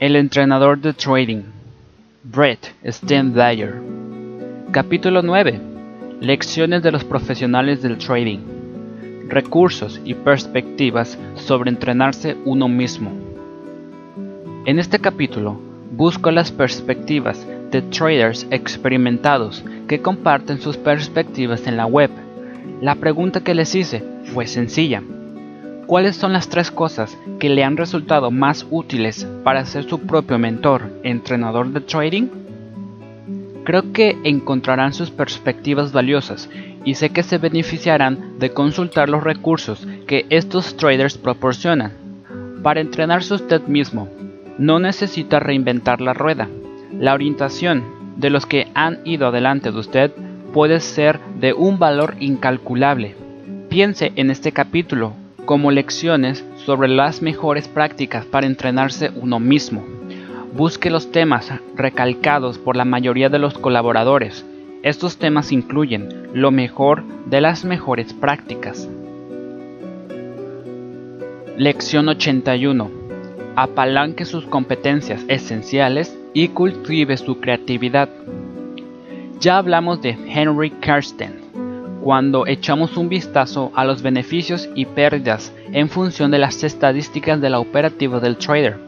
El entrenador de trading, Brett Steinblayer. Capítulo 9. Lecciones de los profesionales del trading. Recursos y perspectivas sobre entrenarse uno mismo. En este capítulo busco las perspectivas de traders experimentados que comparten sus perspectivas en la web. La pregunta que les hice fue sencilla. ¿Cuáles son las tres cosas que le han resultado más útiles para ser su propio mentor, entrenador de trading? Creo que encontrarán sus perspectivas valiosas y sé que se beneficiarán de consultar los recursos que estos traders proporcionan. Para entrenarse usted mismo, no necesita reinventar la rueda. La orientación de los que han ido adelante de usted puede ser de un valor incalculable. Piense en este capítulo como lecciones sobre las mejores prácticas para entrenarse uno mismo. Busque los temas recalcados por la mayoría de los colaboradores. Estos temas incluyen lo mejor de las mejores prácticas. Lección 81. Apalanque sus competencias esenciales y cultive su creatividad. Ya hablamos de Henry Karsten, cuando echamos un vistazo a los beneficios y pérdidas en función de las estadísticas de la operativa del trader.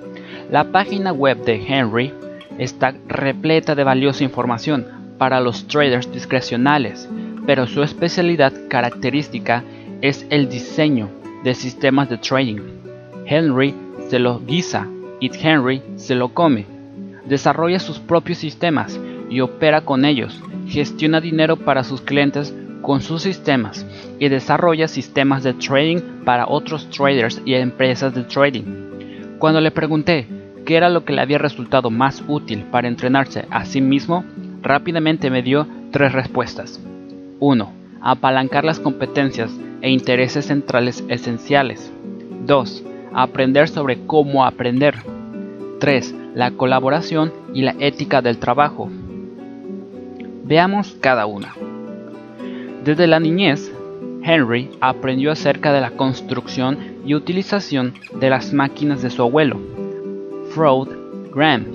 La página web de Henry está repleta de valiosa información para los traders discrecionales, pero su especialidad característica es el diseño de sistemas de trading. Henry se lo guisa y Henry se lo come. Desarrolla sus propios sistemas y opera con ellos. Gestiona dinero para sus clientes con sus sistemas y desarrolla sistemas de trading para otros traders y empresas de trading. Cuando le pregunté qué era lo que le había resultado más útil para entrenarse a sí mismo, rápidamente me dio tres respuestas. 1. Apalancar las competencias e intereses centrales esenciales. 2. Aprender sobre cómo aprender. 3. La colaboración y la ética del trabajo. Veamos cada una. Desde la niñez, Henry aprendió acerca de la construcción y utilización de las máquinas de su abuelo, Freud Graham.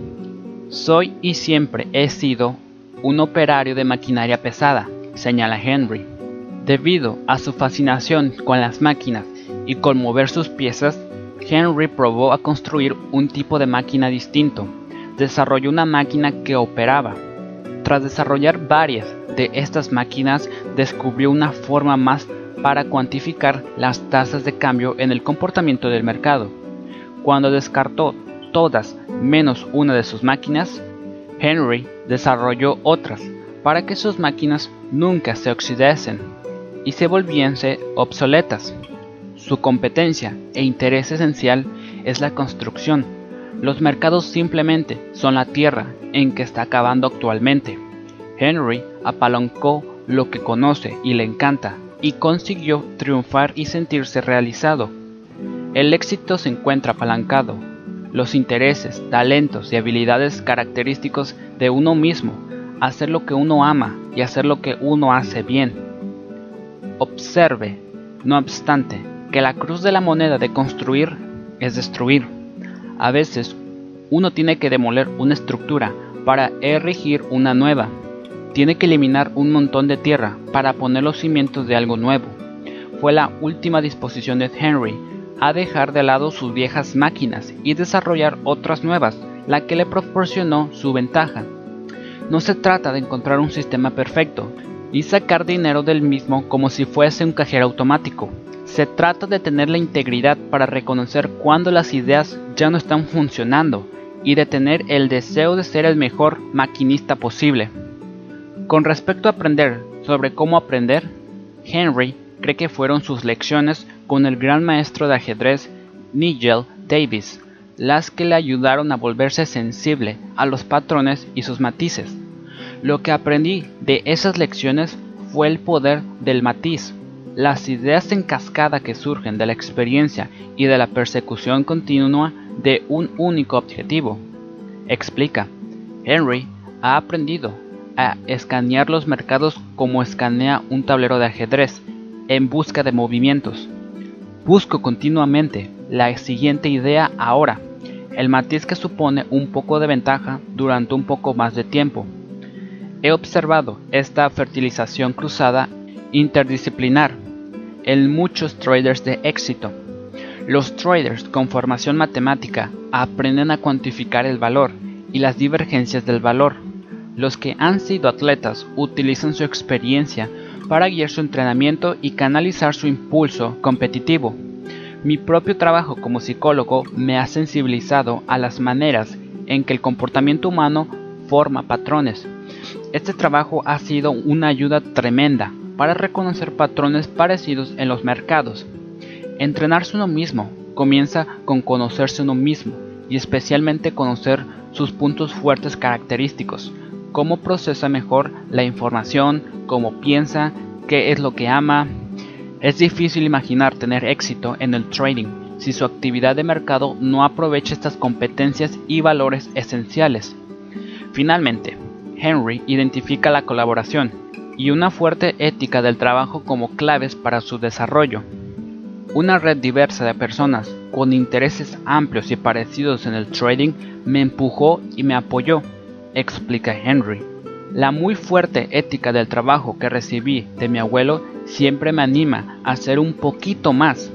Soy y siempre he sido un operario de maquinaria pesada, señala Henry. Debido a su fascinación con las máquinas y con mover sus piezas, Henry probó a construir un tipo de máquina distinto. Desarrolló una máquina que operaba. Tras desarrollar varias de estas máquinas descubrió una forma más para cuantificar las tasas de cambio en el comportamiento del mercado. Cuando descartó todas menos una de sus máquinas, Henry desarrolló otras para que sus máquinas nunca se oxidasen y se volviesen obsoletas. Su competencia e interés esencial es la construcción. Los mercados simplemente son la tierra en que está acabando actualmente. Henry apalancó lo que conoce y le encanta y consiguió triunfar y sentirse realizado. El éxito se encuentra apalancado. Los intereses, talentos y habilidades característicos de uno mismo, hacer lo que uno ama y hacer lo que uno hace bien. Observe, no obstante, que la cruz de la moneda de construir es destruir. A veces, uno tiene que demoler una estructura para erigir una nueva tiene que eliminar un montón de tierra para poner los cimientos de algo nuevo. Fue la última disposición de Henry a dejar de lado sus viejas máquinas y desarrollar otras nuevas, la que le proporcionó su ventaja. No se trata de encontrar un sistema perfecto y sacar dinero del mismo como si fuese un cajero automático. Se trata de tener la integridad para reconocer cuando las ideas ya no están funcionando y de tener el deseo de ser el mejor maquinista posible. Con respecto a aprender sobre cómo aprender, Henry cree que fueron sus lecciones con el gran maestro de ajedrez Nigel Davis las que le ayudaron a volverse sensible a los patrones y sus matices. Lo que aprendí de esas lecciones fue el poder del matiz, las ideas en cascada que surgen de la experiencia y de la persecución continua de un único objetivo. Explica, Henry ha aprendido a escanear los mercados como escanea un tablero de ajedrez en busca de movimientos. Busco continuamente la siguiente idea ahora. el matiz que supone un poco de ventaja durante un poco más de tiempo. He observado esta fertilización cruzada interdisciplinar en muchos traders de éxito. Los traders con formación matemática aprenden a cuantificar el valor y las divergencias del valor. Los que han sido atletas utilizan su experiencia para guiar su entrenamiento y canalizar su impulso competitivo. Mi propio trabajo como psicólogo me ha sensibilizado a las maneras en que el comportamiento humano forma patrones. Este trabajo ha sido una ayuda tremenda para reconocer patrones parecidos en los mercados. Entrenarse uno mismo comienza con conocerse uno mismo y especialmente conocer sus puntos fuertes característicos, cómo procesa mejor la información, cómo piensa, qué es lo que ama. Es difícil imaginar tener éxito en el trading si su actividad de mercado no aprovecha estas competencias y valores esenciales. Finalmente, Henry identifica la colaboración y una fuerte ética del trabajo como claves para su desarrollo. Una red diversa de personas con intereses amplios y parecidos en el trading me empujó y me apoyó, explica Henry. La muy fuerte ética del trabajo que recibí de mi abuelo siempre me anima a hacer un poquito más.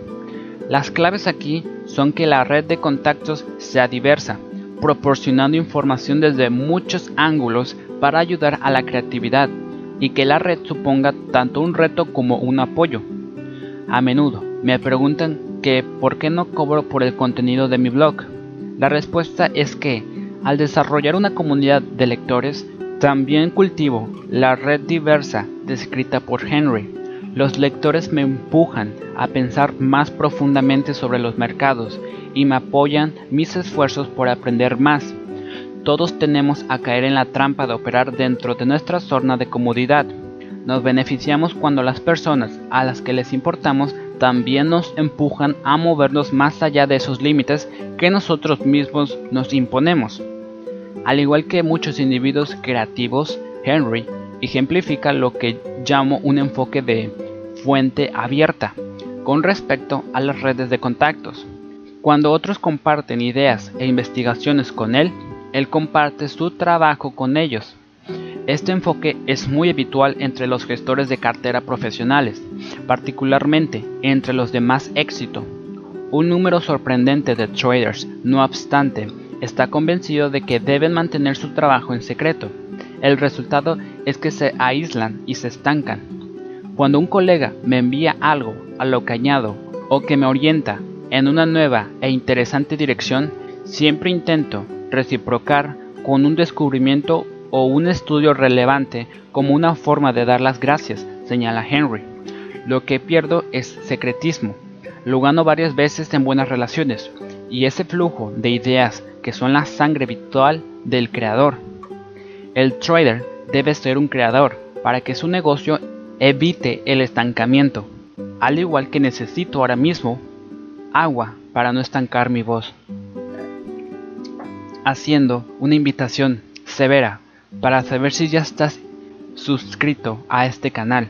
Las claves aquí son que la red de contactos sea diversa, proporcionando información desde muchos ángulos para ayudar a la creatividad y que la red suponga tanto un reto como un apoyo. A menudo me preguntan que por qué no cobro por el contenido de mi blog. La respuesta es que al desarrollar una comunidad de lectores, también cultivo la red diversa descrita por Henry. Los lectores me empujan a pensar más profundamente sobre los mercados y me apoyan mis esfuerzos por aprender más. Todos tenemos a caer en la trampa de operar dentro de nuestra zona de comodidad. Nos beneficiamos cuando las personas a las que les importamos también nos empujan a movernos más allá de esos límites que nosotros mismos nos imponemos. Al igual que muchos individuos creativos, Henry ejemplifica lo que llamo un enfoque de fuente abierta con respecto a las redes de contactos. Cuando otros comparten ideas e investigaciones con él, él comparte su trabajo con ellos. Este enfoque es muy habitual entre los gestores de cartera profesionales, particularmente entre los de más éxito. Un número sorprendente de traders, no obstante, está convencido de que deben mantener su trabajo en secreto. El resultado es que se aíslan y se estancan. Cuando un colega me envía algo a lo que añado o que me orienta en una nueva e interesante dirección, siempre intento reciprocar con un descubrimiento o un estudio relevante como una forma de dar las gracias, señala Henry. Lo que pierdo es secretismo. Lo gano varias veces en buenas relaciones y ese flujo de ideas que son la sangre vital del creador. El trader debe ser un creador para que su negocio evite el estancamiento, al igual que necesito ahora mismo agua para no estancar mi voz haciendo una invitación severa para saber si ya estás suscrito a este canal,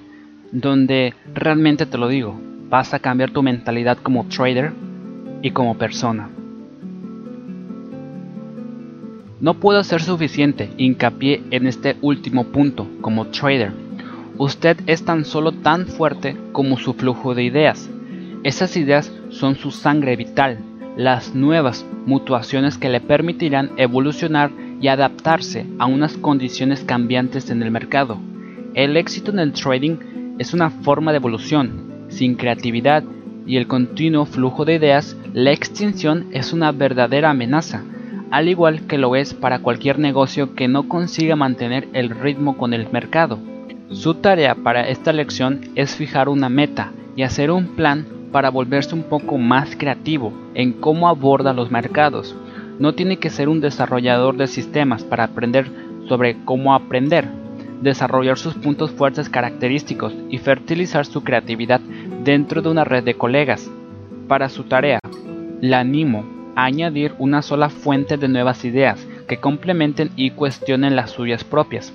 donde realmente te lo digo, vas a cambiar tu mentalidad como trader y como persona. No puedo hacer suficiente hincapié en este último punto como trader. Usted es tan solo tan fuerte como su flujo de ideas. Esas ideas son su sangre vital, las nuevas mutuaciones que le permitirán evolucionar y adaptarse a unas condiciones cambiantes en el mercado. El éxito en el trading es una forma de evolución. Sin creatividad y el continuo flujo de ideas, la extinción es una verdadera amenaza, al igual que lo es para cualquier negocio que no consiga mantener el ritmo con el mercado. Su tarea para esta lección es fijar una meta y hacer un plan para volverse un poco más creativo en cómo aborda los mercados. No tiene que ser un desarrollador de sistemas para aprender sobre cómo aprender, desarrollar sus puntos fuertes característicos y fertilizar su creatividad dentro de una red de colegas. Para su tarea, la animo a añadir una sola fuente de nuevas ideas que complementen y cuestionen las suyas propias.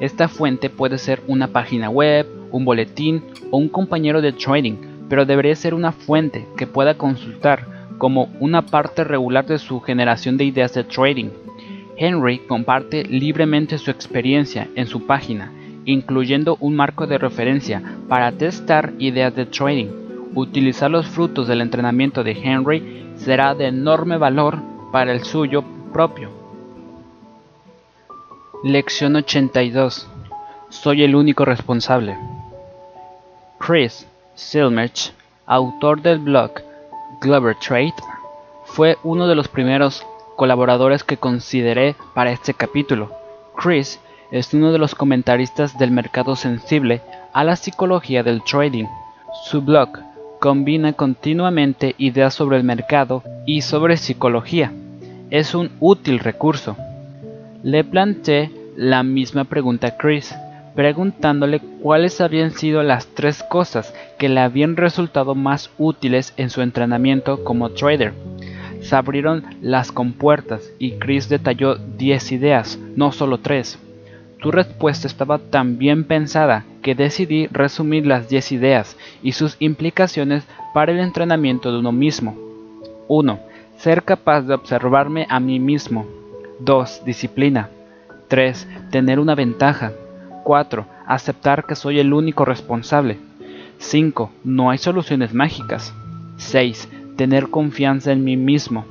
Esta fuente puede ser una página web, un boletín o un compañero de trading pero debería ser una fuente que pueda consultar como una parte regular de su generación de ideas de trading. Henry comparte libremente su experiencia en su página, incluyendo un marco de referencia para testar ideas de trading. Utilizar los frutos del entrenamiento de Henry será de enorme valor para el suyo propio. Lección 82. Soy el único responsable. Chris Silmerch, autor del blog Glover Trade, fue uno de los primeros colaboradores que consideré para este capítulo. Chris es uno de los comentaristas del mercado sensible a la psicología del trading. Su blog combina continuamente ideas sobre el mercado y sobre psicología. Es un útil recurso. Le planteé la misma pregunta a Chris, preguntándole cuáles habían sido las tres cosas que le habían resultado más útiles en su entrenamiento como trader. Se abrieron las compuertas y Chris detalló 10 ideas, no solo 3. Su respuesta estaba tan bien pensada que decidí resumir las 10 ideas y sus implicaciones para el entrenamiento de uno mismo. 1. Ser capaz de observarme a mí mismo. 2. Disciplina. 3. Tener una ventaja. 4. Aceptar que soy el único responsable. 5. No hay soluciones mágicas. 6. Tener confianza en mí mismo.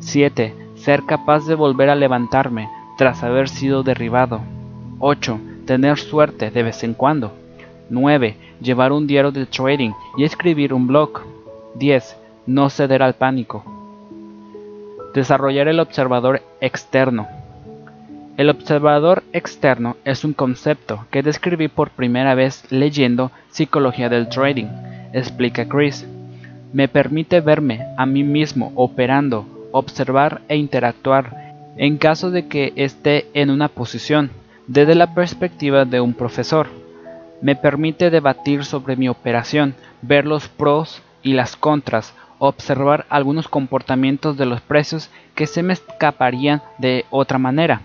7. Ser capaz de volver a levantarme tras haber sido derribado. 8. Tener suerte de vez en cuando. 9. Llevar un diario de trading y escribir un blog. 10. No ceder al pánico. Desarrollar el observador externo. El observador externo es un concepto que describí por primera vez leyendo Psicología del Trading, explica Chris. Me permite verme a mí mismo operando, observar e interactuar en caso de que esté en una posición, desde la perspectiva de un profesor. Me permite debatir sobre mi operación, ver los pros y las contras, observar algunos comportamientos de los precios que se me escaparían de otra manera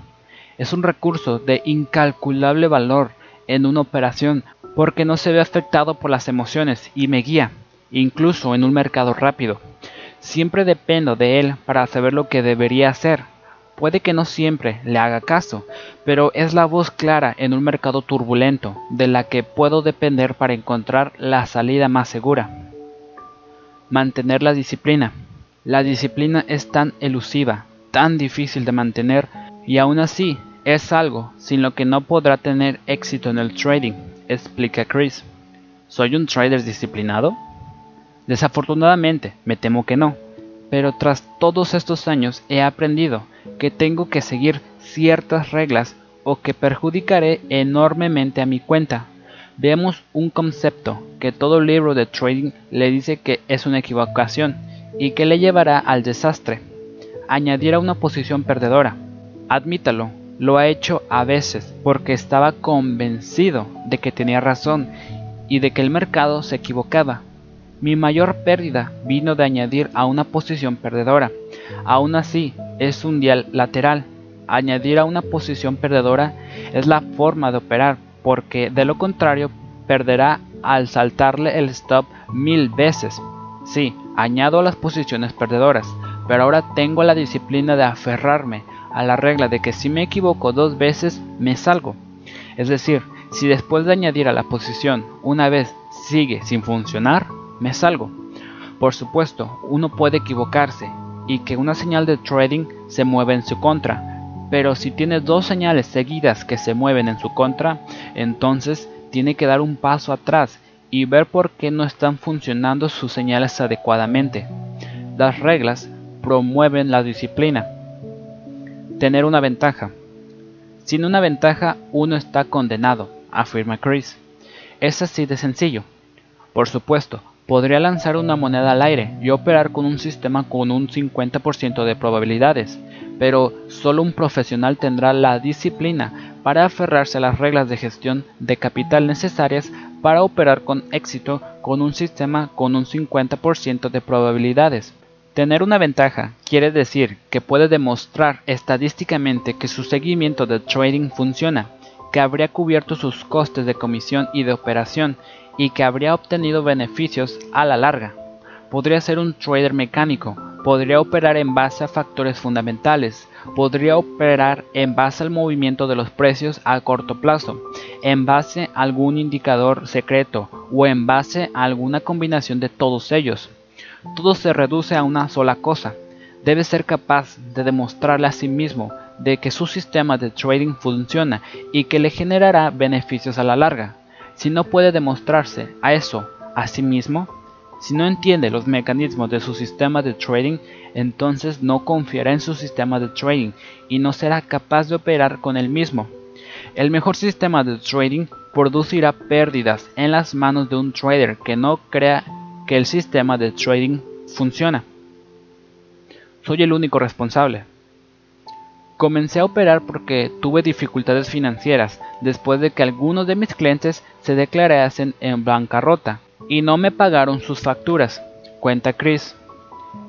es un recurso de incalculable valor en una operación porque no se ve afectado por las emociones y me guía, incluso en un mercado rápido. Siempre dependo de él para saber lo que debería hacer. Puede que no siempre le haga caso, pero es la voz clara en un mercado turbulento de la que puedo depender para encontrar la salida más segura. Mantener la disciplina. La disciplina es tan elusiva, tan difícil de mantener y aún así es algo sin lo que no podrá tener éxito en el trading, explica Chris. ¿Soy un trader disciplinado? Desafortunadamente, me temo que no, pero tras todos estos años he aprendido que tengo que seguir ciertas reglas o que perjudicaré enormemente a mi cuenta. Veamos un concepto que todo libro de trading le dice que es una equivocación y que le llevará al desastre. Añadir a una posición perdedora. Admítalo, lo ha hecho a veces porque estaba convencido de que tenía razón y de que el mercado se equivocaba. Mi mayor pérdida vino de añadir a una posición perdedora. Aún así, es un dial lateral. Añadir a una posición perdedora es la forma de operar, porque de lo contrario perderá al saltarle el stop mil veces. Sí, añado las posiciones perdedoras, pero ahora tengo la disciplina de aferrarme a la regla de que si me equivoco dos veces me salgo. Es decir, si después de añadir a la posición una vez sigue sin funcionar, me salgo. Por supuesto, uno puede equivocarse y que una señal de trading se mueva en su contra, pero si tiene dos señales seguidas que se mueven en su contra, entonces tiene que dar un paso atrás y ver por qué no están funcionando sus señales adecuadamente. Las reglas promueven la disciplina tener una ventaja. Sin una ventaja uno está condenado, afirma Chris. Es así de sencillo. Por supuesto, podría lanzar una moneda al aire y operar con un sistema con un 50% de probabilidades, pero solo un profesional tendrá la disciplina para aferrarse a las reglas de gestión de capital necesarias para operar con éxito con un sistema con un 50% de probabilidades. Tener una ventaja quiere decir que puede demostrar estadísticamente que su seguimiento de trading funciona, que habría cubierto sus costes de comisión y de operación y que habría obtenido beneficios a la larga. podría ser un trader mecánico, podría operar en base a factores fundamentales, podría operar en base al movimiento de los precios a corto plazo, en base a algún indicador secreto o en base a alguna combinación de todos ellos. Todo se reduce a una sola cosa. Debe ser capaz de demostrarle a sí mismo de que su sistema de trading funciona y que le generará beneficios a la larga. Si no puede demostrarse a eso a sí mismo, si no entiende los mecanismos de su sistema de trading, entonces no confiará en su sistema de trading y no será capaz de operar con el mismo. El mejor sistema de trading producirá pérdidas en las manos de un trader que no crea que el sistema de trading funciona. Soy el único responsable. Comencé a operar porque tuve dificultades financieras después de que algunos de mis clientes se declarasen en bancarrota y no me pagaron sus facturas, cuenta Chris.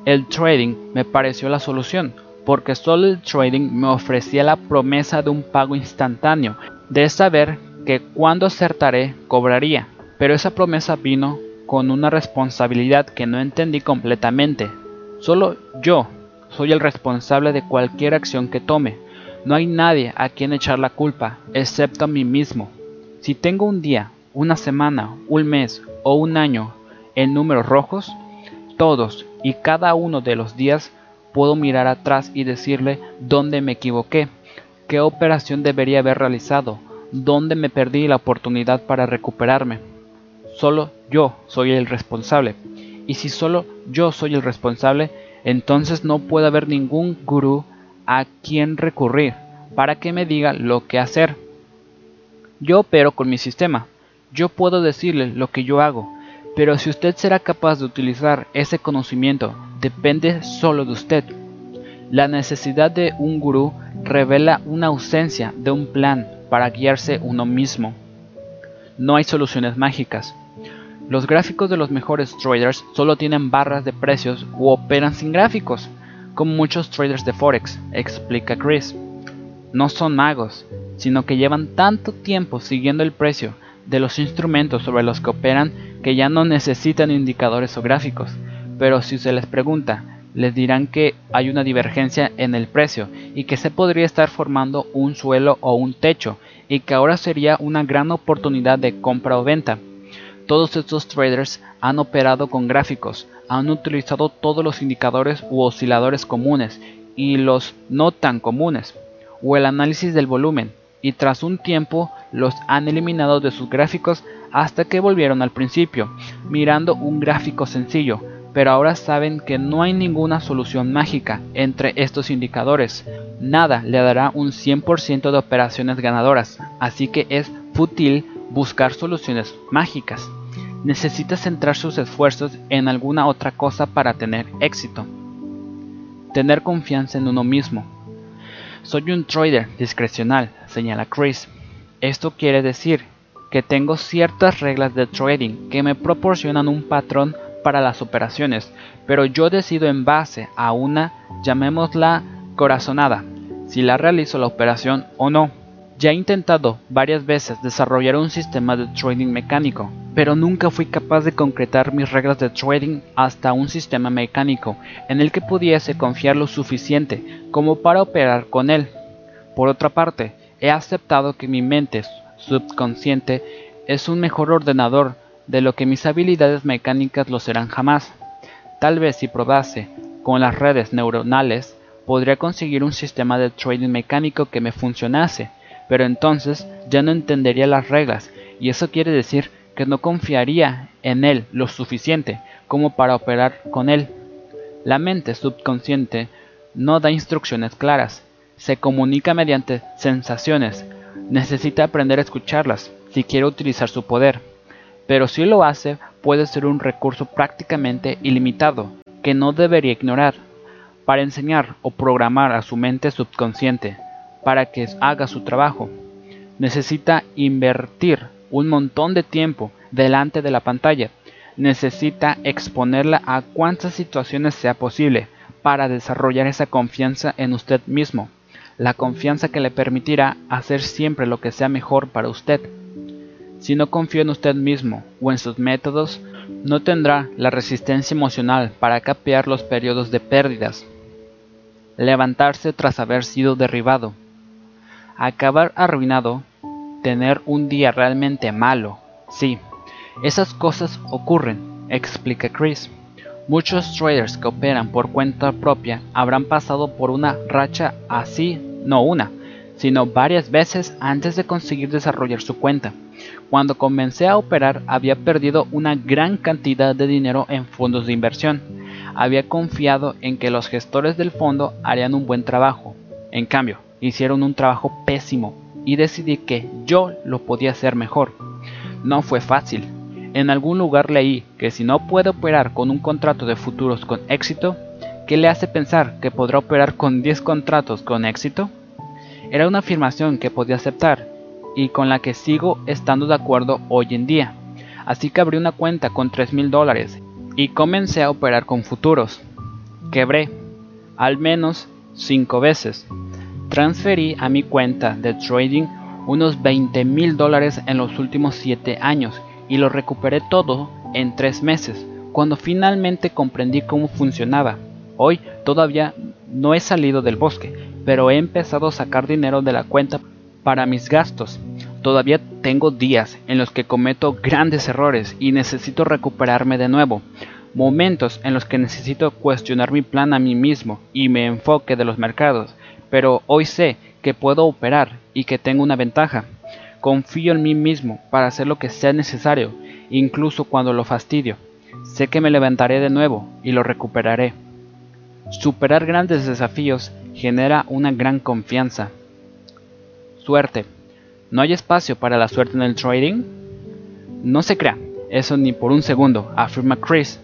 El trading me pareció la solución, porque solo el trading me ofrecía la promesa de un pago instantáneo, de saber que cuando acertaré cobraría, pero esa promesa vino con una responsabilidad que no entendí completamente. Solo yo soy el responsable de cualquier acción que tome. No hay nadie a quien echar la culpa, excepto a mí mismo. Si tengo un día, una semana, un mes o un año en números rojos, todos y cada uno de los días puedo mirar atrás y decirle dónde me equivoqué, qué operación debería haber realizado, dónde me perdí la oportunidad para recuperarme. Solo yo soy el responsable. Y si solo yo soy el responsable, entonces no puede haber ningún gurú a quien recurrir para que me diga lo que hacer. Yo opero con mi sistema, yo puedo decirle lo que yo hago, pero si usted será capaz de utilizar ese conocimiento depende solo de usted. La necesidad de un gurú revela una ausencia de un plan para guiarse uno mismo. No hay soluciones mágicas. Los gráficos de los mejores traders solo tienen barras de precios u operan sin gráficos, como muchos traders de Forex, explica Chris. No son magos, sino que llevan tanto tiempo siguiendo el precio de los instrumentos sobre los que operan que ya no necesitan indicadores o gráficos, pero si se les pregunta, les dirán que hay una divergencia en el precio y que se podría estar formando un suelo o un techo y que ahora sería una gran oportunidad de compra o venta. Todos estos traders han operado con gráficos, han utilizado todos los indicadores u osciladores comunes y los no tan comunes, o el análisis del volumen, y tras un tiempo los han eliminado de sus gráficos hasta que volvieron al principio, mirando un gráfico sencillo, pero ahora saben que no hay ninguna solución mágica entre estos indicadores. Nada le dará un 100% de operaciones ganadoras, así que es fútil buscar soluciones mágicas. Necesita centrar sus esfuerzos en alguna otra cosa para tener éxito. Tener confianza en uno mismo. Soy un trader discrecional, señala Chris. Esto quiere decir que tengo ciertas reglas de trading que me proporcionan un patrón para las operaciones, pero yo decido en base a una, llamémosla corazonada, si la realizo la operación o no. Ya he intentado varias veces desarrollar un sistema de trading mecánico, pero nunca fui capaz de concretar mis reglas de trading hasta un sistema mecánico en el que pudiese confiar lo suficiente como para operar con él. Por otra parte, he aceptado que mi mente subconsciente es un mejor ordenador de lo que mis habilidades mecánicas lo serán jamás. Tal vez si probase con las redes neuronales, podría conseguir un sistema de trading mecánico que me funcionase, pero entonces ya no entendería las reglas, y eso quiere decir que no confiaría en él lo suficiente como para operar con él. La mente subconsciente no da instrucciones claras, se comunica mediante sensaciones, necesita aprender a escucharlas si quiere utilizar su poder, pero si lo hace puede ser un recurso prácticamente ilimitado que no debería ignorar para enseñar o programar a su mente subconsciente para que haga su trabajo. Necesita invertir un montón de tiempo delante de la pantalla. Necesita exponerla a cuantas situaciones sea posible para desarrollar esa confianza en usted mismo la confianza que le permitirá hacer siempre lo que sea mejor para usted. Si no confío en usted mismo o en sus métodos, No tendrá la resistencia emocional para capear los periodos de pérdidas. Levantarse tras haber sido derribado. Acabar arruinado. Tener un día realmente malo. Sí, esas cosas ocurren, explica Chris. Muchos traders que operan por cuenta propia habrán pasado por una racha así, no una, sino varias veces antes de conseguir desarrollar su cuenta. Cuando comencé a operar había perdido una gran cantidad de dinero en fondos de inversión. Había confiado en que los gestores del fondo harían un buen trabajo. En cambio, hicieron un trabajo pésimo y decidí que yo lo podía hacer mejor. No fue fácil, en algún lugar leí que si no puede operar con un contrato de futuros con éxito, ¿qué le hace pensar que podrá operar con 10 contratos con éxito? Era una afirmación que podía aceptar y con la que sigo estando de acuerdo hoy en día. Así que abrí una cuenta con 3 mil dólares y comencé a operar con futuros. Quebré, al menos 5 veces. Transferí a mi cuenta de trading unos 20 mil dólares en los últimos 7 años y lo recuperé todo en tres meses, cuando finalmente comprendí cómo funcionaba. Hoy todavía no he salido del bosque, pero he empezado a sacar dinero de la cuenta para mis gastos. Todavía tengo días en los que cometo grandes errores y necesito recuperarme de nuevo. Momentos en los que necesito cuestionar mi plan a mí mismo y me enfoque de los mercados. Pero hoy sé que puedo operar y que tengo una ventaja. Confío en mí mismo para hacer lo que sea necesario, incluso cuando lo fastidio. Sé que me levantaré de nuevo y lo recuperaré. Superar grandes desafíos genera una gran confianza. Suerte. ¿No hay espacio para la suerte en el trading? No se crea, eso ni por un segundo, afirma Chris.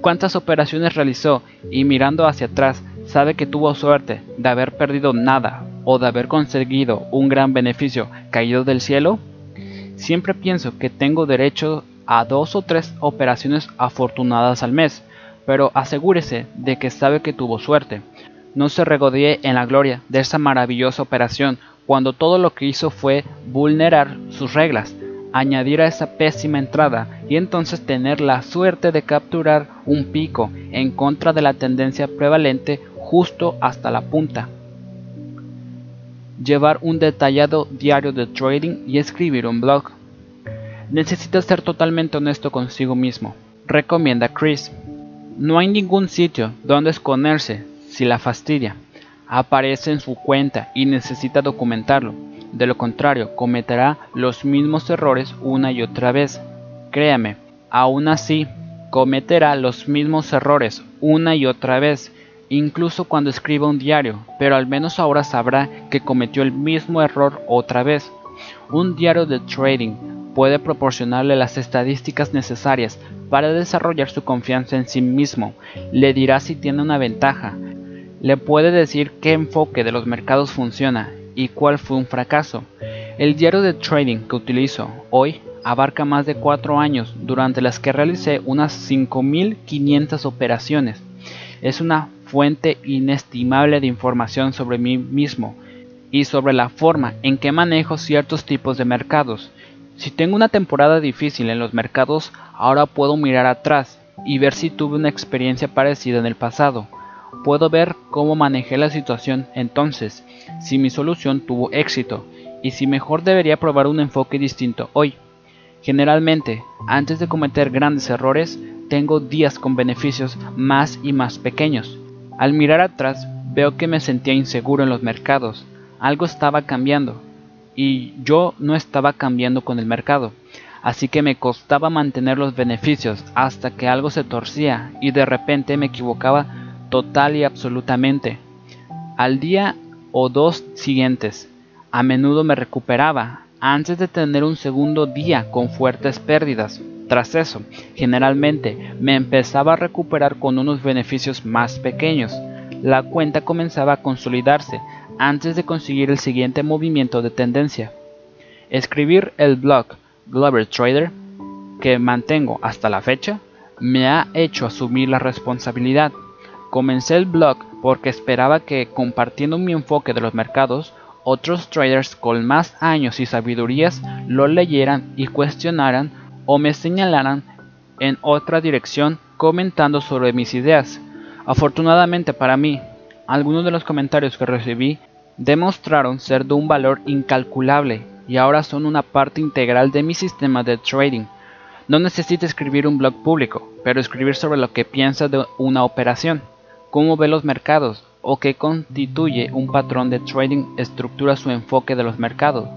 ¿Cuántas operaciones realizó y mirando hacia atrás sabe que tuvo suerte de haber perdido nada o de haber conseguido un gran beneficio caído del cielo? Siempre pienso que tengo derecho a dos o tres operaciones afortunadas al mes, pero asegúrese de que sabe que tuvo suerte. No se regodee en la gloria de esa maravillosa operación cuando todo lo que hizo fue vulnerar sus reglas, añadir a esa pésima entrada y entonces tener la suerte de capturar un pico en contra de la tendencia prevalente justo hasta la punta llevar un detallado diario de trading y escribir un blog. Necesitas ser totalmente honesto consigo mismo, recomienda Chris. No hay ningún sitio donde esconderse si la fastidia. Aparece en su cuenta y necesita documentarlo. De lo contrario, cometerá los mismos errores una y otra vez. Créame, aún así, cometerá los mismos errores una y otra vez incluso cuando escriba un diario, pero al menos ahora sabrá que cometió el mismo error otra vez. Un diario de trading puede proporcionarle las estadísticas necesarias para desarrollar su confianza en sí mismo, le dirá si tiene una ventaja, le puede decir qué enfoque de los mercados funciona y cuál fue un fracaso. El diario de trading que utilizo hoy abarca más de 4 años, durante las que realicé unas 5.500 operaciones. Es una fuente inestimable de información sobre mí mismo y sobre la forma en que manejo ciertos tipos de mercados. Si tengo una temporada difícil en los mercados, ahora puedo mirar atrás y ver si tuve una experiencia parecida en el pasado. Puedo ver cómo manejé la situación entonces, si mi solución tuvo éxito y si mejor debería probar un enfoque distinto hoy. Generalmente, antes de cometer grandes errores, tengo días con beneficios más y más pequeños. Al mirar atrás veo que me sentía inseguro en los mercados. Algo estaba cambiando y yo no estaba cambiando con el mercado. Así que me costaba mantener los beneficios hasta que algo se torcía y de repente me equivocaba total y absolutamente. Al día o dos siguientes, a menudo me recuperaba antes de tener un segundo día con fuertes pérdidas. Tras eso, generalmente me empezaba a recuperar con unos beneficios más pequeños. La cuenta comenzaba a consolidarse antes de conseguir el siguiente movimiento de tendencia. Escribir el blog Glover Trader, que mantengo hasta la fecha, me ha hecho asumir la responsabilidad. Comencé el blog porque esperaba que, compartiendo mi enfoque de los mercados, otros traders con más años y sabidurías lo leyeran y cuestionaran o me señalaran en otra dirección comentando sobre mis ideas. Afortunadamente para mí, algunos de los comentarios que recibí demostraron ser de un valor incalculable y ahora son una parte integral de mi sistema de trading. No necesito escribir un blog público, pero escribir sobre lo que piensa de una operación, cómo ve los mercados o qué constituye un patrón de trading estructura su enfoque de los mercados.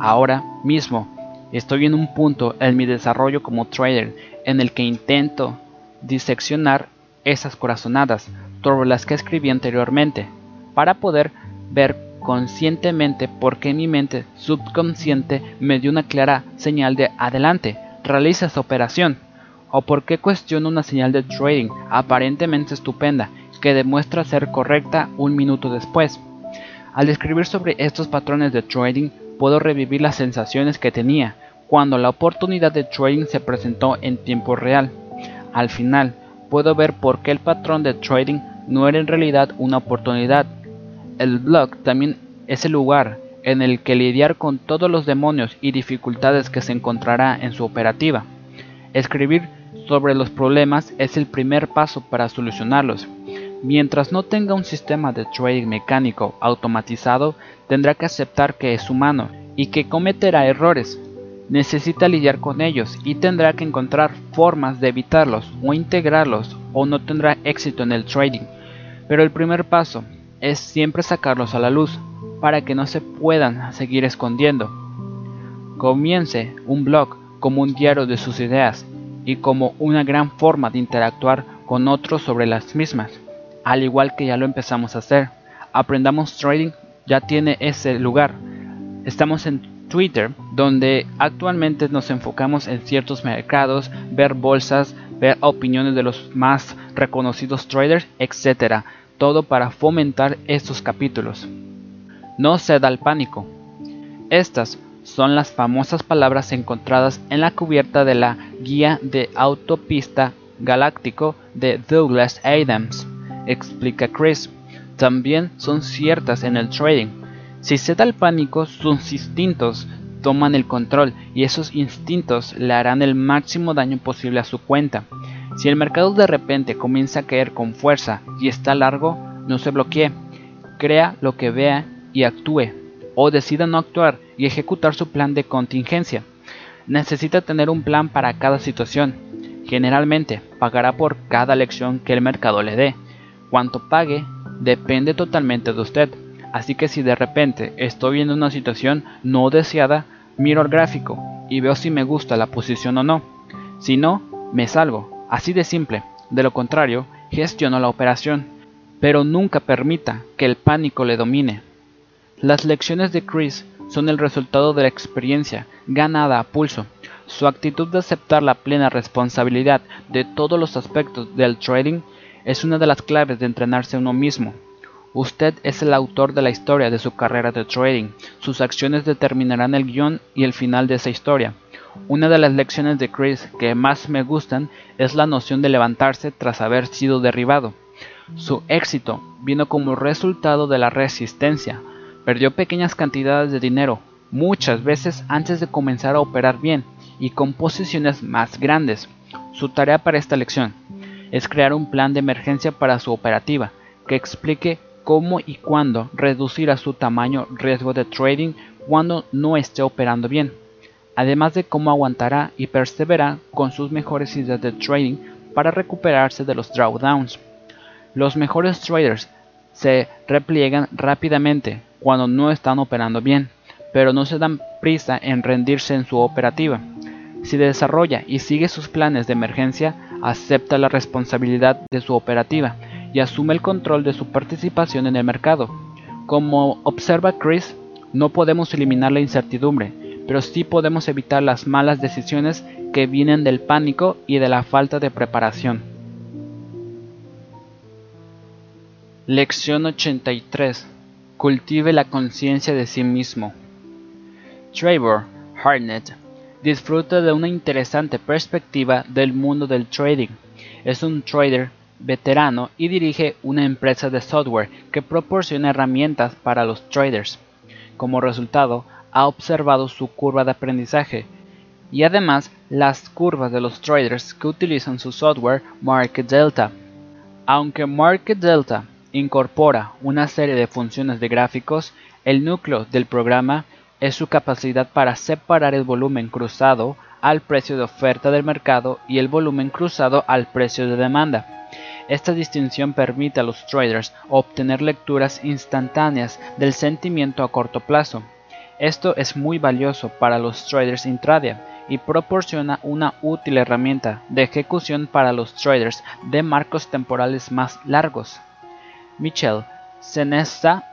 Ahora mismo estoy en un punto en mi desarrollo como trader en el que intento diseccionar esas corazonadas sobre las que escribí anteriormente para poder ver conscientemente por qué mi mente subconsciente me dio una clara señal de adelante, realiza esa operación, o por qué cuestiono una señal de trading aparentemente estupenda que demuestra ser correcta un minuto después. Al escribir sobre estos patrones de trading, puedo revivir las sensaciones que tenía cuando la oportunidad de trading se presentó en tiempo real. Al final, puedo ver por qué el patrón de trading no era en realidad una oportunidad, el blog también es el lugar en el que lidiar con todos los demonios y dificultades que se encontrará en su operativa. Escribir sobre los problemas es el primer paso para solucionarlos. Mientras no tenga un sistema de trading mecánico automatizado, tendrá que aceptar que es humano y que cometerá errores. Necesita lidiar con ellos y tendrá que encontrar formas de evitarlos o integrarlos o no tendrá éxito en el trading. Pero el primer paso es siempre sacarlos a la luz para que no se puedan seguir escondiendo. Comience un blog como un diario de sus ideas y como una gran forma de interactuar con otros sobre las mismas, al igual que ya lo empezamos a hacer. Aprendamos Trading ya tiene ese lugar. Estamos en Twitter, donde actualmente nos enfocamos en ciertos mercados, ver bolsas, ver opiniones de los más reconocidos traders, etc todo para fomentar estos capítulos. No ceda al pánico. Estas son las famosas palabras encontradas en la cubierta de la Guía de Autopista Galáctico de Douglas Adams, explica Chris. También son ciertas en el trading. Si ceda al pánico, sus instintos toman el control y esos instintos le harán el máximo daño posible a su cuenta. Si el mercado de repente comienza a caer con fuerza y está largo, no se bloquee, crea lo que vea y actúe, o decida no actuar y ejecutar su plan de contingencia. Necesita tener un plan para cada situación. Generalmente pagará por cada lección que el mercado le dé. Cuanto pague depende totalmente de usted. Así que si de repente estoy viendo una situación no deseada, miro el gráfico y veo si me gusta la posición o no. Si no, me salgo. Así de simple. De lo contrario, gestiono la operación. Pero nunca permita que el pánico le domine. Las lecciones de Chris son el resultado de la experiencia ganada a pulso. Su actitud de aceptar la plena responsabilidad de todos los aspectos del trading es una de las claves de entrenarse uno mismo. Usted es el autor de la historia de su carrera de trading. Sus acciones determinarán el guion y el final de esa historia. Una de las lecciones de Chris que más me gustan es la noción de levantarse tras haber sido derribado. Su éxito vino como resultado de la resistencia. Perdió pequeñas cantidades de dinero, muchas veces antes de comenzar a operar bien y con posiciones más grandes. Su tarea para esta lección es crear un plan de emergencia para su operativa que explique cómo y cuándo reducir a su tamaño riesgo de trading cuando no esté operando bien además de cómo aguantará y persevera con sus mejores ideas de trading para recuperarse de los drawdowns. Los mejores traders se repliegan rápidamente cuando no están operando bien, pero no se dan prisa en rendirse en su operativa. Si desarrolla y sigue sus planes de emergencia, acepta la responsabilidad de su operativa y asume el control de su participación en el mercado. Como observa Chris, no podemos eliminar la incertidumbre, pero sí podemos evitar las malas decisiones que vienen del pánico y de la falta de preparación. Lección 83. Cultive la conciencia de sí mismo. Trevor Harnett disfruta de una interesante perspectiva del mundo del trading. Es un trader veterano y dirige una empresa de software que proporciona herramientas para los traders. Como resultado, ha observado su curva de aprendizaje y además las curvas de los traders que utilizan su software Market Delta. Aunque Market Delta incorpora una serie de funciones de gráficos, el núcleo del programa es su capacidad para separar el volumen cruzado al precio de oferta del mercado y el volumen cruzado al precio de demanda. Esta distinción permite a los traders obtener lecturas instantáneas del sentimiento a corto plazo. Esto es muy valioso para los traders intraday y proporciona una útil herramienta de ejecución para los traders de marcos temporales más largos. Michel Senesta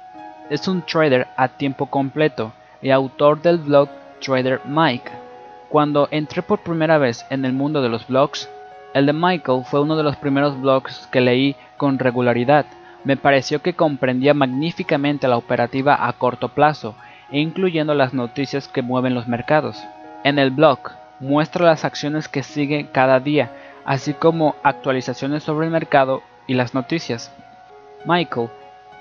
es un trader a tiempo completo y autor del blog Trader Mike. Cuando entré por primera vez en el mundo de los blogs, el de Michael fue uno de los primeros blogs que leí con regularidad. Me pareció que comprendía magníficamente la operativa a corto plazo, incluyendo las noticias que mueven los mercados. En el blog muestra las acciones que siguen cada día, así como actualizaciones sobre el mercado y las noticias. Michael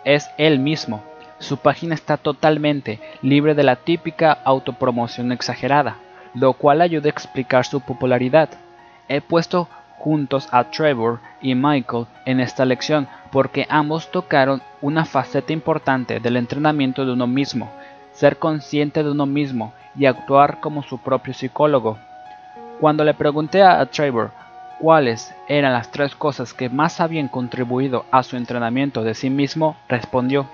es él mismo. Su página está totalmente libre de la típica autopromoción exagerada, lo cual ayuda a explicar su popularidad. He puesto juntos a Trevor y Michael en esta lección porque ambos tocaron una faceta importante del entrenamiento de uno mismo, ser consciente de uno mismo y actuar como su propio psicólogo. Cuando le pregunté a Trevor cuáles eran las tres cosas que más habían contribuido a su entrenamiento de sí mismo, respondió,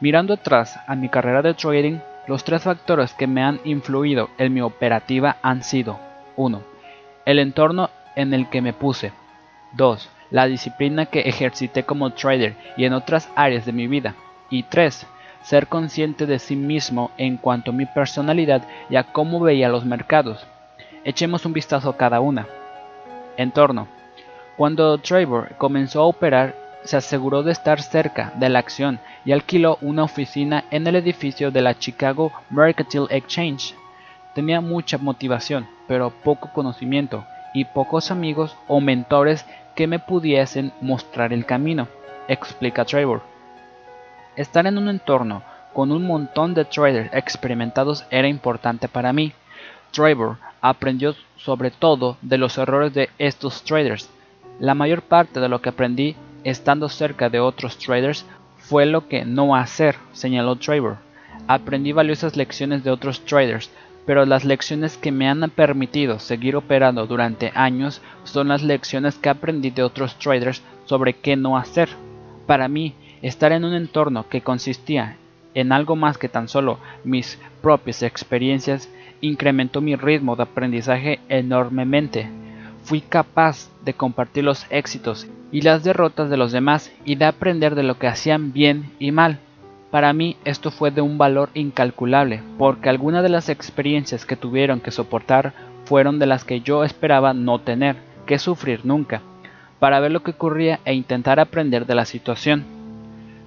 mirando atrás a mi carrera de trading, los tres factores que me han influido en mi operativa han sido 1. El entorno en el que me puse. 2. La disciplina que ejercité como trader y en otras áreas de mi vida. Y 3. Ser consciente de sí mismo en cuanto a mi personalidad y a cómo veía los mercados. Echemos un vistazo a cada una. Entorno. Cuando Trevor comenzó a operar, se aseguró de estar cerca de la acción y alquiló una oficina en el edificio de la Chicago Mercantile Exchange. Tenía mucha motivación, pero poco conocimiento y pocos amigos o mentores que me pudiesen mostrar el camino, explica Trevor. Estar en un entorno con un montón de traders experimentados era importante para mí. Trevor aprendió sobre todo de los errores de estos traders. La mayor parte de lo que aprendí estando cerca de otros traders fue lo que no hacer, señaló Trevor. Aprendí valiosas lecciones de otros traders, pero las lecciones que me han permitido seguir operando durante años son las lecciones que aprendí de otros traders sobre qué no hacer. Para mí, estar en un entorno que consistía en algo más que tan solo mis propias experiencias incrementó mi ritmo de aprendizaje enormemente. Fui capaz de compartir los éxitos y las derrotas de los demás y de aprender de lo que hacían bien y mal. Para mí esto fue de un valor incalculable, porque algunas de las experiencias que tuvieron que soportar fueron de las que yo esperaba no tener que sufrir nunca, para ver lo que ocurría e intentar aprender de la situación.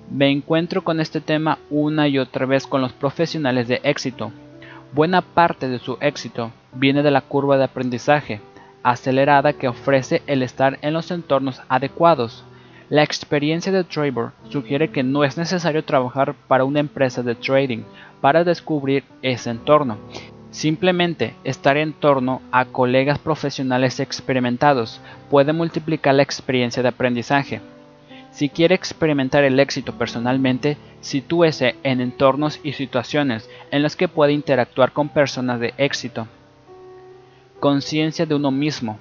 Me encuentro con este tema una y otra vez con los profesionales de éxito, Buena parte de su éxito viene de la curva de aprendizaje acelerada que ofrece el estar en los entornos adecuados. La experiencia de Trevor sugiere que no es necesario trabajar para una empresa de trading para descubrir ese entorno. Simplemente estar en torno a colegas profesionales experimentados puede multiplicar la experiencia de aprendizaje. Si quiere experimentar el éxito personalmente, sitúese en entornos y situaciones en las que puede interactuar con personas de éxito. Conciencia de uno mismo.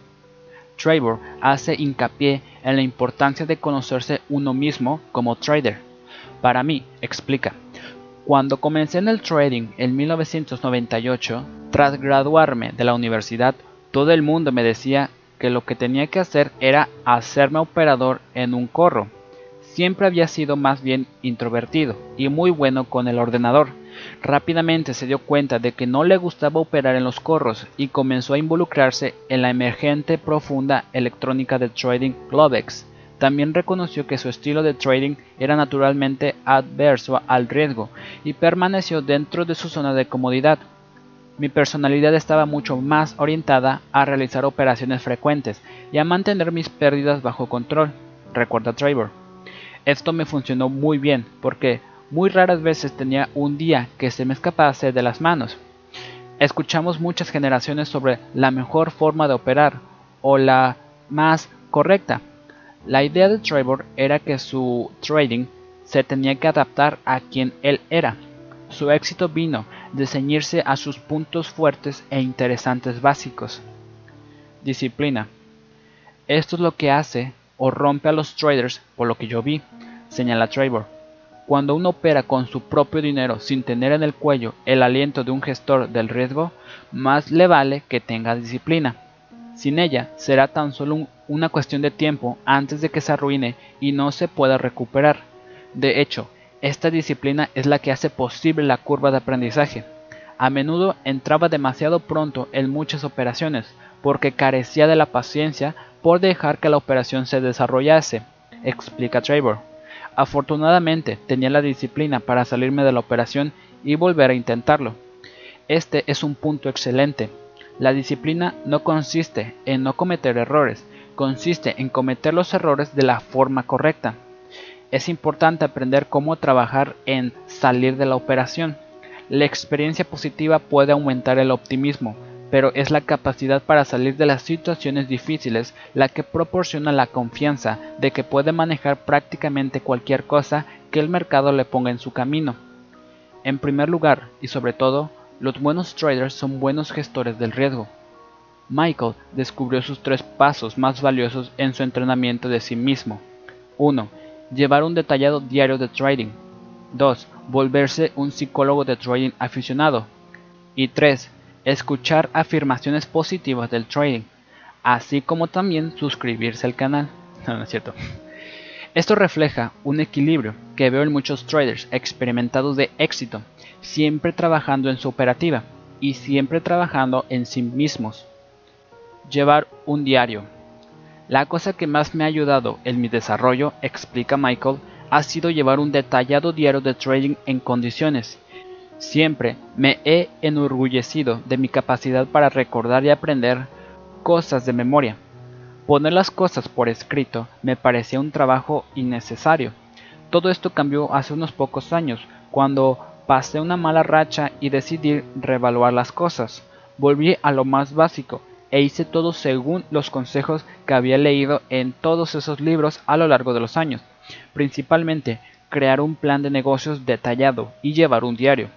Trevor hace hincapié en la importancia de conocerse uno mismo como trader. Para mí, explica, cuando comencé en el trading en 1998, tras graduarme de la universidad, todo el mundo me decía que lo que tenía que hacer era hacerme operador en un corro Siempre había sido más bien introvertido y muy bueno con el ordenador. Rápidamente se dio cuenta de que no le gustaba operar en los corros y comenzó a involucrarse en la emergente profunda electrónica de trading Globex. También reconoció que su estilo de trading era naturalmente adverso al riesgo y permaneció dentro de su zona de comodidad. Mi personalidad estaba mucho más orientada a realizar operaciones frecuentes y a mantener mis pérdidas bajo control, recuerda Trevor. Esto me funcionó muy bien porque muy raras veces tenía un día que se me escapase de las manos. Escuchamos muchas generaciones sobre la mejor forma de operar o la más correcta. La idea de Trevor era que su trading se tenía que adaptar a quien él era. Su éxito vino de ceñirse a sus puntos fuertes e interesantes básicos. Disciplina. Esto es lo que hace o rompe a los traders, por lo que yo vi, señala Trevor. Cuando uno opera con su propio dinero sin tener en el cuello el aliento de un gestor del riesgo, más le vale que tenga disciplina. Sin ella será tan solo una cuestión de tiempo antes de que se arruine y no se pueda recuperar. De hecho, esta disciplina es la que hace posible la curva de aprendizaje. A menudo entraba demasiado pronto en muchas operaciones porque carecía de la paciencia por dejar que la operación se desarrollase, explica Trevor. Afortunadamente tenía la disciplina para salirme de la operación y volver a intentarlo. Este es un punto excelente. La disciplina no consiste en no cometer errores, consiste en cometer los errores de la forma correcta. Es importante aprender cómo trabajar en salir de la operación. La experiencia positiva puede aumentar el optimismo, pero es la capacidad para salir de las situaciones difíciles la que proporciona la confianza de que puede manejar prácticamente cualquier cosa que el mercado le ponga en su camino. En primer lugar, y sobre todo, los buenos traders son buenos gestores del riesgo. Michael descubrió sus tres pasos más valiosos en su entrenamiento de sí mismo. 1. Llevar un detallado diario de trading. 2. Volverse un psicólogo de trading aficionado. Y 3 escuchar afirmaciones positivas del trading, así como también suscribirse al canal. No, es cierto. Esto refleja un equilibrio que veo en muchos traders experimentados de éxito, siempre trabajando en su operativa y siempre trabajando en sí mismos. Llevar un diario. La cosa que más me ha ayudado en mi desarrollo, explica Michael, ha sido llevar un detallado diario de trading en condiciones Siempre me he enorgullecido de mi capacidad para recordar y aprender cosas de memoria. Poner las cosas por escrito me parecía un trabajo innecesario. Todo esto cambió hace unos pocos años, cuando pasé una mala racha y decidí revaluar las cosas. Volví a lo más básico e hice todo según los consejos que había leído en todos esos libros a lo largo de los años, principalmente crear un plan de negocios detallado y llevar un diario.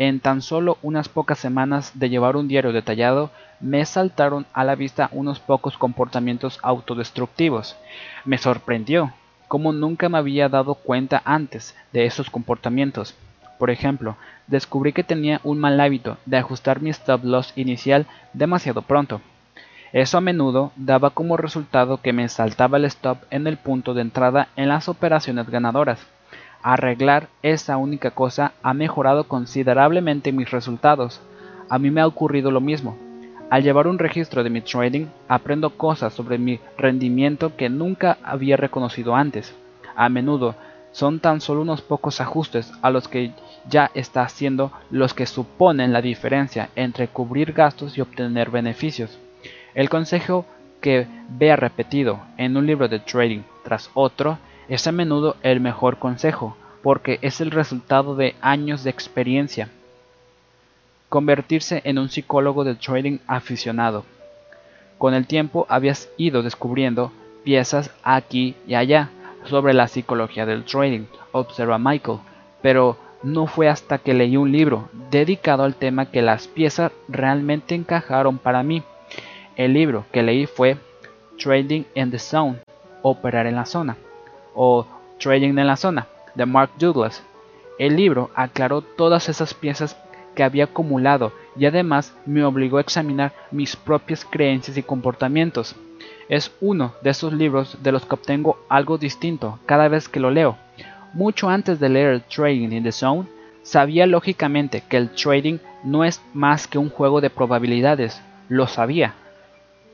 En tan solo unas pocas semanas de llevar un diario detallado, me saltaron a la vista unos pocos comportamientos autodestructivos. Me sorprendió, como nunca me había dado cuenta antes de esos comportamientos. Por ejemplo, descubrí que tenía un mal hábito de ajustar mi stop loss inicial demasiado pronto. Eso a menudo daba como resultado que me saltaba el stop en el punto de entrada en las operaciones ganadoras. Arreglar esa única cosa ha mejorado considerablemente mis resultados. A mí me ha ocurrido lo mismo. Al llevar un registro de mi trading, aprendo cosas sobre mi rendimiento que nunca había reconocido antes. A menudo son tan solo unos pocos ajustes a los que ya está haciendo los que suponen la diferencia entre cubrir gastos y obtener beneficios. El consejo que vea repetido en un libro de trading tras otro es a menudo el mejor consejo, porque es el resultado de años de experiencia. Convertirse en un psicólogo de trading aficionado. Con el tiempo habías ido descubriendo piezas aquí y allá sobre la psicología del trading, observa Michael, pero no fue hasta que leí un libro dedicado al tema que las piezas realmente encajaron para mí. El libro que leí fue Trading in the Zone, operar en la zona o Trading en la Zona, de Mark Douglas. El libro aclaró todas esas piezas que había acumulado y además me obligó a examinar mis propias creencias y comportamientos. Es uno de esos libros de los que obtengo algo distinto cada vez que lo leo. Mucho antes de leer Trading in the Zone, sabía lógicamente que el trading no es más que un juego de probabilidades, lo sabía.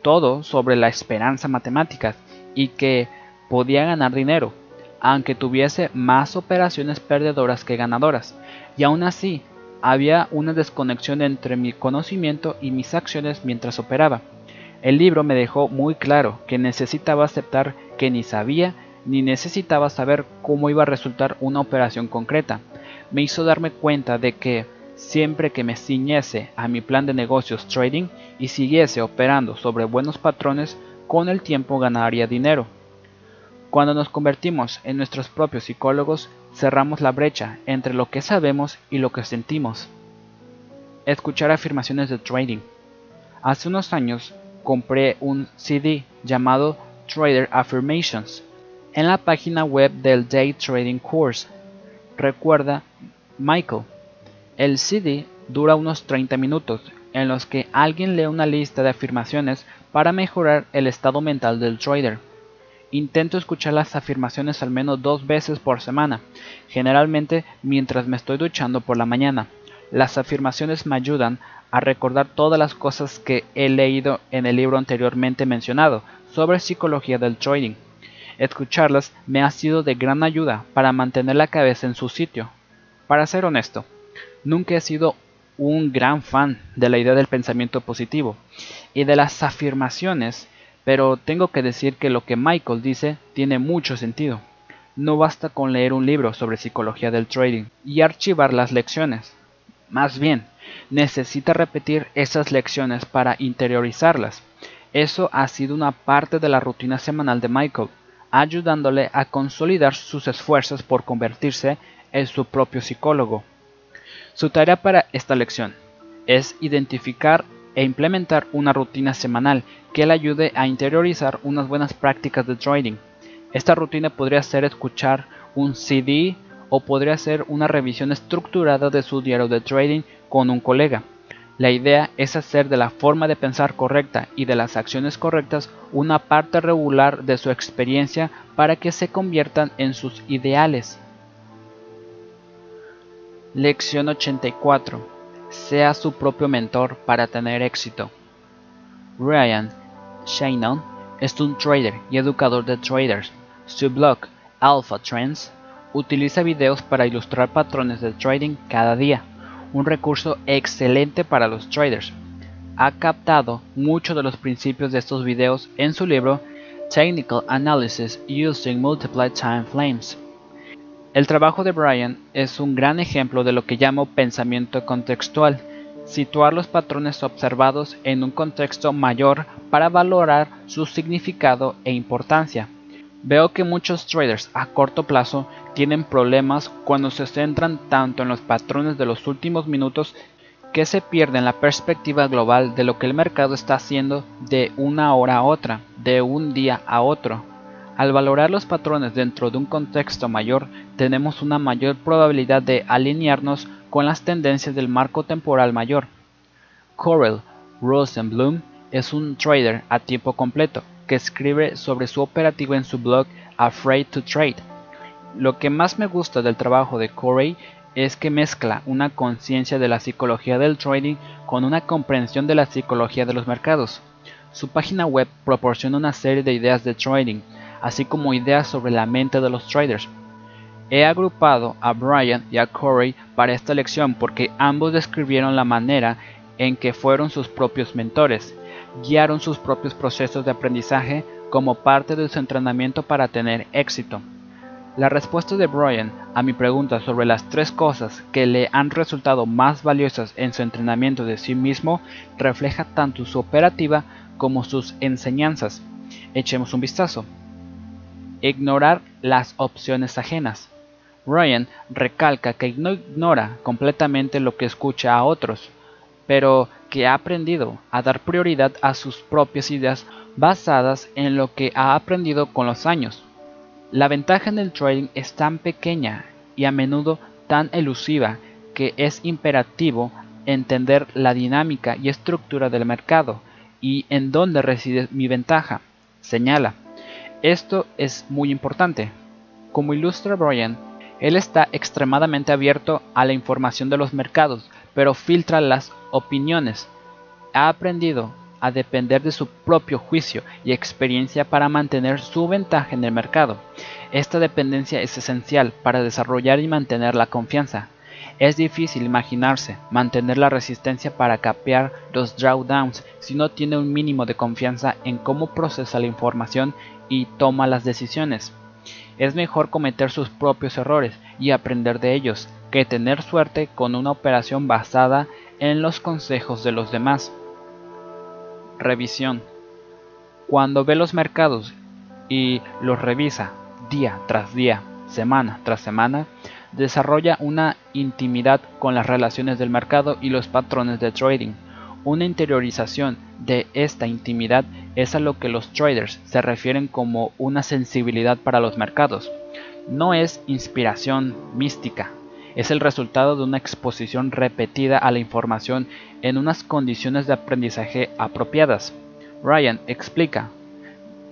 Todo sobre la esperanza matemática y que podía ganar dinero, aunque tuviese más operaciones perdedoras que ganadoras, y aún así había una desconexión entre mi conocimiento y mis acciones mientras operaba. El libro me dejó muy claro que necesitaba aceptar que ni sabía ni necesitaba saber cómo iba a resultar una operación concreta. Me hizo darme cuenta de que siempre que me ciñese a mi plan de negocios trading y siguiese operando sobre buenos patrones, con el tiempo ganaría dinero. Cuando nos convertimos en nuestros propios psicólogos, cerramos la brecha entre lo que sabemos y lo que sentimos. Escuchar afirmaciones de trading. Hace unos años compré un CD llamado Trader Affirmations en la página web del Day Trading Course. Recuerda, Michael, el CD dura unos 30 minutos en los que alguien lee una lista de afirmaciones para mejorar el estado mental del trader. Intento escuchar las afirmaciones al menos dos veces por semana, generalmente mientras me estoy duchando por la mañana. Las afirmaciones me ayudan a recordar todas las cosas que he leído en el libro anteriormente mencionado sobre psicología del trading. Escucharlas me ha sido de gran ayuda para mantener la cabeza en su sitio. Para ser honesto, nunca he sido un gran fan de la idea del pensamiento positivo y de las afirmaciones pero tengo que decir que lo que Michael dice tiene mucho sentido. No basta con leer un libro sobre psicología del trading y archivar las lecciones. Más bien, necesita repetir esas lecciones para interiorizarlas. Eso ha sido una parte de la rutina semanal de Michael, ayudándole a consolidar sus esfuerzos por convertirse en su propio psicólogo. Su tarea para esta lección es identificar e implementar una rutina semanal que le ayude a interiorizar unas buenas prácticas de trading. Esta rutina podría ser escuchar un CD o podría ser una revisión estructurada de su diario de trading con un colega. La idea es hacer de la forma de pensar correcta y de las acciones correctas una parte regular de su experiencia para que se conviertan en sus ideales. Lección 84 sea su propio mentor para tener éxito. Ryan Shannon es un trader y educador de traders. Su blog Alpha Trends utiliza videos para ilustrar patrones de trading cada día, un recurso excelente para los traders. Ha captado muchos de los principios de estos videos en su libro Technical Analysis Using Multiple Time Frames. El trabajo de Brian es un gran ejemplo de lo que llamo pensamiento contextual, situar los patrones observados en un contexto mayor para valorar su significado e importancia. Veo que muchos traders a corto plazo tienen problemas cuando se centran tanto en los patrones de los últimos minutos que se pierden la perspectiva global de lo que el mercado está haciendo de una hora a otra, de un día a otro. Al valorar los patrones dentro de un contexto mayor, tenemos una mayor probabilidad de alinearnos con las tendencias del marco temporal mayor. Corel Rosenblum es un trader a tiempo completo que escribe sobre su operativo en su blog Afraid to Trade. Lo que más me gusta del trabajo de Corey es que mezcla una conciencia de la psicología del trading con una comprensión de la psicología de los mercados. Su página web proporciona una serie de ideas de trading, así como ideas sobre la mente de los traders. He agrupado a Brian y a Corey para esta lección porque ambos describieron la manera en que fueron sus propios mentores, guiaron sus propios procesos de aprendizaje como parte de su entrenamiento para tener éxito. La respuesta de Brian a mi pregunta sobre las tres cosas que le han resultado más valiosas en su entrenamiento de sí mismo refleja tanto su operativa como sus enseñanzas. Echemos un vistazo. Ignorar las opciones ajenas. Ryan recalca que no ignora completamente lo que escucha a otros, pero que ha aprendido a dar prioridad a sus propias ideas basadas en lo que ha aprendido con los años. La ventaja en el trading es tan pequeña y a menudo tan elusiva que es imperativo entender la dinámica y estructura del mercado y en dónde reside mi ventaja, señala. Esto es muy importante. Como ilustra Brian, él está extremadamente abierto a la información de los mercados, pero filtra las opiniones. Ha aprendido a depender de su propio juicio y experiencia para mantener su ventaja en el mercado. Esta dependencia es esencial para desarrollar y mantener la confianza. Es difícil imaginarse mantener la resistencia para capear los drawdowns si no tiene un mínimo de confianza en cómo procesa la información y toma las decisiones. Es mejor cometer sus propios errores y aprender de ellos que tener suerte con una operación basada en los consejos de los demás. Revisión. Cuando ve los mercados y los revisa día tras día, semana tras semana, desarrolla una intimidad con las relaciones del mercado y los patrones de trading. Una interiorización de esta intimidad es a lo que los traders se refieren como una sensibilidad para los mercados. No es inspiración mística, es el resultado de una exposición repetida a la información en unas condiciones de aprendizaje apropiadas. Ryan explica,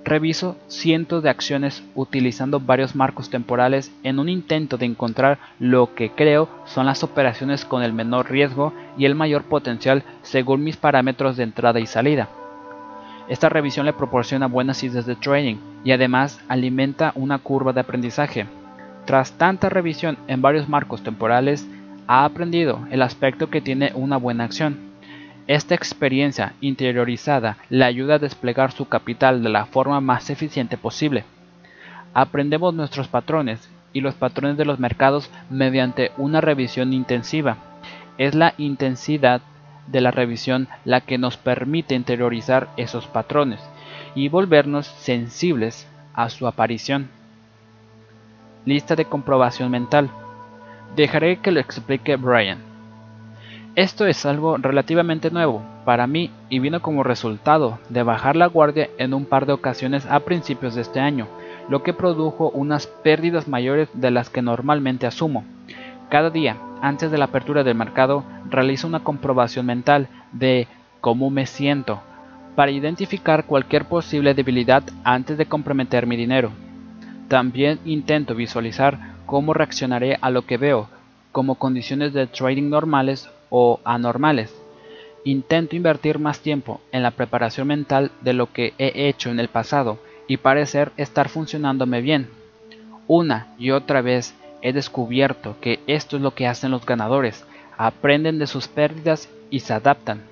reviso cientos de acciones utilizando varios marcos temporales en un intento de encontrar lo que creo son las operaciones con el menor riesgo y el mayor potencial según mis parámetros de entrada y salida. Esta revisión le proporciona buenas ideas de trading y además alimenta una curva de aprendizaje. Tras tanta revisión en varios marcos temporales, ha aprendido el aspecto que tiene una buena acción. Esta experiencia interiorizada le ayuda a desplegar su capital de la forma más eficiente posible. Aprendemos nuestros patrones y los patrones de los mercados mediante una revisión intensiva. Es la intensidad de la revisión la que nos permite interiorizar esos patrones y volvernos sensibles a su aparición. Lista de comprobación mental. Dejaré que lo explique Brian. Esto es algo relativamente nuevo para mí y vino como resultado de bajar la guardia en un par de ocasiones a principios de este año, lo que produjo unas pérdidas mayores de las que normalmente asumo. Cada día, antes de la apertura del mercado, realizo una comprobación mental de cómo me siento para identificar cualquier posible debilidad antes de comprometer mi dinero. También intento visualizar cómo reaccionaré a lo que veo, como condiciones de trading normales o anormales. Intento invertir más tiempo en la preparación mental de lo que he hecho en el pasado y parecer estar funcionándome bien. Una y otra vez he descubierto que esto es lo que hacen los ganadores, aprenden de sus pérdidas y se adaptan.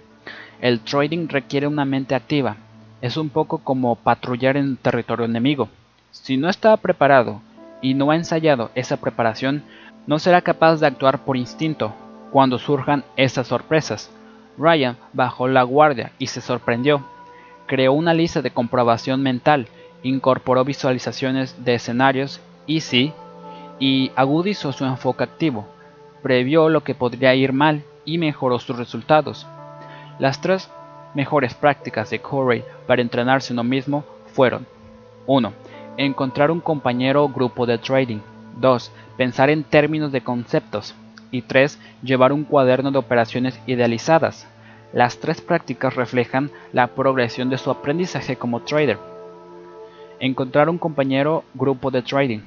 El trading requiere una mente activa, es un poco como patrullar en territorio enemigo. Si no está preparado y no ha ensayado esa preparación, no será capaz de actuar por instinto cuando surjan esas sorpresas. Ryan bajó la guardia y se sorprendió. Creó una lista de comprobación mental, incorporó visualizaciones de escenarios y sí, y agudizó su enfoque activo. Previó lo que podría ir mal y mejoró sus resultados. Las tres mejores prácticas de Corey para entrenarse uno mismo fueron 1 encontrar un compañero o grupo de trading. 2. Pensar en términos de conceptos. Y 3. Llevar un cuaderno de operaciones idealizadas. Las tres prácticas reflejan la progresión de su aprendizaje como trader. Encontrar un compañero grupo de trading.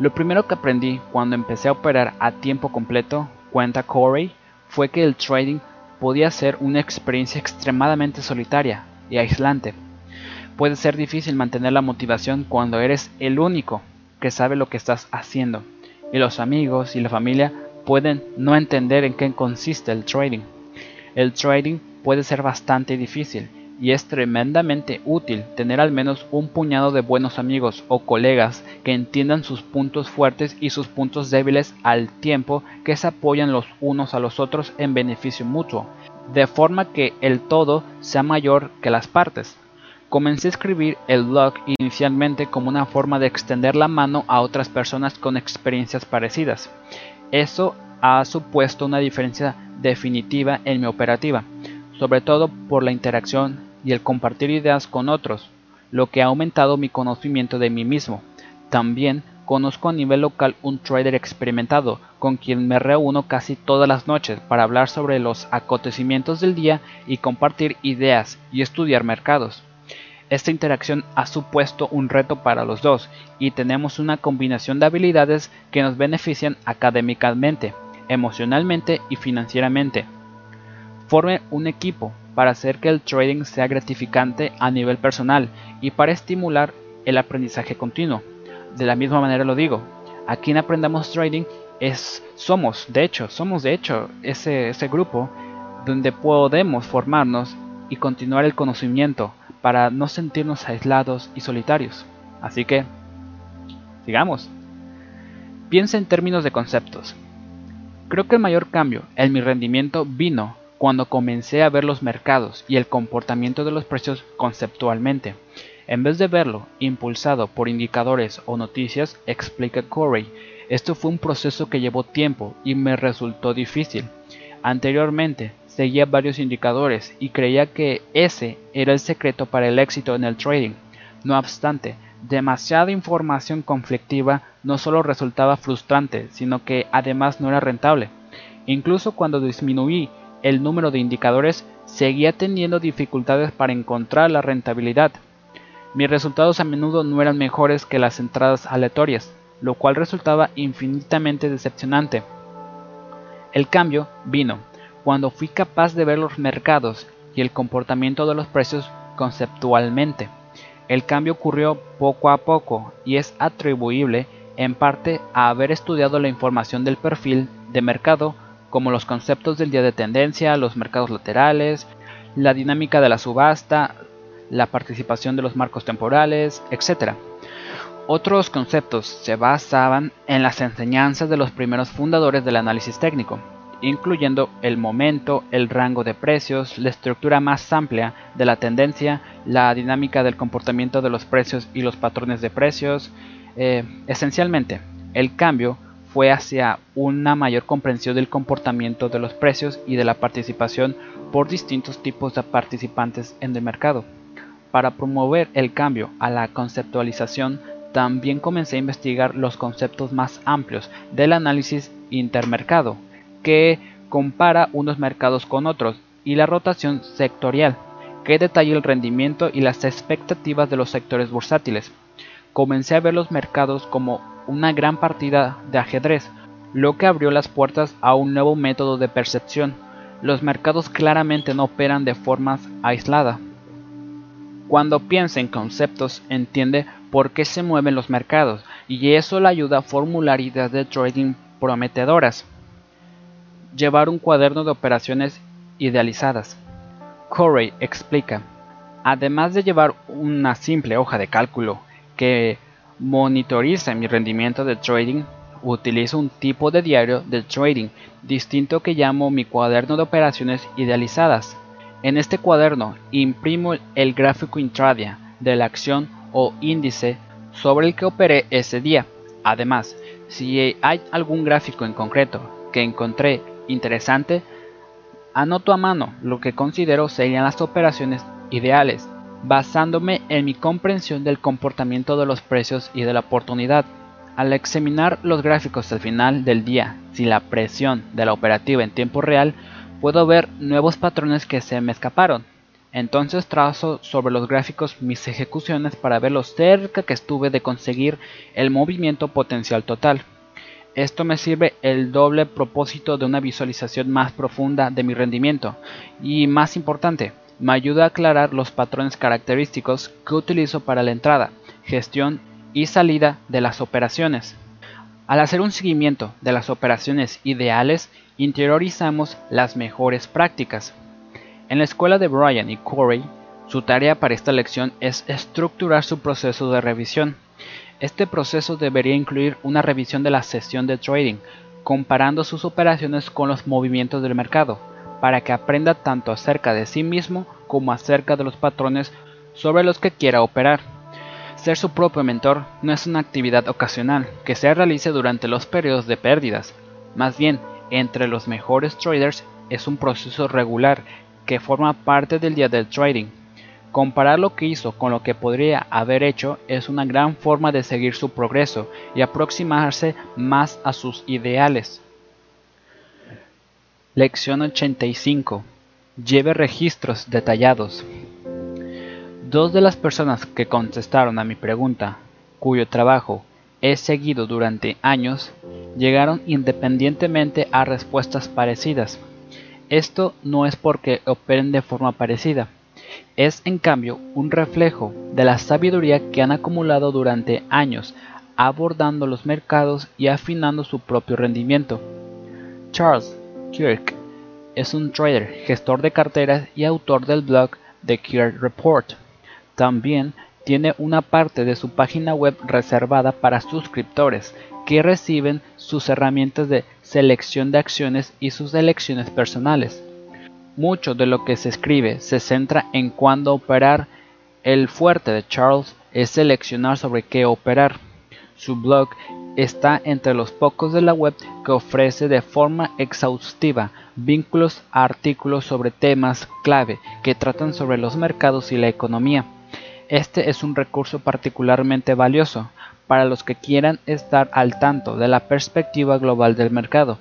Lo primero que aprendí cuando empecé a operar a tiempo completo, cuenta Corey, fue que el trading podía ser una experiencia extremadamente solitaria y aislante puede ser difícil mantener la motivación cuando eres el único que sabe lo que estás haciendo y los amigos y la familia pueden no entender en qué consiste el trading. El trading puede ser bastante difícil y es tremendamente útil tener al menos un puñado de buenos amigos o colegas que entiendan sus puntos fuertes y sus puntos débiles al tiempo que se apoyan los unos a los otros en beneficio mutuo, de forma que el todo sea mayor que las partes. Comencé a escribir el blog inicialmente como una forma de extender la mano a otras personas con experiencias parecidas. Eso ha supuesto una diferencia definitiva en mi operativa, sobre todo por la interacción y el compartir ideas con otros, lo que ha aumentado mi conocimiento de mí mismo. También conozco a nivel local un trader experimentado con quien me reúno casi todas las noches para hablar sobre los acontecimientos del día y compartir ideas y estudiar mercados. Esta interacción ha supuesto un reto para los dos y tenemos una combinación de habilidades que nos benefician académicamente, emocionalmente y financieramente. Forme un equipo para hacer que el trading sea gratificante a nivel personal y para estimular el aprendizaje continuo. De la misma manera lo digo, aquí en Aprendamos Trading es, somos, de hecho, somos de hecho ese, ese grupo donde podemos formarnos y continuar el conocimiento para no sentirnos aislados y solitarios. Así que, sigamos. Piensa en términos de conceptos. Creo que el mayor cambio en mi rendimiento vino cuando comencé a ver los mercados y el comportamiento de los precios conceptualmente. En vez de verlo impulsado por indicadores o noticias, explica Corey, esto fue un proceso que llevó tiempo y me resultó difícil. Anteriormente, seguía varios indicadores y creía que ese era el secreto para el éxito en el trading. No obstante, demasiada información conflictiva no solo resultaba frustrante, sino que además no era rentable. Incluso cuando disminuí el número de indicadores, seguía teniendo dificultades para encontrar la rentabilidad. Mis resultados a menudo no eran mejores que las entradas aleatorias, lo cual resultaba infinitamente decepcionante. El cambio vino cuando fui capaz de ver los mercados y el comportamiento de los precios conceptualmente. El cambio ocurrió poco a poco y es atribuible en parte a haber estudiado la información del perfil de mercado como los conceptos del día de tendencia, los mercados laterales, la dinámica de la subasta, la participación de los marcos temporales, etc. Otros conceptos se basaban en las enseñanzas de los primeros fundadores del análisis técnico, incluyendo el momento, el rango de precios, la estructura más amplia de la tendencia, la dinámica del comportamiento de los precios y los patrones de precios. Eh, esencialmente, el cambio fue hacia una mayor comprensión del comportamiento de los precios y de la participación por distintos tipos de participantes en el mercado. Para promover el cambio a la conceptualización, también comencé a investigar los conceptos más amplios del análisis intermercado, que compara unos mercados con otros, y la rotación sectorial, que detalla el rendimiento y las expectativas de los sectores bursátiles. Comencé a ver los mercados como una gran partida de ajedrez, lo que abrió las puertas a un nuevo método de percepción. Los mercados claramente no operan de forma aislada, cuando piensa en conceptos, entiende por qué se mueven los mercados y eso le ayuda a formular ideas de trading prometedoras. Llevar un cuaderno de operaciones idealizadas. Corey explica, además de llevar una simple hoja de cálculo que monitoriza mi rendimiento de trading, utilizo un tipo de diario de trading distinto que llamo mi cuaderno de operaciones idealizadas. En este cuaderno imprimo el gráfico intradia de la acción o índice sobre el que operé ese día. Además, si hay algún gráfico en concreto que encontré interesante, anoto a mano lo que considero serían las operaciones ideales, basándome en mi comprensión del comportamiento de los precios y de la oportunidad. Al examinar los gráficos al final del día, si la presión de la operativa en tiempo real puedo ver nuevos patrones que se me escaparon. Entonces trazo sobre los gráficos mis ejecuciones para ver lo cerca que estuve de conseguir el movimiento potencial total. Esto me sirve el doble propósito de una visualización más profunda de mi rendimiento y más importante, me ayuda a aclarar los patrones característicos que utilizo para la entrada, gestión y salida de las operaciones. Al hacer un seguimiento de las operaciones ideales, interiorizamos las mejores prácticas. En la escuela de Brian y Corey, su tarea para esta lección es estructurar su proceso de revisión. Este proceso debería incluir una revisión de la sesión de trading, comparando sus operaciones con los movimientos del mercado, para que aprenda tanto acerca de sí mismo como acerca de los patrones sobre los que quiera operar. Ser su propio mentor no es una actividad ocasional que se realice durante los periodos de pérdidas. Más bien, entre los mejores traders es un proceso regular que forma parte del día del trading. Comparar lo que hizo con lo que podría haber hecho es una gran forma de seguir su progreso y aproximarse más a sus ideales. Lección 85. Lleve registros detallados. Dos de las personas que contestaron a mi pregunta, cuyo trabajo he seguido durante años, llegaron independientemente a respuestas parecidas. Esto no es porque operen de forma parecida, es en cambio un reflejo de la sabiduría que han acumulado durante años abordando los mercados y afinando su propio rendimiento. Charles Kirk es un trader, gestor de carteras y autor del blog The Kirk Report. También tiene una parte de su página web reservada para suscriptores que reciben sus herramientas de selección de acciones y sus elecciones personales. Mucho de lo que se escribe se centra en cuándo operar. El fuerte de Charles es seleccionar sobre qué operar. Su blog está entre los pocos de la web que ofrece de forma exhaustiva vínculos a artículos sobre temas clave que tratan sobre los mercados y la economía. Este es un recurso particularmente valioso para los que quieran estar al tanto de la perspectiva global del mercado.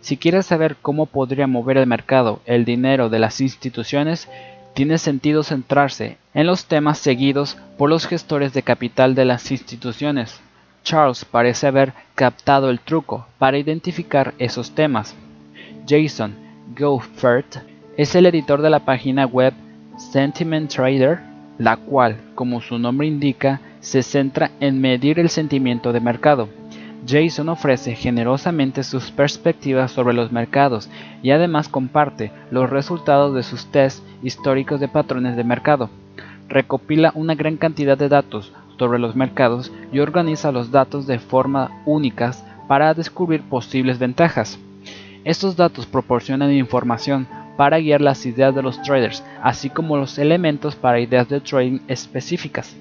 Si quieres saber cómo podría mover el mercado el dinero de las instituciones, tiene sentido centrarse en los temas seguidos por los gestores de capital de las instituciones. Charles parece haber captado el truco para identificar esos temas. Jason Goffert es el editor de la página web Sentiment Trader, la cual, como su nombre indica, se centra en medir el sentimiento de mercado. Jason ofrece generosamente sus perspectivas sobre los mercados y además comparte los resultados de sus tests históricos de patrones de mercado. Recopila una gran cantidad de datos sobre los mercados y organiza los datos de forma únicas para descubrir posibles ventajas. Estos datos proporcionan información para guiar las ideas de los traders, así como los elementos para ideas de trading específicas.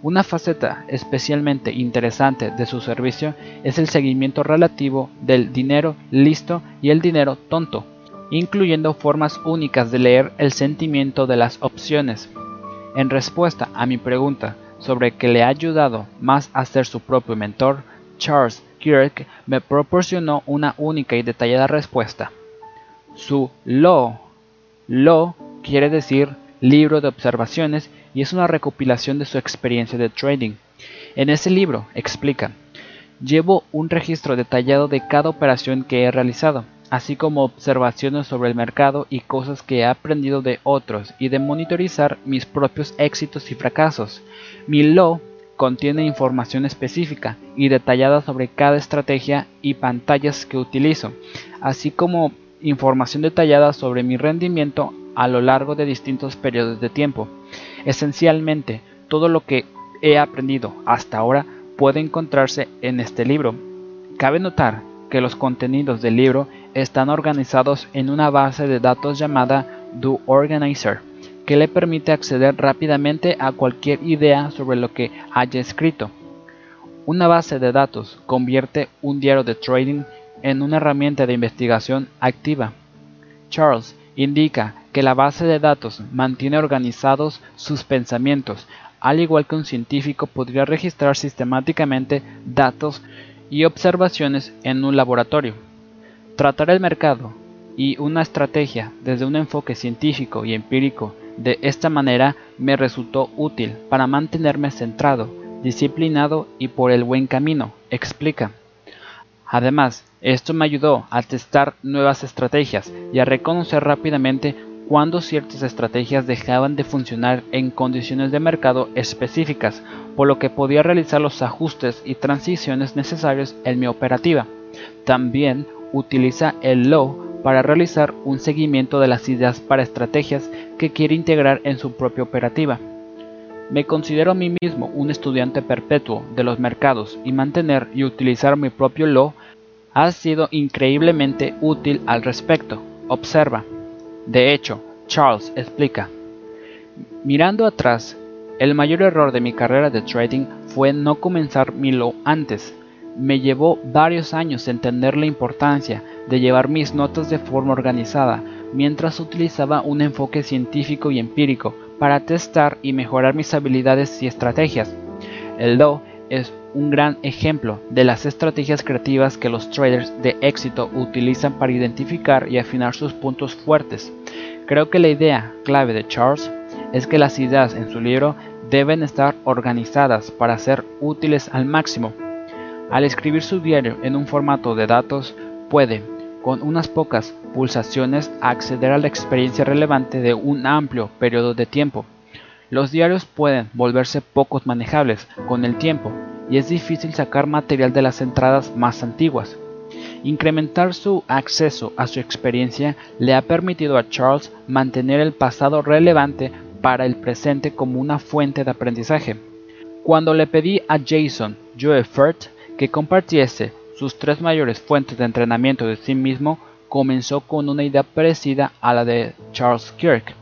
Una faceta especialmente interesante de su servicio es el seguimiento relativo del dinero listo y el dinero tonto, incluyendo formas únicas de leer el sentimiento de las opciones. En respuesta a mi pregunta sobre qué le ha ayudado más a ser su propio mentor, Charles Kirk me proporcionó una única y detallada respuesta. Su lo, lo quiere decir libro de observaciones y es una recopilación de su experiencia de trading. En ese libro explica, llevo un registro detallado de cada operación que he realizado, así como observaciones sobre el mercado y cosas que he aprendido de otros y de monitorizar mis propios éxitos y fracasos. Mi lo contiene información específica y detallada sobre cada estrategia y pantallas que utilizo, así como información detallada sobre mi rendimiento a lo largo de distintos periodos de tiempo. Esencialmente, todo lo que he aprendido hasta ahora puede encontrarse en este libro. Cabe notar que los contenidos del libro están organizados en una base de datos llamada Do Organizer, que le permite acceder rápidamente a cualquier idea sobre lo que haya escrito. Una base de datos convierte un diario de trading en una herramienta de investigación activa. Charles indica que la base de datos mantiene organizados sus pensamientos, al igual que un científico podría registrar sistemáticamente datos y observaciones en un laboratorio. Tratar el mercado y una estrategia desde un enfoque científico y empírico de esta manera me resultó útil para mantenerme centrado, disciplinado y por el buen camino, explica. Además, esto me ayudó a testar nuevas estrategias y a reconocer rápidamente cuando ciertas estrategias dejaban de funcionar en condiciones de mercado específicas, por lo que podía realizar los ajustes y transiciones necesarios en mi operativa. También utiliza el Low para realizar un seguimiento de las ideas para estrategias que quiere integrar en su propia operativa. Me considero a mí mismo un estudiante perpetuo de los mercados y mantener y utilizar mi propio Law ha sido increíblemente útil al respecto. Observa. De hecho, Charles explica, mirando atrás, el mayor error de mi carrera de trading fue no comenzar mi lo antes. Me llevó varios años entender la importancia de llevar mis notas de forma organizada mientras utilizaba un enfoque científico y empírico para testar y mejorar mis habilidades y estrategias. El Do es un gran ejemplo de las estrategias creativas que los traders de éxito utilizan para identificar y afinar sus puntos fuertes. Creo que la idea clave de Charles es que las ideas en su libro deben estar organizadas para ser útiles al máximo. Al escribir su diario en un formato de datos, puede, con unas pocas pulsaciones, acceder a la experiencia relevante de un amplio periodo de tiempo. Los diarios pueden volverse pocos manejables con el tiempo y es difícil sacar material de las entradas más antiguas. Incrementar su acceso a su experiencia le ha permitido a Charles mantener el pasado relevante para el presente como una fuente de aprendizaje. Cuando le pedí a Jason Joe que compartiese sus tres mayores fuentes de entrenamiento de sí mismo, comenzó con una idea parecida a la de Charles Kirk.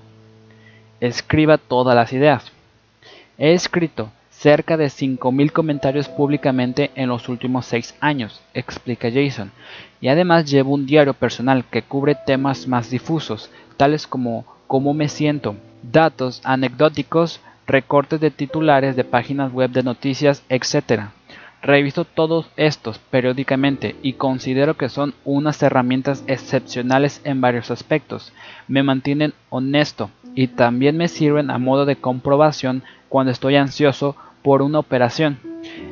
Escriba todas las ideas. He escrito cerca de 5.000 comentarios públicamente en los últimos 6 años, explica Jason, y además llevo un diario personal que cubre temas más difusos, tales como cómo me siento, datos anecdóticos, recortes de titulares de páginas web de noticias, etc. Reviso todos estos periódicamente y considero que son unas herramientas excepcionales en varios aspectos. Me mantienen honesto y también me sirven a modo de comprobación cuando estoy ansioso por una operación.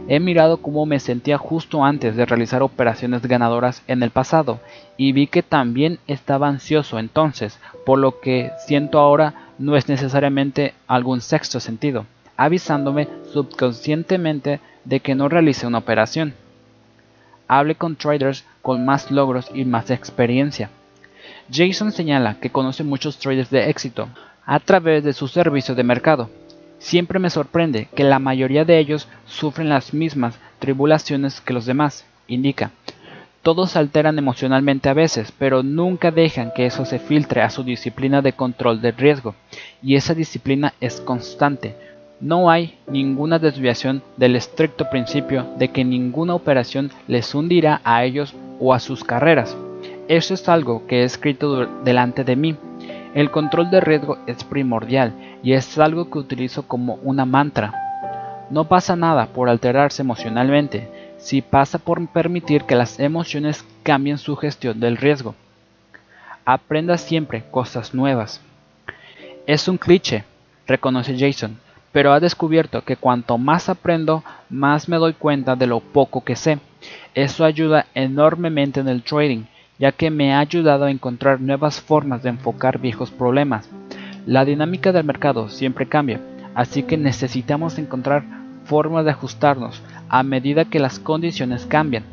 He mirado cómo me sentía justo antes de realizar operaciones ganadoras en el pasado y vi que también estaba ansioso entonces, por lo que siento ahora no es necesariamente algún sexto sentido, avisándome subconscientemente de que no realice una operación. Hable con traders con más logros y más experiencia. Jason señala que conoce muchos traders de éxito a través de su servicio de mercado, Siempre me sorprende que la mayoría de ellos sufren las mismas tribulaciones que los demás, indica. Todos se alteran emocionalmente a veces, pero nunca dejan que eso se filtre a su disciplina de control del riesgo, y esa disciplina es constante. No hay ninguna desviación del estricto principio de que ninguna operación les hundirá a ellos o a sus carreras. Eso es algo que he escrito delante de mí, el control de riesgo es primordial y es algo que utilizo como una mantra. No pasa nada por alterarse emocionalmente, si pasa por permitir que las emociones cambien su gestión del riesgo. Aprenda siempre cosas nuevas. Es un cliché, reconoce Jason, pero ha descubierto que cuanto más aprendo, más me doy cuenta de lo poco que sé. Eso ayuda enormemente en el trading ya que me ha ayudado a encontrar nuevas formas de enfocar viejos problemas. La dinámica del mercado siempre cambia, así que necesitamos encontrar formas de ajustarnos a medida que las condiciones cambian.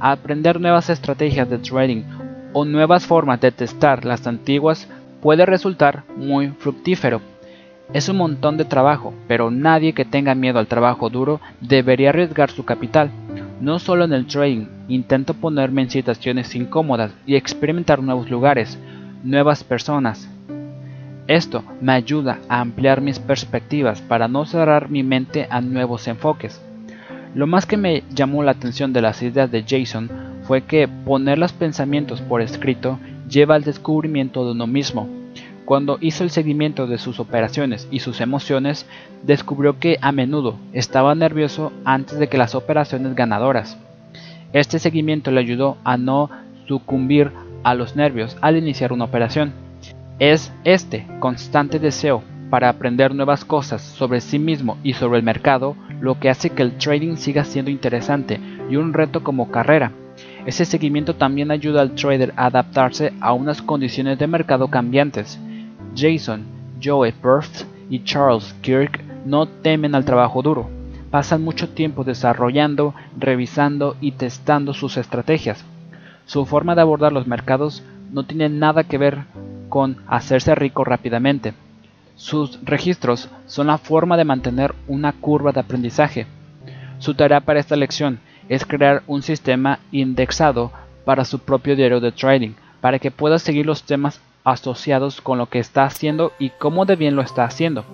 Aprender nuevas estrategias de trading o nuevas formas de testar las antiguas puede resultar muy fructífero. Es un montón de trabajo, pero nadie que tenga miedo al trabajo duro debería arriesgar su capital. No solo en el trading, intento ponerme en situaciones incómodas y experimentar nuevos lugares, nuevas personas. Esto me ayuda a ampliar mis perspectivas para no cerrar mi mente a nuevos enfoques. Lo más que me llamó la atención de las ideas de Jason fue que poner los pensamientos por escrito lleva al descubrimiento de uno mismo. Cuando hizo el seguimiento de sus operaciones y sus emociones, descubrió que a menudo estaba nervioso antes de que las operaciones ganadoras. Este seguimiento le ayudó a no sucumbir a los nervios al iniciar una operación. Es este constante deseo para aprender nuevas cosas sobre sí mismo y sobre el mercado lo que hace que el trading siga siendo interesante y un reto como carrera. Ese seguimiento también ayuda al trader a adaptarse a unas condiciones de mercado cambiantes. Jason, Joe Perth y Charles Kirk no temen al trabajo duro. Pasan mucho tiempo desarrollando, revisando y testando sus estrategias. Su forma de abordar los mercados no tiene nada que ver con hacerse rico rápidamente. Sus registros son la forma de mantener una curva de aprendizaje. Su tarea para esta lección es crear un sistema indexado para su propio diario de trading, para que pueda seguir los temas asociados con lo que está haciendo y cómo de bien lo está haciendo.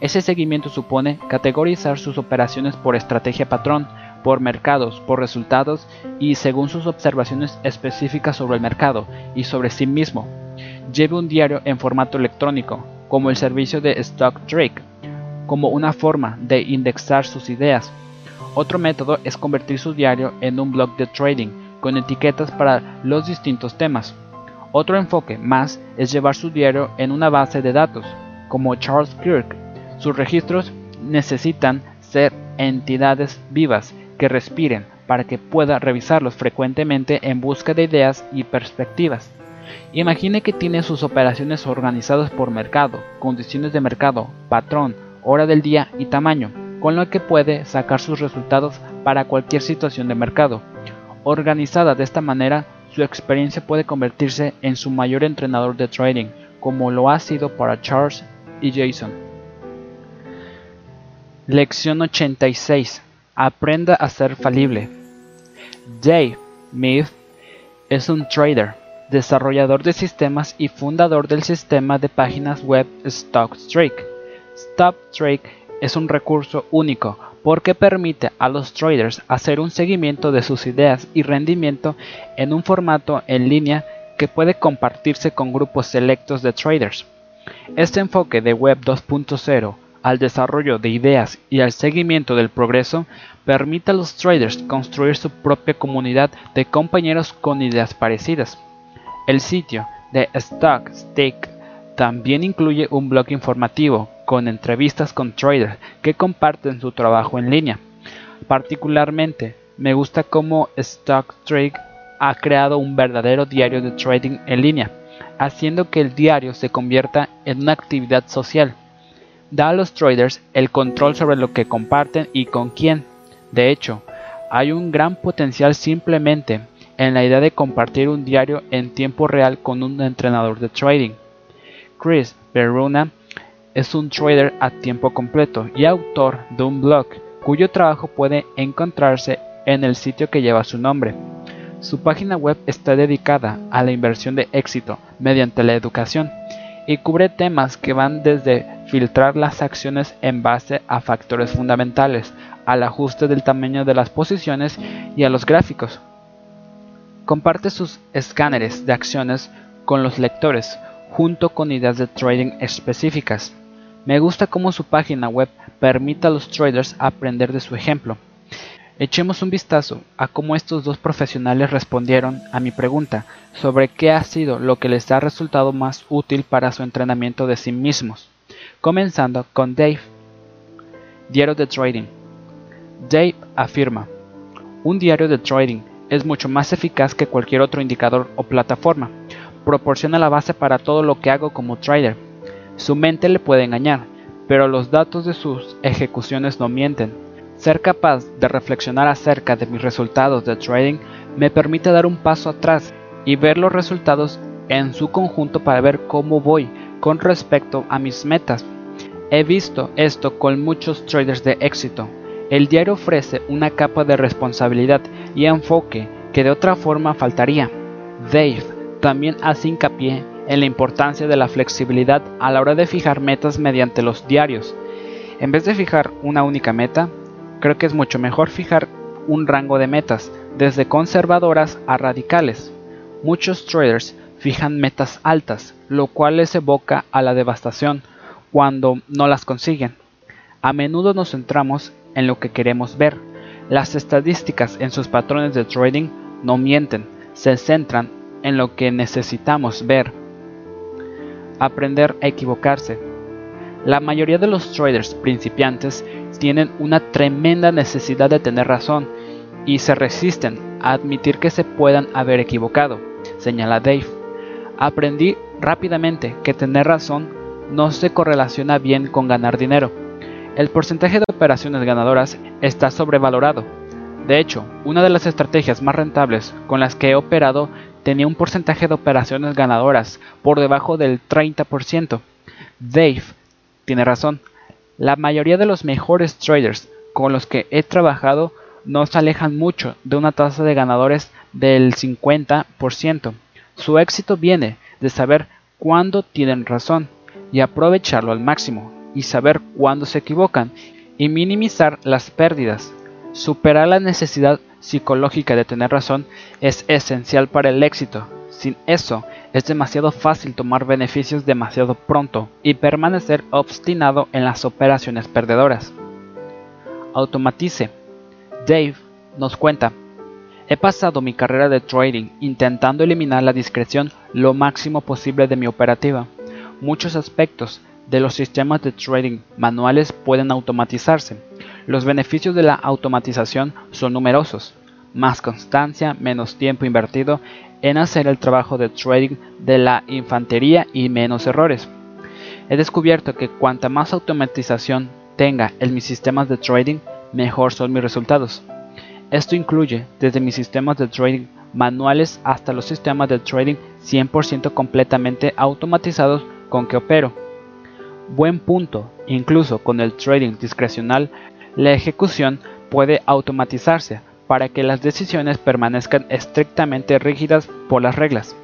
Ese seguimiento supone categorizar sus operaciones por estrategia patrón, por mercados, por resultados y según sus observaciones específicas sobre el mercado y sobre sí mismo. Lleve un diario en formato electrónico, como el servicio de Stock Drake, como una forma de indexar sus ideas. Otro método es convertir su diario en un blog de trading, con etiquetas para los distintos temas. Otro enfoque más es llevar su diario en una base de datos, como Charles Kirk. Sus registros necesitan ser entidades vivas que respiren para que pueda revisarlos frecuentemente en busca de ideas y perspectivas. Imagine que tiene sus operaciones organizadas por mercado, condiciones de mercado, patrón, hora del día y tamaño, con lo que puede sacar sus resultados para cualquier situación de mercado. Organizada de esta manera, su experiencia puede convertirse en su mayor entrenador de trading, como lo ha sido para Charles y Jason. Lección 86. Aprenda a ser falible. Dave Mead es un trader, desarrollador de sistemas y fundador del sistema de páginas web StockStreak. StockStreak es un recurso único porque permite a los traders hacer un seguimiento de sus ideas y rendimiento en un formato en línea que puede compartirse con grupos selectos de traders. Este enfoque de Web 2.0 al desarrollo de ideas y al seguimiento del progreso permite a los traders construir su propia comunidad de compañeros con ideas parecidas. El sitio de StockStick también incluye un blog informativo con entrevistas con traders que comparten su trabajo en línea. Particularmente, me gusta cómo StockStick ha creado un verdadero diario de trading en línea, haciendo que el diario se convierta en una actividad social da a los traders el control sobre lo que comparten y con quién. De hecho, hay un gran potencial simplemente en la idea de compartir un diario en tiempo real con un entrenador de trading. Chris Beruna es un trader a tiempo completo y autor de un blog cuyo trabajo puede encontrarse en el sitio que lleva su nombre. Su página web está dedicada a la inversión de éxito mediante la educación y cubre temas que van desde filtrar las acciones en base a factores fundamentales, al ajuste del tamaño de las posiciones y a los gráficos. Comparte sus escáneres de acciones con los lectores, junto con ideas de trading específicas. Me gusta cómo su página web permite a los traders aprender de su ejemplo. Echemos un vistazo a cómo estos dos profesionales respondieron a mi pregunta sobre qué ha sido lo que les ha resultado más útil para su entrenamiento de sí mismos, comenzando con Dave. Diario de Trading. Dave afirma, un diario de trading es mucho más eficaz que cualquier otro indicador o plataforma. Proporciona la base para todo lo que hago como trader. Su mente le puede engañar, pero los datos de sus ejecuciones no mienten ser capaz de reflexionar acerca de mis resultados de trading me permite dar un paso atrás y ver los resultados en su conjunto para ver cómo voy con respecto a mis metas. He visto esto con muchos traders de éxito. El diario ofrece una capa de responsabilidad y enfoque que de otra forma faltaría. Dave también hace hincapié en la importancia de la flexibilidad a la hora de fijar metas mediante los diarios. En vez de fijar una única meta, creo que es mucho mejor fijar un rango de metas, desde conservadoras a radicales. Muchos traders fijan metas altas, lo cual les evoca a la devastación cuando no las consiguen. A menudo nos centramos en lo que queremos ver. Las estadísticas en sus patrones de trading no mienten, se centran en lo que necesitamos ver. Aprender a equivocarse. La mayoría de los traders principiantes tienen una tremenda necesidad de tener razón y se resisten a admitir que se puedan haber equivocado, señala Dave. Aprendí rápidamente que tener razón no se correlaciona bien con ganar dinero. El porcentaje de operaciones ganadoras está sobrevalorado. De hecho, una de las estrategias más rentables con las que he operado tenía un porcentaje de operaciones ganadoras por debajo del 30%. Dave tiene razón. La mayoría de los mejores traders con los que he trabajado no se alejan mucho de una tasa de ganadores del 50%. Su éxito viene de saber cuándo tienen razón y aprovecharlo al máximo, y saber cuándo se equivocan y minimizar las pérdidas. Superar la necesidad psicológica de tener razón es esencial para el éxito. Sin eso, es demasiado fácil tomar beneficios demasiado pronto y permanecer obstinado en las operaciones perdedoras. Automatice. Dave nos cuenta, he pasado mi carrera de trading intentando eliminar la discreción lo máximo posible de mi operativa. Muchos aspectos de los sistemas de trading manuales pueden automatizarse. Los beneficios de la automatización son numerosos. Más constancia, menos tiempo invertido en hacer el trabajo de trading de la infantería y menos errores. He descubierto que cuanta más automatización tenga en mis sistemas de trading, mejor son mis resultados. Esto incluye desde mis sistemas de trading manuales hasta los sistemas de trading 100% completamente automatizados con que opero. Buen punto, incluso con el trading discrecional, la ejecución puede automatizarse para que las decisiones permanezcan estrictamente rígidas por las reglas.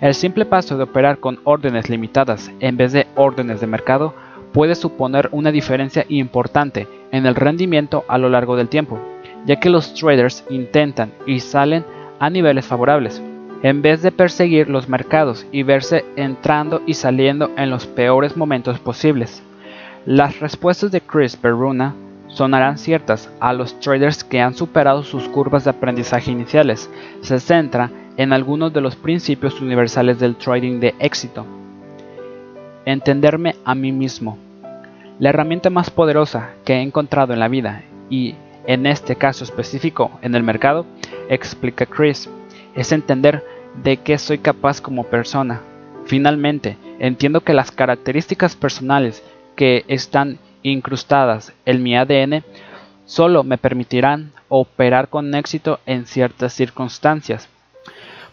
El simple paso de operar con órdenes limitadas en vez de órdenes de mercado puede suponer una diferencia importante en el rendimiento a lo largo del tiempo, ya que los traders intentan y salen a niveles favorables, en vez de perseguir los mercados y verse entrando y saliendo en los peores momentos posibles. Las respuestas de Chris Peruna sonarán ciertas a los traders que han superado sus curvas de aprendizaje iniciales. Se centra en algunos de los principios universales del trading de éxito. Entenderme a mí mismo. La herramienta más poderosa que he encontrado en la vida y en este caso específico en el mercado, explica Chris, es entender de qué soy capaz como persona. Finalmente, entiendo que las características personales que están incrustadas en mi ADN solo me permitirán operar con éxito en ciertas circunstancias.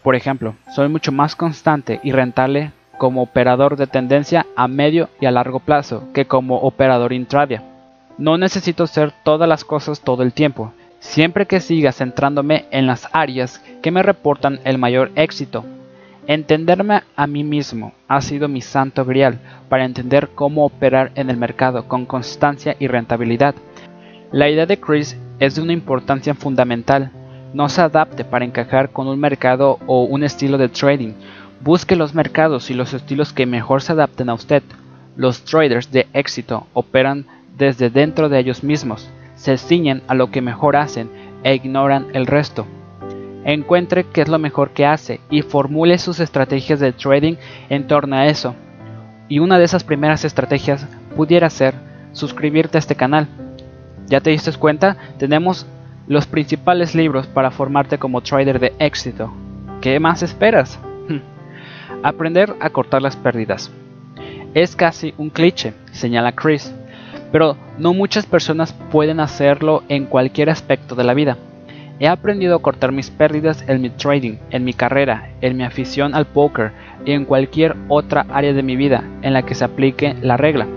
Por ejemplo, soy mucho más constante y rentable como operador de tendencia a medio y a largo plazo que como operador intradia. No necesito ser todas las cosas todo el tiempo, siempre que siga centrándome en las áreas que me reportan el mayor éxito. Entenderme a mí mismo ha sido mi santo grial para entender cómo operar en el mercado con constancia y rentabilidad. La idea de Chris es de una importancia fundamental. No se adapte para encajar con un mercado o un estilo de trading. Busque los mercados y los estilos que mejor se adapten a usted. Los traders de éxito operan desde dentro de ellos mismos, se ciñen a lo que mejor hacen e ignoran el resto. Encuentre qué es lo mejor que hace y formule sus estrategias de trading en torno a eso. Y una de esas primeras estrategias pudiera ser suscribirte a este canal. ¿Ya te diste cuenta? Tenemos los principales libros para formarte como trader de éxito. ¿Qué más esperas? Aprender a cortar las pérdidas. Es casi un cliché, señala Chris, pero no muchas personas pueden hacerlo en cualquier aspecto de la vida. He aprendido a cortar mis pérdidas en mi trading, en mi carrera, en mi afición al póker y en cualquier otra área de mi vida en la que se aplique la regla.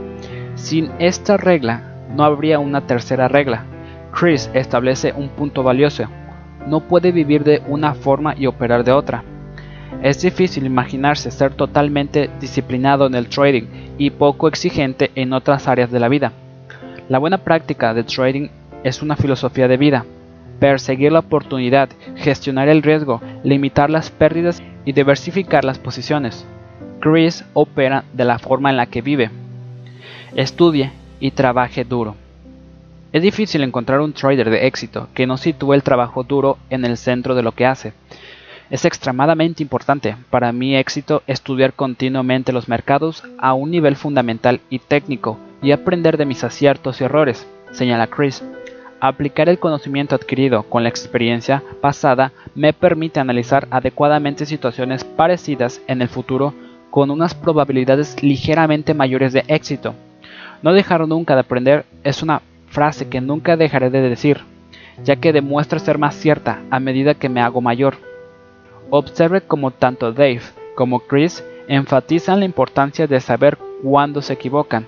Sin esta regla no habría una tercera regla. Chris establece un punto valioso. No puede vivir de una forma y operar de otra. Es difícil imaginarse ser totalmente disciplinado en el trading y poco exigente en otras áreas de la vida. La buena práctica de trading es una filosofía de vida. Perseguir la oportunidad, gestionar el riesgo, limitar las pérdidas y diversificar las posiciones. Chris opera de la forma en la que vive. Estudie y trabaje duro. Es difícil encontrar un trader de éxito que no sitúe el trabajo duro en el centro de lo que hace. Es extremadamente importante para mi éxito estudiar continuamente los mercados a un nivel fundamental y técnico y aprender de mis aciertos y errores, señala Chris. Aplicar el conocimiento adquirido con la experiencia pasada me permite analizar adecuadamente situaciones parecidas en el futuro con unas probabilidades ligeramente mayores de éxito. No dejar nunca de aprender es una frase que nunca dejaré de decir, ya que demuestra ser más cierta a medida que me hago mayor. Observe cómo tanto Dave como Chris enfatizan la importancia de saber cuándo se equivocan.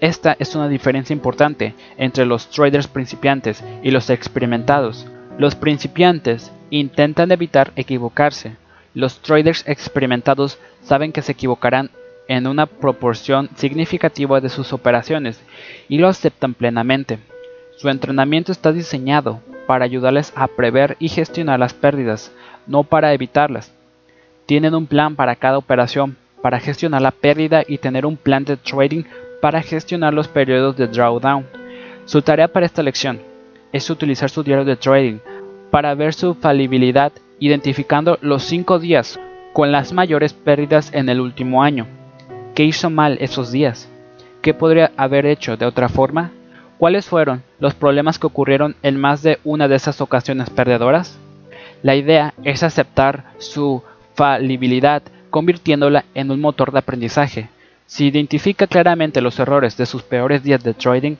Esta es una diferencia importante entre los traders principiantes y los experimentados. Los principiantes intentan evitar equivocarse. Los traders experimentados saben que se equivocarán en una proporción significativa de sus operaciones y lo aceptan plenamente. Su entrenamiento está diseñado para ayudarles a prever y gestionar las pérdidas, no para evitarlas. Tienen un plan para cada operación, para gestionar la pérdida y tener un plan de trading para gestionar los periodos de drawdown. Su tarea para esta lección es utilizar su diario de trading para ver su falibilidad identificando los 5 días con las mayores pérdidas en el último año. ¿Qué hizo mal esos días? ¿Qué podría haber hecho de otra forma? ¿Cuáles fueron los problemas que ocurrieron en más de una de esas ocasiones perdedoras? La idea es aceptar su falibilidad convirtiéndola en un motor de aprendizaje. Si identifica claramente los errores de sus peores días de trading,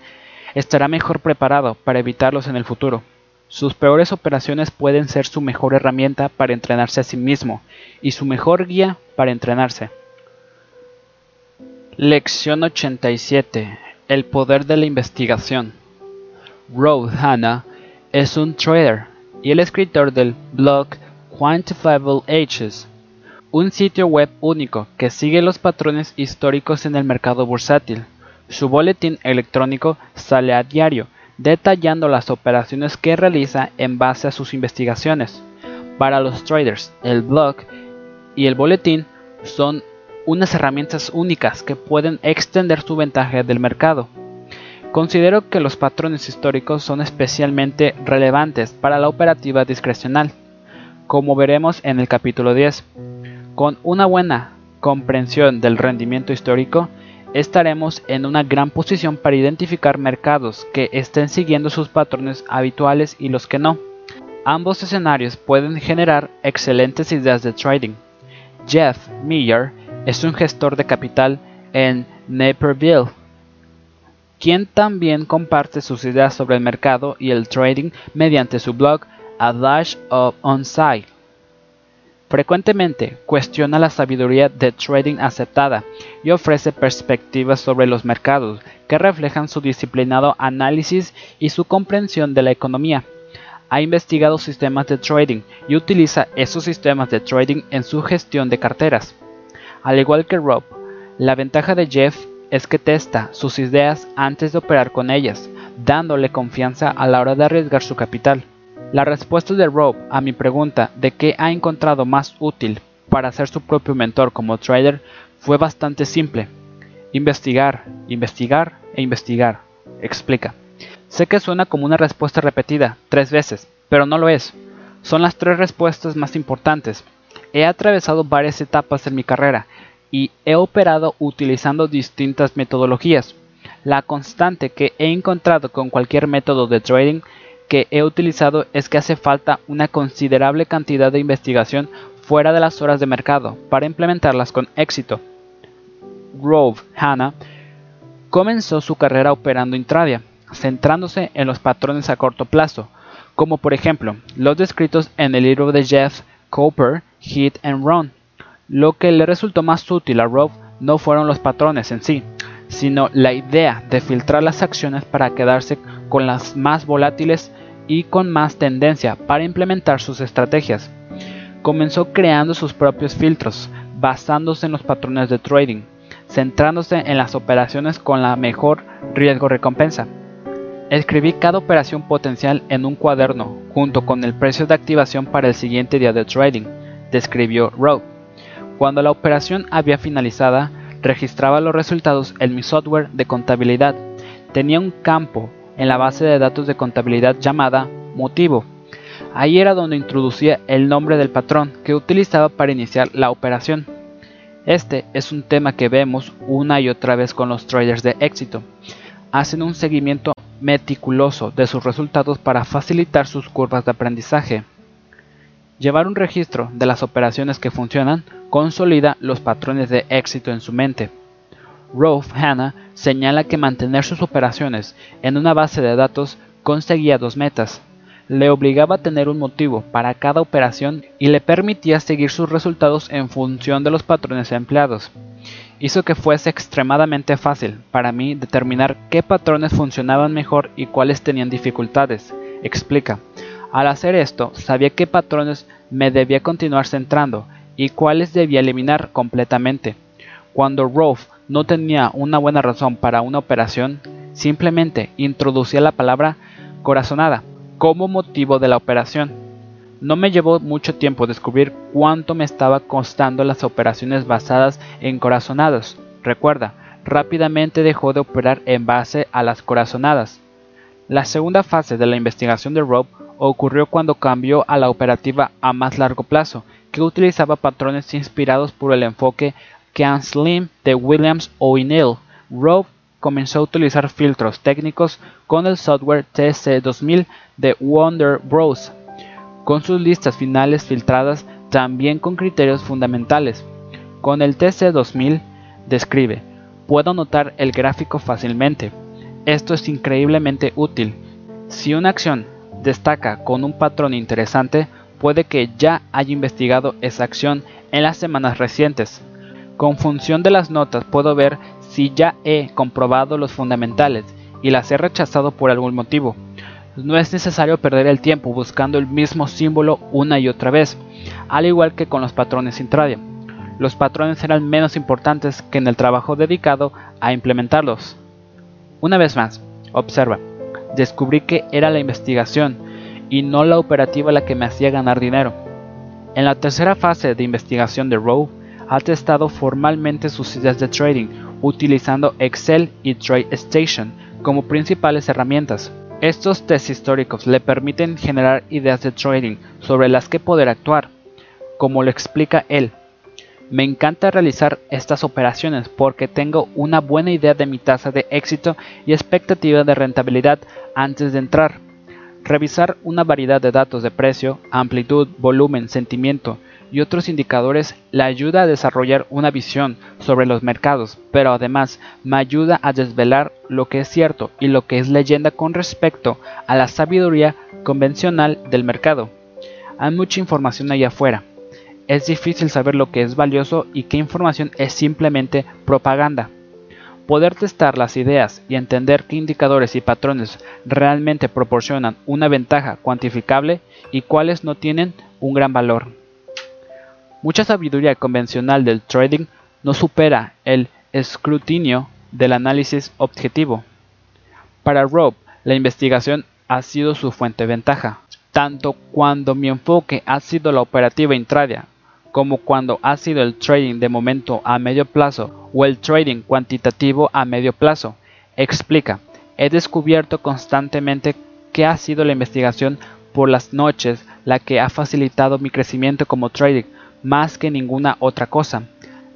estará mejor preparado para evitarlos en el futuro. Sus peores operaciones pueden ser su mejor herramienta para entrenarse a sí mismo y su mejor guía para entrenarse. Lección 87. El poder de la investigación. Rob Hanna es un trader y el escritor del blog Quantifiable Ages, un sitio web único que sigue los patrones históricos en el mercado bursátil. Su boletín electrónico sale a diario, detallando las operaciones que realiza en base a sus investigaciones. Para los traders, el blog y el boletín son unas herramientas únicas que pueden extender su ventaja del mercado. Considero que los patrones históricos son especialmente relevantes para la operativa discrecional, como veremos en el capítulo 10. Con una buena comprensión del rendimiento histórico, estaremos en una gran posición para identificar mercados que estén siguiendo sus patrones habituales y los que no. Ambos escenarios pueden generar excelentes ideas de trading. Jeff Miller es un gestor de capital en Naperville, quien también comparte sus ideas sobre el mercado y el trading mediante su blog A Dash of Onside. Frecuentemente cuestiona la sabiduría de trading aceptada y ofrece perspectivas sobre los mercados que reflejan su disciplinado análisis y su comprensión de la economía. Ha investigado sistemas de trading y utiliza esos sistemas de trading en su gestión de carteras. Al igual que Rob, la ventaja de Jeff es que testa sus ideas antes de operar con ellas, dándole confianza a la hora de arriesgar su capital. La respuesta de Rob a mi pregunta de qué ha encontrado más útil para ser su propio mentor como trader fue bastante simple. Investigar, investigar e investigar. Explica. Sé que suena como una respuesta repetida tres veces, pero no lo es. Son las tres respuestas más importantes. He atravesado varias etapas en mi carrera y he operado utilizando distintas metodologías. La constante que he encontrado con cualquier método de trading que he utilizado es que hace falta una considerable cantidad de investigación fuera de las horas de mercado para implementarlas con éxito. Grove Hanna comenzó su carrera operando intradia, centrándose en los patrones a corto plazo, como por ejemplo los descritos en el libro de Jeff Cooper, Hit and Run. Lo que le resultó más útil a Rob no fueron los patrones en sí, sino la idea de filtrar las acciones para quedarse con las más volátiles y con más tendencia para implementar sus estrategias. Comenzó creando sus propios filtros, basándose en los patrones de trading, centrándose en las operaciones con la mejor riesgo-recompensa. Escribí cada operación potencial en un cuaderno junto con el precio de activación para el siguiente día de trading, describió Rowe. Cuando la operación había finalizada, registraba los resultados en mi software de contabilidad. Tenía un campo en la base de datos de contabilidad llamada motivo. Ahí era donde introducía el nombre del patrón que utilizaba para iniciar la operación. Este es un tema que vemos una y otra vez con los traders de éxito. Hacen un seguimiento meticuloso de sus resultados para facilitar sus curvas de aprendizaje. Llevar un registro de las operaciones que funcionan consolida los patrones de éxito en su mente. Rolf Hanna señala que mantener sus operaciones en una base de datos conseguía dos metas. Le obligaba a tener un motivo para cada operación y le permitía seguir sus resultados en función de los patrones empleados. Hizo que fuese extremadamente fácil para mí determinar qué patrones funcionaban mejor y cuáles tenían dificultades. Explica. Al hacer esto, sabía qué patrones me debía continuar centrando y cuáles debía eliminar completamente. Cuando Rolf no tenía una buena razón para una operación, simplemente introducía la palabra corazonada como motivo de la operación. No me llevó mucho tiempo descubrir cuánto me estaba costando las operaciones basadas en corazonados. Recuerda, rápidamente dejó de operar en base a las corazonadas. La segunda fase de la investigación de Rob ocurrió cuando cambió a la operativa a más largo plazo, que utilizaba patrones inspirados por el enfoque Can Slim de Williams O'Neill, Rowe comenzó a utilizar filtros técnicos con el software TC2000 de Wonder Bros, con sus listas finales filtradas también con criterios fundamentales. Con el TC2000 describe, puedo notar el gráfico fácilmente. Esto es increíblemente útil. Si una acción destaca con un patrón interesante, puede que ya haya investigado esa acción en las semanas recientes. Con función de las notas puedo ver si ya he comprobado los fundamentales y las he rechazado por algún motivo. No es necesario perder el tiempo buscando el mismo símbolo una y otra vez, al igual que con los patrones intradia. Los patrones serán menos importantes que en el trabajo dedicado a implementarlos. Una vez más, observa, descubrí que era la investigación y no la operativa la que me hacía ganar dinero. En la tercera fase de investigación de Rowe, ha testado formalmente sus ideas de trading utilizando Excel y TradeStation como principales herramientas. Estos tests históricos le permiten generar ideas de trading sobre las que poder actuar, como lo explica él. Me encanta realizar estas operaciones porque tengo una buena idea de mi tasa de éxito y expectativa de rentabilidad antes de entrar. Revisar una variedad de datos de precio, amplitud, volumen, sentimiento y otros indicadores le ayuda a desarrollar una visión sobre los mercados, pero además me ayuda a desvelar lo que es cierto y lo que es leyenda con respecto a la sabiduría convencional del mercado. Hay mucha información allá afuera. Es difícil saber lo que es valioso y qué información es simplemente propaganda. Poder testar las ideas y entender qué indicadores y patrones realmente proporcionan una ventaja cuantificable y cuáles no tienen un gran valor. Mucha sabiduría convencional del trading no supera el escrutinio del análisis objetivo. Para Rob, la investigación ha sido su fuente de ventaja, tanto cuando mi enfoque ha sido la operativa intradia como cuando ha sido el trading de momento a medio plazo o el trading cuantitativo a medio plazo. Explica, he descubierto constantemente que ha sido la investigación por las noches la que ha facilitado mi crecimiento como trading más que ninguna otra cosa.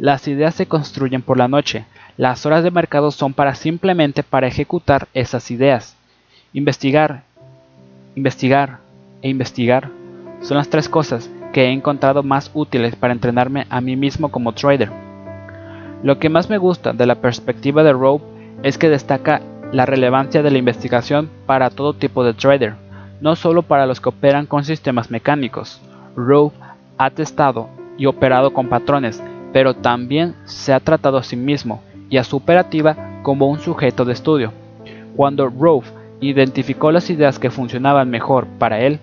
Las ideas se construyen por la noche, las horas de mercado son para simplemente para ejecutar esas ideas. Investigar, investigar e investigar son las tres cosas he encontrado más útiles para entrenarme a mí mismo como trader. Lo que más me gusta de la perspectiva de Rope es que destaca la relevancia de la investigación para todo tipo de trader, no solo para los que operan con sistemas mecánicos. Rope ha testado y operado con patrones, pero también se ha tratado a sí mismo y a su operativa como un sujeto de estudio. Cuando Rove identificó las ideas que funcionaban mejor para él,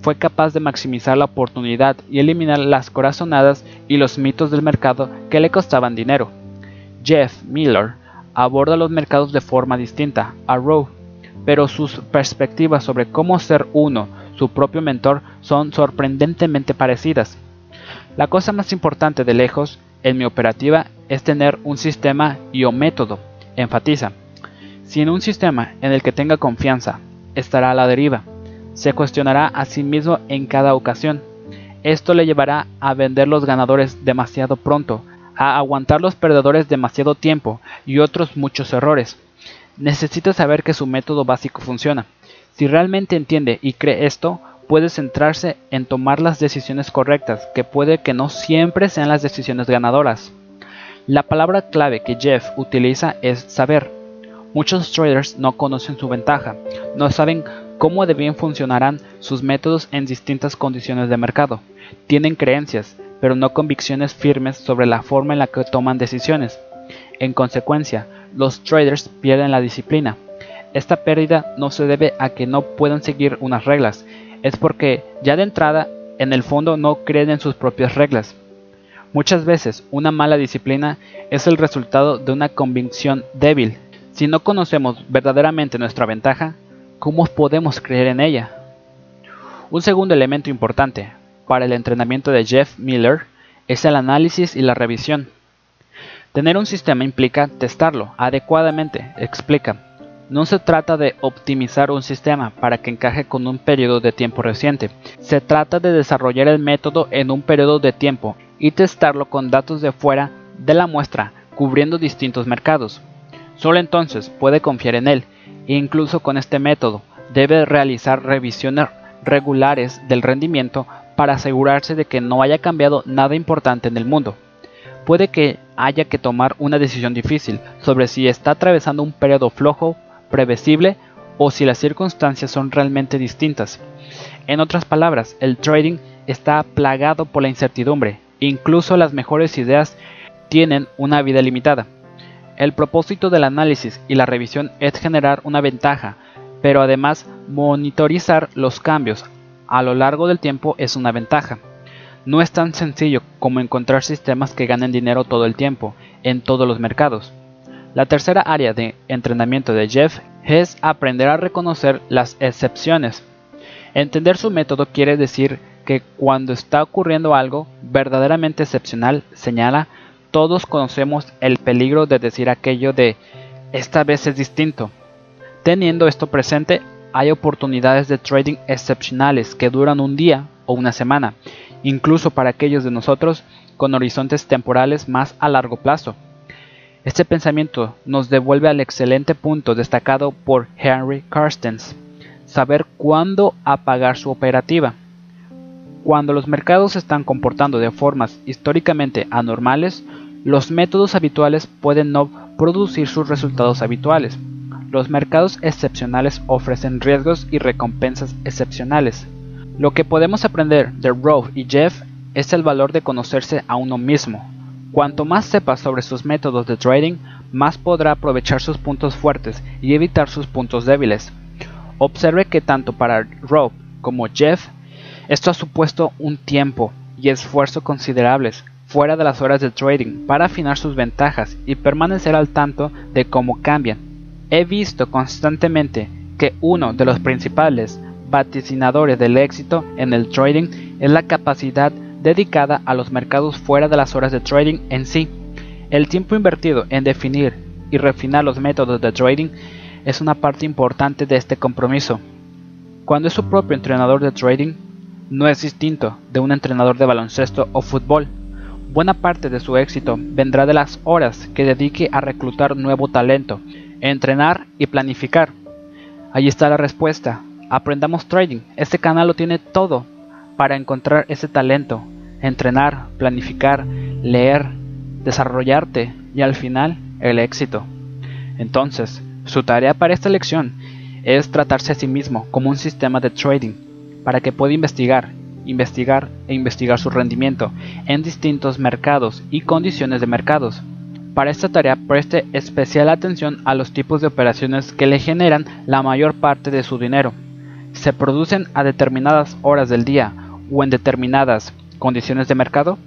fue capaz de maximizar la oportunidad y eliminar las corazonadas y los mitos del mercado que le costaban dinero. Jeff Miller aborda los mercados de forma distinta a Rowe, pero sus perspectivas sobre cómo ser uno, su propio mentor, son sorprendentemente parecidas. La cosa más importante de lejos en mi operativa es tener un sistema y o método, enfatiza. Si en un sistema en el que tenga confianza, estará a la deriva se cuestionará a sí mismo en cada ocasión. Esto le llevará a vender los ganadores demasiado pronto, a aguantar los perdedores demasiado tiempo y otros muchos errores. Necesita saber que su método básico funciona. Si realmente entiende y cree esto, puede centrarse en tomar las decisiones correctas, que puede que no siempre sean las decisiones ganadoras. La palabra clave que Jeff utiliza es saber. Muchos traders no conocen su ventaja, no saben cómo de bien funcionarán sus métodos en distintas condiciones de mercado. Tienen creencias, pero no convicciones firmes sobre la forma en la que toman decisiones. En consecuencia, los traders pierden la disciplina. Esta pérdida no se debe a que no puedan seguir unas reglas, es porque ya de entrada en el fondo no creen en sus propias reglas. Muchas veces una mala disciplina es el resultado de una convicción débil. Si no conocemos verdaderamente nuestra ventaja, ¿cómo podemos creer en ella? Un segundo elemento importante para el entrenamiento de Jeff Miller es el análisis y la revisión. Tener un sistema implica testarlo adecuadamente, explica. No se trata de optimizar un sistema para que encaje con un periodo de tiempo reciente. Se trata de desarrollar el método en un periodo de tiempo y testarlo con datos de fuera de la muestra, cubriendo distintos mercados. Solo entonces puede confiar en él Incluso con este método, debe realizar revisiones regulares del rendimiento para asegurarse de que no haya cambiado nada importante en el mundo. Puede que haya que tomar una decisión difícil sobre si está atravesando un periodo flojo, previsible o si las circunstancias son realmente distintas. En otras palabras, el trading está plagado por la incertidumbre. Incluso las mejores ideas tienen una vida limitada. El propósito del análisis y la revisión es generar una ventaja, pero además monitorizar los cambios a lo largo del tiempo es una ventaja. No es tan sencillo como encontrar sistemas que ganen dinero todo el tiempo, en todos los mercados. La tercera área de entrenamiento de Jeff es aprender a reconocer las excepciones. Entender su método quiere decir que cuando está ocurriendo algo verdaderamente excepcional, señala, todos conocemos el peligro de decir aquello de esta vez es distinto. Teniendo esto presente, hay oportunidades de trading excepcionales que duran un día o una semana, incluso para aquellos de nosotros con horizontes temporales más a largo plazo. Este pensamiento nos devuelve al excelente punto destacado por Henry Carstens, saber cuándo apagar su operativa. Cuando los mercados se están comportando de formas históricamente anormales, los métodos habituales pueden no producir sus resultados habituales. Los mercados excepcionales ofrecen riesgos y recompensas excepcionales. Lo que podemos aprender de Rowe y Jeff es el valor de conocerse a uno mismo. Cuanto más sepa sobre sus métodos de trading, más podrá aprovechar sus puntos fuertes y evitar sus puntos débiles. Observe que tanto para Rowe como Jeff esto ha supuesto un tiempo y esfuerzo considerables fuera de las horas de trading para afinar sus ventajas y permanecer al tanto de cómo cambian. He visto constantemente que uno de los principales vaticinadores del éxito en el trading es la capacidad dedicada a los mercados fuera de las horas de trading en sí. El tiempo invertido en definir y refinar los métodos de trading es una parte importante de este compromiso. Cuando es su propio entrenador de trading, no es distinto de un entrenador de baloncesto o fútbol. Buena parte de su éxito vendrá de las horas que dedique a reclutar nuevo talento, entrenar y planificar. Ahí está la respuesta. Aprendamos trading. Este canal lo tiene todo para encontrar ese talento, entrenar, planificar, leer, desarrollarte y al final el éxito. Entonces, su tarea para esta lección es tratarse a sí mismo como un sistema de trading para que pueda investigar, investigar e investigar su rendimiento en distintos mercados y condiciones de mercados. Para esta tarea preste especial atención a los tipos de operaciones que le generan la mayor parte de su dinero. ¿Se producen a determinadas horas del día o en determinadas condiciones de mercado?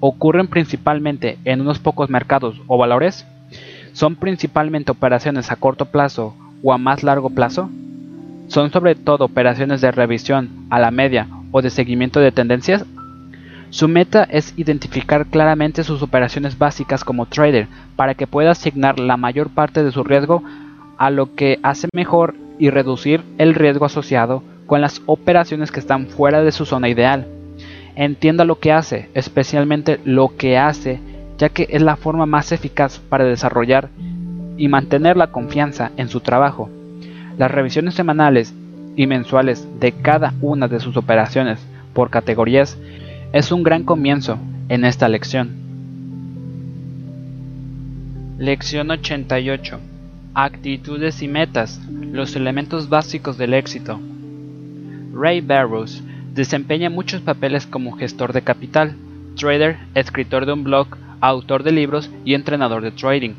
¿Ocurren principalmente en unos pocos mercados o valores? ¿Son principalmente operaciones a corto plazo o a más largo plazo? son sobre todo operaciones de revisión a la media o de seguimiento de tendencias. Su meta es identificar claramente sus operaciones básicas como trader para que pueda asignar la mayor parte de su riesgo a lo que hace mejor y reducir el riesgo asociado con las operaciones que están fuera de su zona ideal. Entienda lo que hace, especialmente lo que hace, ya que es la forma más eficaz para desarrollar y mantener la confianza en su trabajo. Las revisiones semanales y mensuales de cada una de sus operaciones por categorías es un gran comienzo en esta lección. Lección 88. Actitudes y metas, los elementos básicos del éxito. Ray Barrows desempeña muchos papeles como gestor de capital, trader, escritor de un blog, autor de libros y entrenador de trading.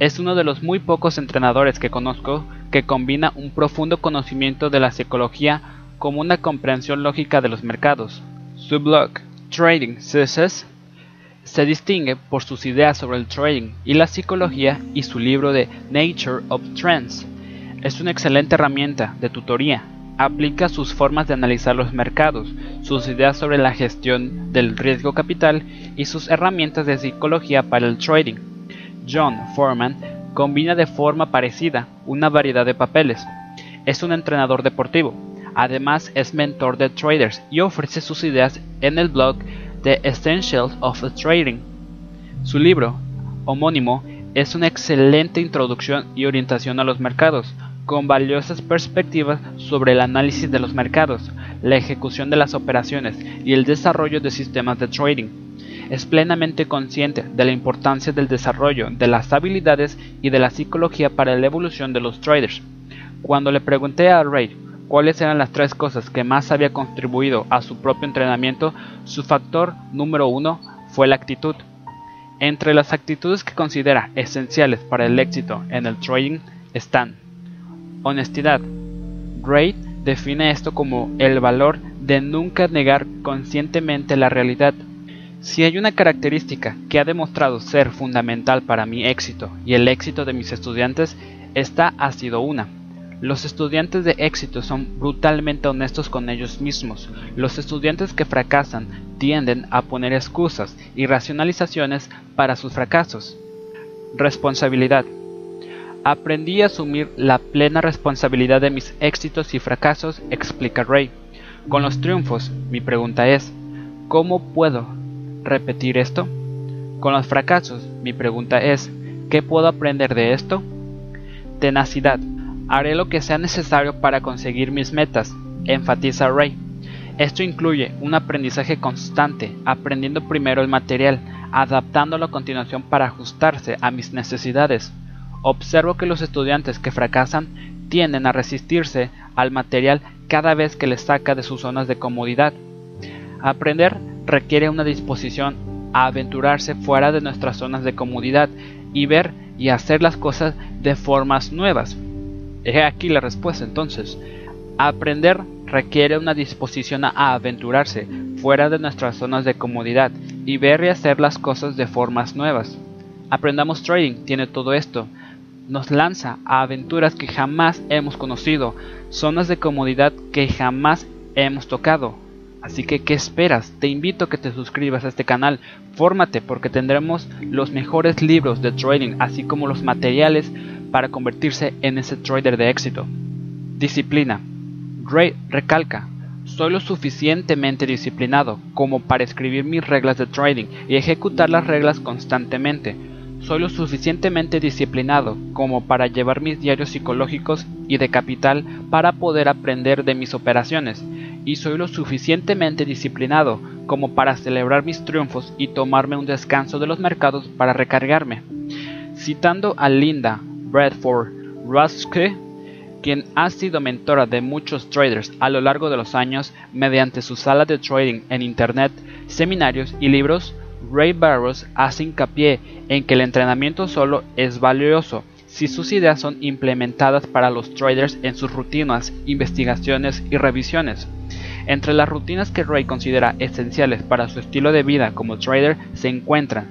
Es uno de los muy pocos entrenadores que conozco que combina un profundo conocimiento de la psicología como una comprensión lógica de los mercados. Su blog, Trading Success, se distingue por sus ideas sobre el trading y la psicología y su libro de Nature of Trends. Es una excelente herramienta de tutoría. Aplica sus formas de analizar los mercados, sus ideas sobre la gestión del riesgo capital y sus herramientas de psicología para el trading. John Foreman combina de forma parecida una variedad de papeles. Es un entrenador deportivo, además es mentor de traders y ofrece sus ideas en el blog The Essentials of Trading. Su libro, homónimo, es una excelente introducción y orientación a los mercados, con valiosas perspectivas sobre el análisis de los mercados, la ejecución de las operaciones y el desarrollo de sistemas de trading es plenamente consciente de la importancia del desarrollo de las habilidades y de la psicología para la evolución de los traders. Cuando le pregunté a Ray cuáles eran las tres cosas que más había contribuido a su propio entrenamiento, su factor número uno fue la actitud. Entre las actitudes que considera esenciales para el éxito en el trading están honestidad. Ray define esto como el valor de nunca negar conscientemente la realidad. Si hay una característica que ha demostrado ser fundamental para mi éxito y el éxito de mis estudiantes, esta ha sido una. Los estudiantes de éxito son brutalmente honestos con ellos mismos. Los estudiantes que fracasan tienden a poner excusas y racionalizaciones para sus fracasos. Responsabilidad. Aprendí a asumir la plena responsabilidad de mis éxitos y fracasos, explica Ray. Con los triunfos, mi pregunta es, ¿cómo puedo repetir esto? Con los fracasos, mi pregunta es, ¿qué puedo aprender de esto? Tenacidad. Haré lo que sea necesario para conseguir mis metas, enfatiza Ray. Esto incluye un aprendizaje constante, aprendiendo primero el material, adaptándolo a continuación para ajustarse a mis necesidades. Observo que los estudiantes que fracasan tienden a resistirse al material cada vez que les saca de sus zonas de comodidad. Aprender requiere una disposición a aventurarse fuera de nuestras zonas de comodidad y ver y hacer las cosas de formas nuevas. He aquí la respuesta entonces. Aprender requiere una disposición a aventurarse fuera de nuestras zonas de comodidad y ver y hacer las cosas de formas nuevas. Aprendamos Trading tiene todo esto. Nos lanza a aventuras que jamás hemos conocido, zonas de comodidad que jamás hemos tocado. Así que, ¿qué esperas? Te invito a que te suscribas a este canal, fórmate porque tendremos los mejores libros de trading, así como los materiales para convertirse en ese trader de éxito. Disciplina. Ray recalca, soy lo suficientemente disciplinado como para escribir mis reglas de trading y ejecutar las reglas constantemente. Soy lo suficientemente disciplinado como para llevar mis diarios psicológicos y de capital para poder aprender de mis operaciones. Y soy lo suficientemente disciplinado como para celebrar mis triunfos y tomarme un descanso de los mercados para recargarme. Citando a Linda Bradford Ruske, quien ha sido mentora de muchos traders a lo largo de los años mediante su sala de trading en Internet, seminarios y libros, Ray Barrows hace hincapié en que el entrenamiento solo es valioso si sus ideas son implementadas para los traders en sus rutinas, investigaciones y revisiones. Entre las rutinas que Ray considera esenciales para su estilo de vida como trader se encuentran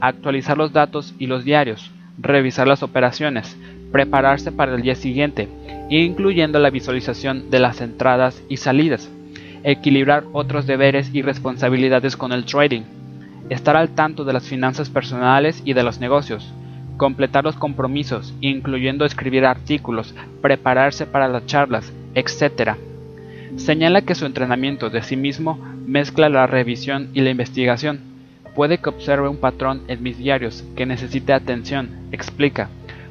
actualizar los datos y los diarios, revisar las operaciones, prepararse para el día siguiente, incluyendo la visualización de las entradas y salidas, equilibrar otros deberes y responsabilidades con el trading, estar al tanto de las finanzas personales y de los negocios, completar los compromisos, incluyendo escribir artículos, prepararse para las charlas, etc. Señala que su entrenamiento de sí mismo mezcla la revisión y la investigación. Puede que observe un patrón en mis diarios que necesite atención, explica.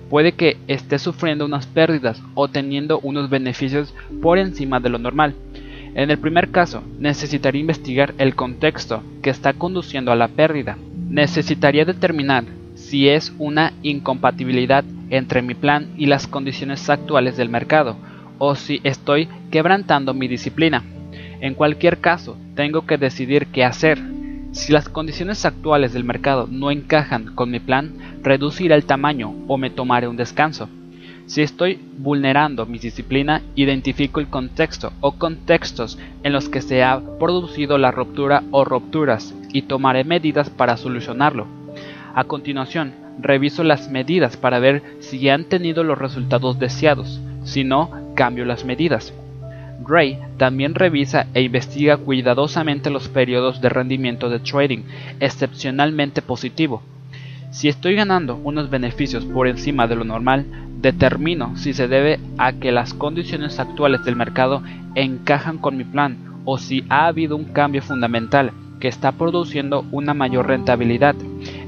Puede que esté sufriendo unas pérdidas o teniendo unos beneficios por encima de lo normal. En el primer caso, necesitaría investigar el contexto que está conduciendo a la pérdida. Necesitaría determinar si es una incompatibilidad entre mi plan y las condiciones actuales del mercado, o si estoy quebrantando mi disciplina. En cualquier caso, tengo que decidir qué hacer. Si las condiciones actuales del mercado no encajan con mi plan, reduciré el tamaño o me tomaré un descanso. Si estoy vulnerando mi disciplina, identifico el contexto o contextos en los que se ha producido la ruptura o rupturas y tomaré medidas para solucionarlo. A continuación, reviso las medidas para ver si han tenido los resultados deseados. Si no, cambio las medidas. Gray también revisa e investiga cuidadosamente los periodos de rendimiento de trading, excepcionalmente positivo. Si estoy ganando unos beneficios por encima de lo normal, determino si se debe a que las condiciones actuales del mercado encajan con mi plan o si ha habido un cambio fundamental que está produciendo una mayor rentabilidad.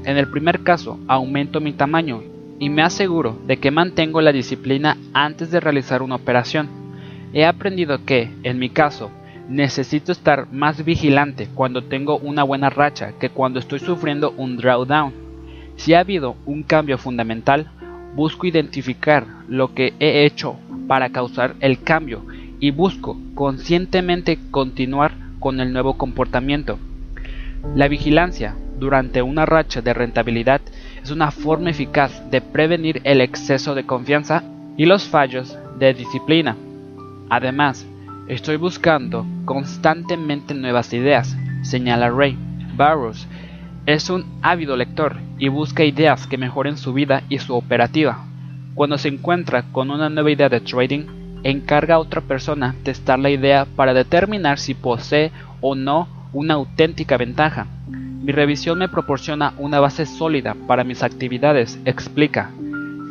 En el primer caso, aumento mi tamaño y me aseguro de que mantengo la disciplina antes de realizar una operación. He aprendido que, en mi caso, necesito estar más vigilante cuando tengo una buena racha que cuando estoy sufriendo un drawdown. Si ha habido un cambio fundamental, busco identificar lo que he hecho para causar el cambio y busco conscientemente continuar con el nuevo comportamiento. La vigilancia durante una racha de rentabilidad es una forma eficaz de prevenir el exceso de confianza y los fallos de disciplina. Además, estoy buscando constantemente nuevas ideas, señala Ray. Barrows es un ávido lector y busca ideas que mejoren su vida y su operativa. Cuando se encuentra con una nueva idea de trading, encarga a otra persona testar la idea para determinar si posee o no una auténtica ventaja. Mi revisión me proporciona una base sólida para mis actividades, explica.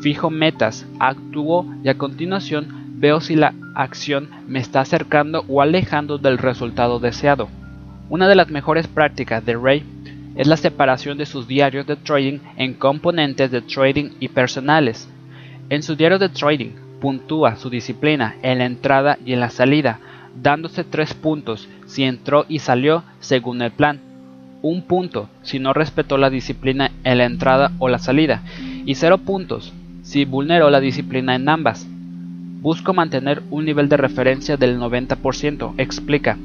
Fijo metas, actúo y a continuación veo si la acción me está acercando o alejando del resultado deseado. Una de las mejores prácticas de Ray es la separación de sus diarios de trading en componentes de trading y personales. En su diario de trading puntúa su disciplina en la entrada y en la salida, dándose tres puntos si entró y salió según el plan, un punto si no respetó la disciplina en la entrada o la salida, y cero puntos si vulneró la disciplina en ambas. Busco mantener un nivel de referencia del 90%, explica.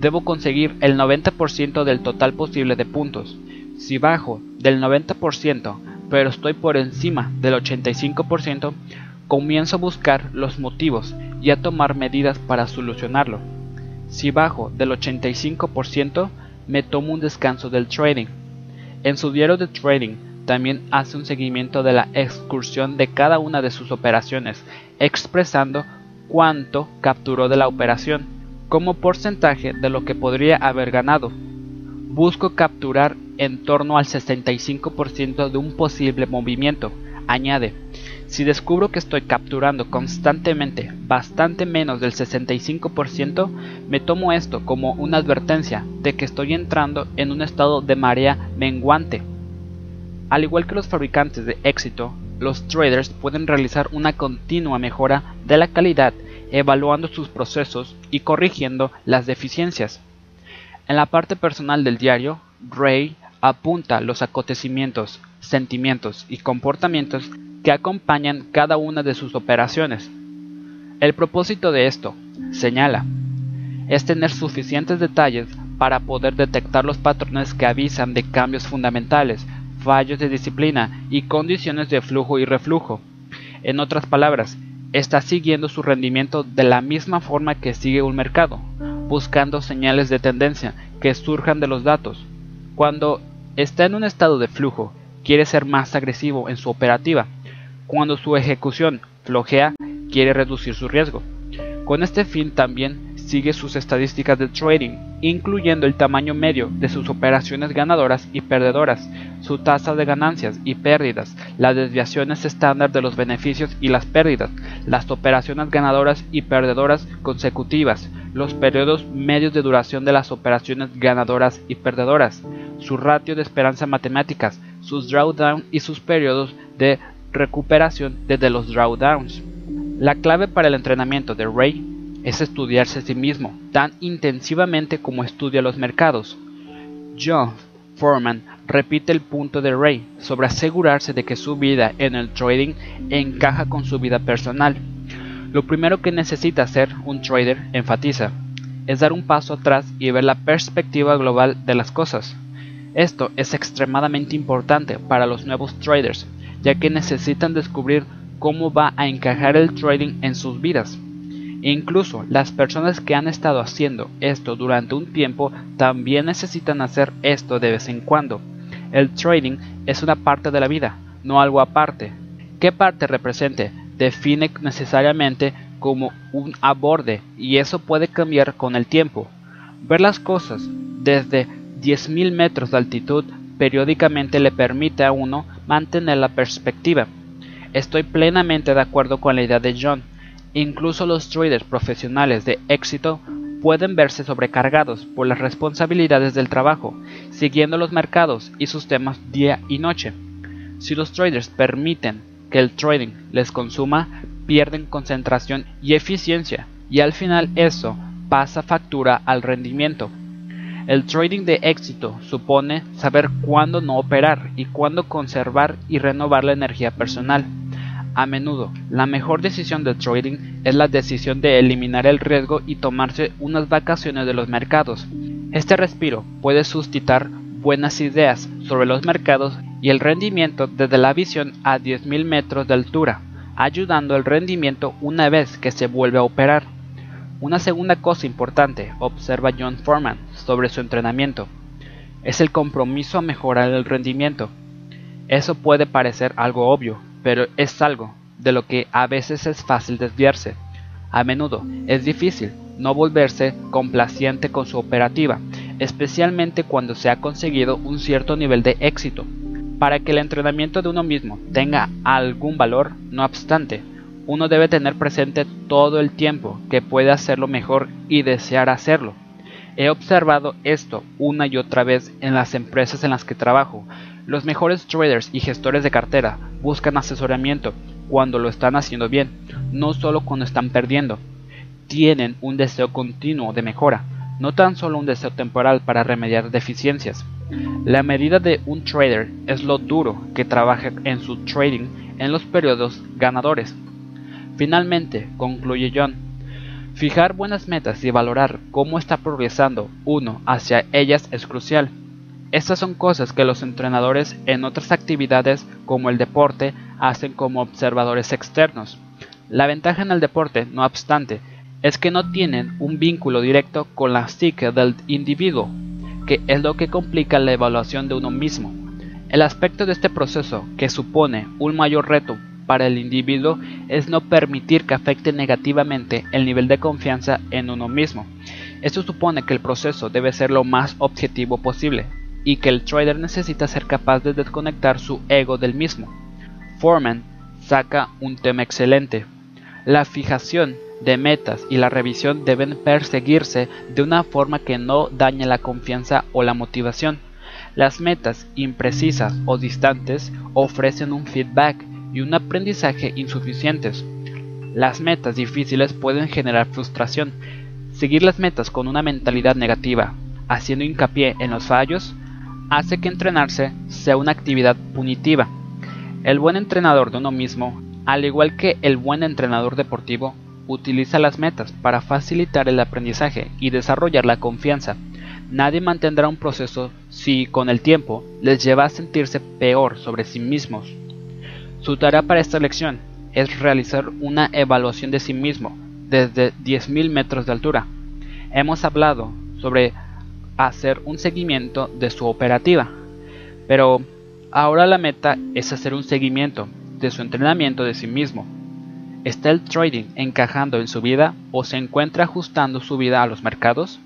Debo conseguir el 90% del total posible de puntos. Si bajo del 90%, pero estoy por encima del 85%, comienzo a buscar los motivos y a tomar medidas para solucionarlo. Si bajo del 85%, me tomo un descanso del trading. En su diario de trading también hace un seguimiento de la excursión de cada una de sus operaciones, expresando cuánto capturó de la operación como porcentaje de lo que podría haber ganado. Busco capturar en torno al 65% de un posible movimiento, añade. Si descubro que estoy capturando constantemente bastante menos del 65%, me tomo esto como una advertencia de que estoy entrando en un estado de marea menguante. Al igual que los fabricantes de éxito, los traders pueden realizar una continua mejora de la calidad evaluando sus procesos y corrigiendo las deficiencias. En la parte personal del diario, Ray apunta los acontecimientos, sentimientos y comportamientos que acompañan cada una de sus operaciones. El propósito de esto, señala, es tener suficientes detalles para poder detectar los patrones que avisan de cambios fundamentales, fallos de disciplina y condiciones de flujo y reflujo. En otras palabras, está siguiendo su rendimiento de la misma forma que sigue un mercado, buscando señales de tendencia que surjan de los datos. Cuando está en un estado de flujo, quiere ser más agresivo en su operativa, cuando su ejecución flojea, quiere reducir su riesgo. Con este fin también sigue sus estadísticas de trading, incluyendo el tamaño medio de sus operaciones ganadoras y perdedoras, su tasa de ganancias y pérdidas, las desviaciones estándar de los beneficios y las pérdidas, las operaciones ganadoras y perdedoras consecutivas, los periodos medios de duración de las operaciones ganadoras y perdedoras, su ratio de esperanza matemáticas, sus drawdown y sus periodos de recuperación desde los drawdowns. La clave para el entrenamiento de Ray es estudiarse a sí mismo tan intensivamente como estudia los mercados. John Foreman repite el punto de Ray sobre asegurarse de que su vida en el trading encaja con su vida personal. Lo primero que necesita hacer un trader, enfatiza, es dar un paso atrás y ver la perspectiva global de las cosas. Esto es extremadamente importante para los nuevos traders, ya que necesitan descubrir cómo va a encajar el trading en sus vidas. Incluso las personas que han estado haciendo esto durante un tiempo también necesitan hacer esto de vez en cuando. El trading es una parte de la vida, no algo aparte. ¿Qué parte represente? Define necesariamente como un aborde y eso puede cambiar con el tiempo. Ver las cosas desde 10.000 metros de altitud periódicamente le permite a uno mantener la perspectiva. Estoy plenamente de acuerdo con la idea de John. Incluso los traders profesionales de éxito pueden verse sobrecargados por las responsabilidades del trabajo, siguiendo los mercados y sus temas día y noche. Si los traders permiten que el trading les consuma, pierden concentración y eficiencia, y al final eso pasa factura al rendimiento. El trading de éxito supone saber cuándo no operar y cuándo conservar y renovar la energía personal. A menudo, la mejor decisión de trading es la decisión de eliminar el riesgo y tomarse unas vacaciones de los mercados. Este respiro puede suscitar buenas ideas sobre los mercados y el rendimiento desde la visión a 10.000 metros de altura, ayudando al rendimiento una vez que se vuelve a operar. Una segunda cosa importante, observa John Foreman sobre su entrenamiento, es el compromiso a mejorar el rendimiento. Eso puede parecer algo obvio, pero es algo de lo que a veces es fácil desviarse. A menudo es difícil no volverse complaciente con su operativa, especialmente cuando se ha conseguido un cierto nivel de éxito. Para que el entrenamiento de uno mismo tenga algún valor, no obstante, uno debe tener presente todo el tiempo que puede hacerlo mejor y desear hacerlo. He observado esto una y otra vez en las empresas en las que trabajo. Los mejores traders y gestores de cartera buscan asesoramiento cuando lo están haciendo bien, no solo cuando están perdiendo. Tienen un deseo continuo de mejora, no tan solo un deseo temporal para remediar deficiencias. La medida de un trader es lo duro que trabaja en su trading en los periodos ganadores. Finalmente, concluye John, fijar buenas metas y valorar cómo está progresando uno hacia ellas es crucial. Estas son cosas que los entrenadores en otras actividades como el deporte hacen como observadores externos. La ventaja en el deporte, no obstante, es que no tienen un vínculo directo con la psique del individuo, que es lo que complica la evaluación de uno mismo. El aspecto de este proceso que supone un mayor reto para el individuo es no permitir que afecte negativamente el nivel de confianza en uno mismo. Esto supone que el proceso debe ser lo más objetivo posible y que el trader necesita ser capaz de desconectar su ego del mismo. Foreman saca un tema excelente. La fijación de metas y la revisión deben perseguirse de una forma que no dañe la confianza o la motivación. Las metas imprecisas o distantes ofrecen un feedback y un aprendizaje insuficientes. Las metas difíciles pueden generar frustración. Seguir las metas con una mentalidad negativa, haciendo hincapié en los fallos, hace que entrenarse sea una actividad punitiva. El buen entrenador de uno mismo, al igual que el buen entrenador deportivo, utiliza las metas para facilitar el aprendizaje y desarrollar la confianza. Nadie mantendrá un proceso si con el tiempo les lleva a sentirse peor sobre sí mismos. Su tarea para esta lección es realizar una evaluación de sí mismo desde 10.000 metros de altura. Hemos hablado sobre hacer un seguimiento de su operativa, pero ahora la meta es hacer un seguimiento de su entrenamiento de sí mismo ¿Está el trading encajando en su vida o se encuentra ajustando su vida a los mercados?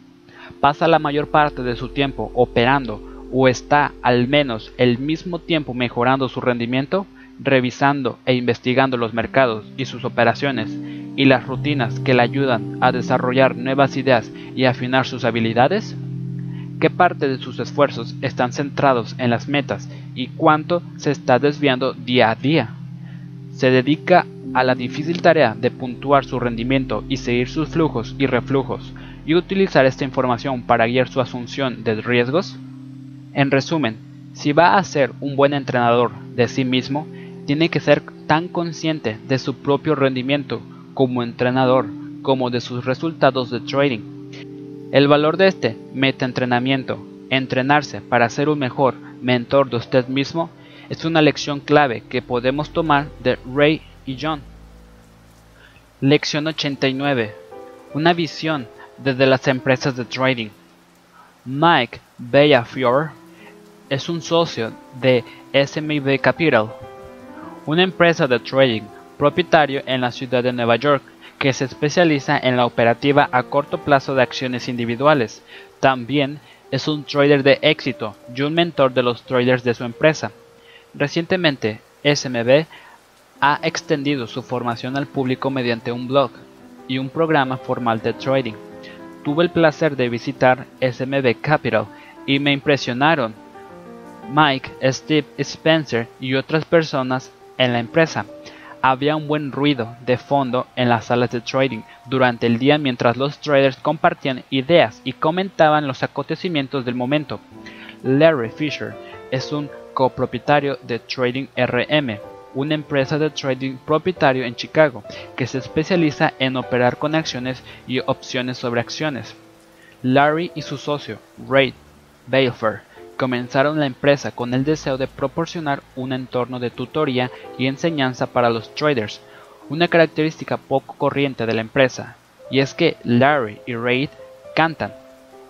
¿Pasa la mayor parte de su tiempo operando o está al menos el mismo tiempo mejorando su rendimiento, revisando e investigando los mercados y sus operaciones y las rutinas que le ayudan a desarrollar nuevas ideas y afinar sus habilidades? ¿Qué parte de sus esfuerzos están centrados en las metas y cuánto se está desviando día a día? ¿Se dedica a la difícil tarea de puntuar su rendimiento y seguir sus flujos y reflujos y utilizar esta información para guiar su asunción de riesgos? En resumen, si va a ser un buen entrenador de sí mismo, tiene que ser tan consciente de su propio rendimiento como entrenador como de sus resultados de trading. El valor de este meta-entrenamiento, entrenarse para ser un mejor mentor de usted mismo, es una lección clave que podemos tomar de Ray y John. Lección 89. Una visión desde las empresas de trading. Mike Bellafior es un socio de SMB Capital, una empresa de trading propietario en la ciudad de Nueva York que se especializa en la operativa a corto plazo de acciones individuales. También es un trader de éxito y un mentor de los traders de su empresa. Recientemente, SMB ha extendido su formación al público mediante un blog y un programa formal de trading. Tuve el placer de visitar SMB Capital y me impresionaron Mike, Steve Spencer y otras personas en la empresa. Había un buen ruido de fondo en las salas de trading durante el día mientras los traders compartían ideas y comentaban los acontecimientos del momento. Larry Fisher es un copropietario de Trading RM una empresa de trading propietario en Chicago que se especializa en operar con acciones y opciones sobre acciones. Larry y su socio, Ray Balfour, comenzaron la empresa con el deseo de proporcionar un entorno de tutoría y enseñanza para los traders, una característica poco corriente de la empresa, y es que Larry y Reid cantan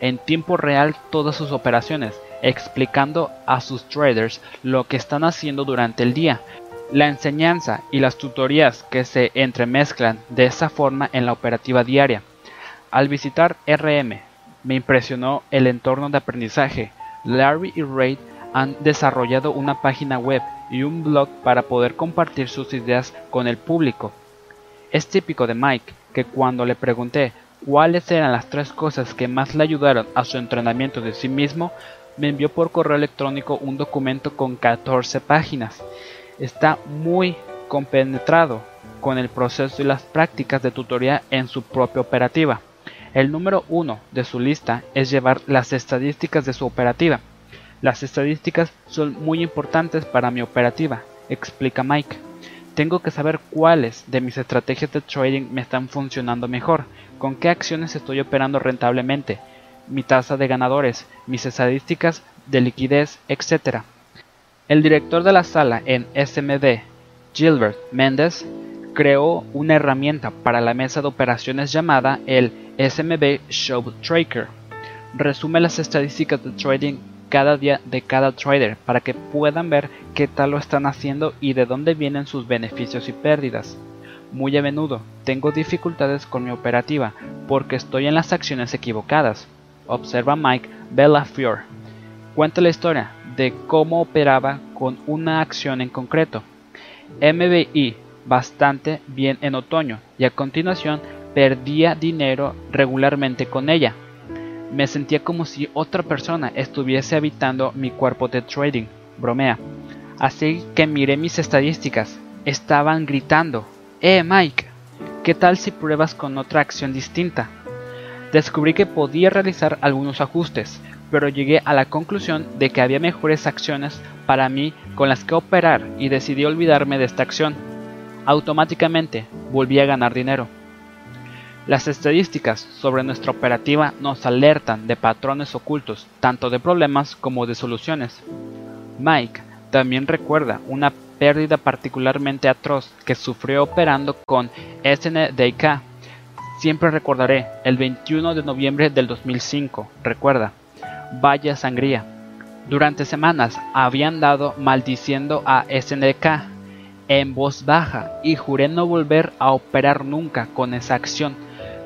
en tiempo real todas sus operaciones, explicando a sus traders lo que están haciendo durante el día. La enseñanza y las tutorías que se entremezclan de esa forma en la operativa diaria. Al visitar RM, me impresionó el entorno de aprendizaje. Larry y Ray han desarrollado una página web y un blog para poder compartir sus ideas con el público. Es típico de Mike que cuando le pregunté cuáles eran las tres cosas que más le ayudaron a su entrenamiento de sí mismo, me envió por correo electrónico un documento con 14 páginas. Está muy compenetrado con el proceso y las prácticas de tutoría en su propia operativa. El número uno de su lista es llevar las estadísticas de su operativa. Las estadísticas son muy importantes para mi operativa, explica Mike. Tengo que saber cuáles de mis estrategias de trading me están funcionando mejor, con qué acciones estoy operando rentablemente, mi tasa de ganadores, mis estadísticas de liquidez, etc. El director de la sala en SMD, Gilbert Méndez, creó una herramienta para la mesa de operaciones llamada el SMB Show Tracker. Resume las estadísticas de trading cada día de cada trader para que puedan ver qué tal lo están haciendo y de dónde vienen sus beneficios y pérdidas. Muy a menudo tengo dificultades con mi operativa porque estoy en las acciones equivocadas, observa Mike Bellafior. Cuenta la historia de cómo operaba con una acción en concreto. MBI bastante bien en otoño y a continuación perdía dinero regularmente con ella. Me sentía como si otra persona estuviese habitando mi cuerpo de trading, bromea. Así que miré mis estadísticas. Estaban gritando, ¡Eh, Mike! ¿Qué tal si pruebas con otra acción distinta? Descubrí que podía realizar algunos ajustes, pero llegué a la conclusión de que había mejores acciones para mí con las que operar y decidí olvidarme de esta acción. Automáticamente volví a ganar dinero. Las estadísticas sobre nuestra operativa nos alertan de patrones ocultos, tanto de problemas como de soluciones. Mike también recuerda una pérdida particularmente atroz que sufrió operando con SNDK. Siempre recordaré el 21 de noviembre del 2005, recuerda, vaya sangría. Durante semanas habían dado maldiciendo a SNDK en voz baja y juré no volver a operar nunca con esa acción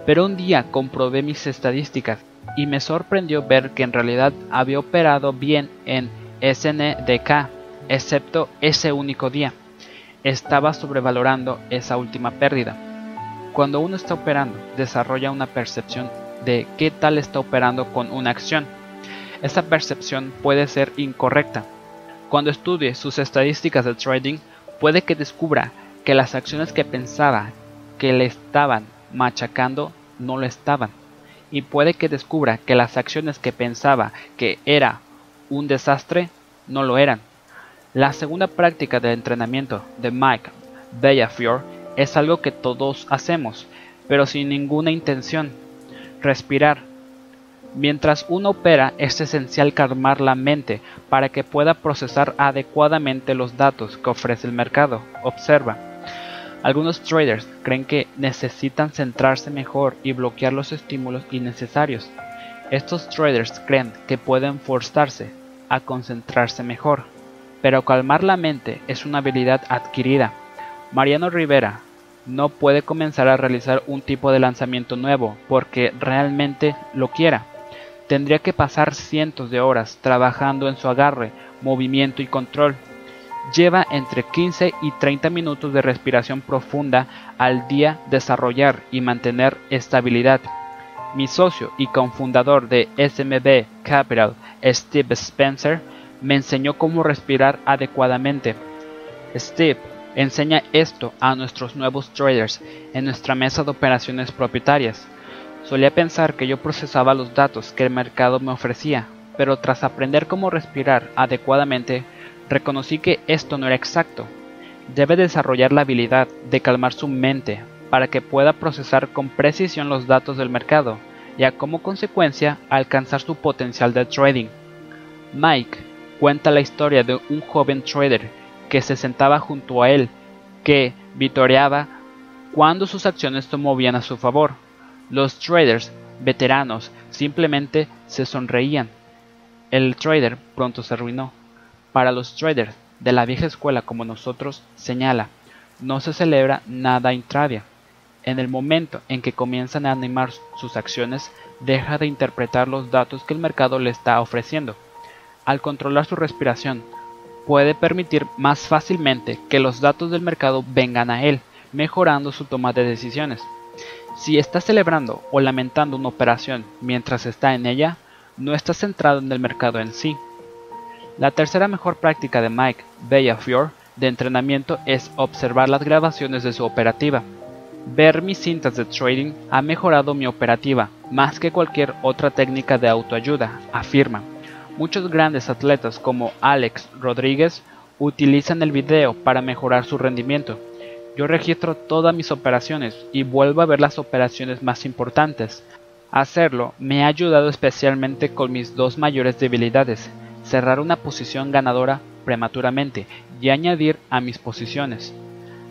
pero un día comprobé mis estadísticas y me sorprendió ver que en realidad había operado bien en SNDK, excepto ese único día. Estaba sobrevalorando esa última pérdida. Cuando uno está operando, desarrolla una percepción de qué tal está operando con una acción. Esa percepción puede ser incorrecta. Cuando estudie sus estadísticas de trading, puede que descubra que las acciones que pensaba que le estaban machacando no lo estaban, y puede que descubra que las acciones que pensaba que era un desastre no lo eran. La segunda práctica de entrenamiento de Mike Bellafior es algo que todos hacemos, pero sin ninguna intención. Respirar. Mientras uno opera es esencial calmar la mente para que pueda procesar adecuadamente los datos que ofrece el mercado. Observa. Algunos traders creen que necesitan centrarse mejor y bloquear los estímulos innecesarios. Estos traders creen que pueden forzarse a concentrarse mejor, pero calmar la mente es una habilidad adquirida. Mariano Rivera no puede comenzar a realizar un tipo de lanzamiento nuevo porque realmente lo quiera. Tendría que pasar cientos de horas trabajando en su agarre, movimiento y control lleva entre 15 y 30 minutos de respiración profunda al día desarrollar y mantener estabilidad. Mi socio y cofundador de SMB Capital, Steve Spencer, me enseñó cómo respirar adecuadamente. Steve enseña esto a nuestros nuevos traders en nuestra mesa de operaciones propietarias. Solía pensar que yo procesaba los datos que el mercado me ofrecía, pero tras aprender cómo respirar adecuadamente, Reconocí que esto no era exacto. Debe desarrollar la habilidad de calmar su mente para que pueda procesar con precisión los datos del mercado y a como consecuencia alcanzar su potencial de trading. Mike cuenta la historia de un joven trader que se sentaba junto a él, que vitoreaba cuando sus acciones se movían a su favor. Los traders veteranos simplemente se sonreían. El trader pronto se arruinó. Para los traders de la vieja escuela como nosotros, señala, no se celebra nada intradia. En el momento en que comienzan a animar sus acciones, deja de interpretar los datos que el mercado le está ofreciendo. Al controlar su respiración, puede permitir más fácilmente que los datos del mercado vengan a él, mejorando su toma de decisiones. Si está celebrando o lamentando una operación mientras está en ella, no está centrado en el mercado en sí. La tercera mejor práctica de Mike Bellafior de entrenamiento es observar las grabaciones de su operativa. Ver mis cintas de trading ha mejorado mi operativa más que cualquier otra técnica de autoayuda, afirma. Muchos grandes atletas como Alex Rodríguez utilizan el video para mejorar su rendimiento. Yo registro todas mis operaciones y vuelvo a ver las operaciones más importantes. Hacerlo me ha ayudado especialmente con mis dos mayores debilidades, cerrar una posición ganadora prematuramente y añadir a mis posiciones.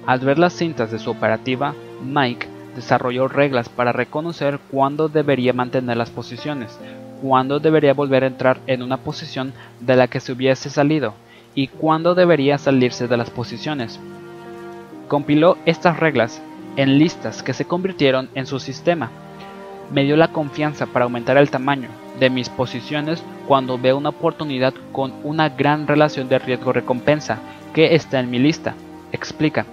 Al ver las cintas de su operativa, Mike desarrolló reglas para reconocer cuándo debería mantener las posiciones, cuándo debería volver a entrar en una posición de la que se hubiese salido y cuándo debería salirse de las posiciones. Compiló estas reglas en listas que se convirtieron en su sistema. Me dio la confianza para aumentar el tamaño de mis posiciones cuando veo una oportunidad con una gran relación de riesgo-recompensa que está en mi lista. Explica.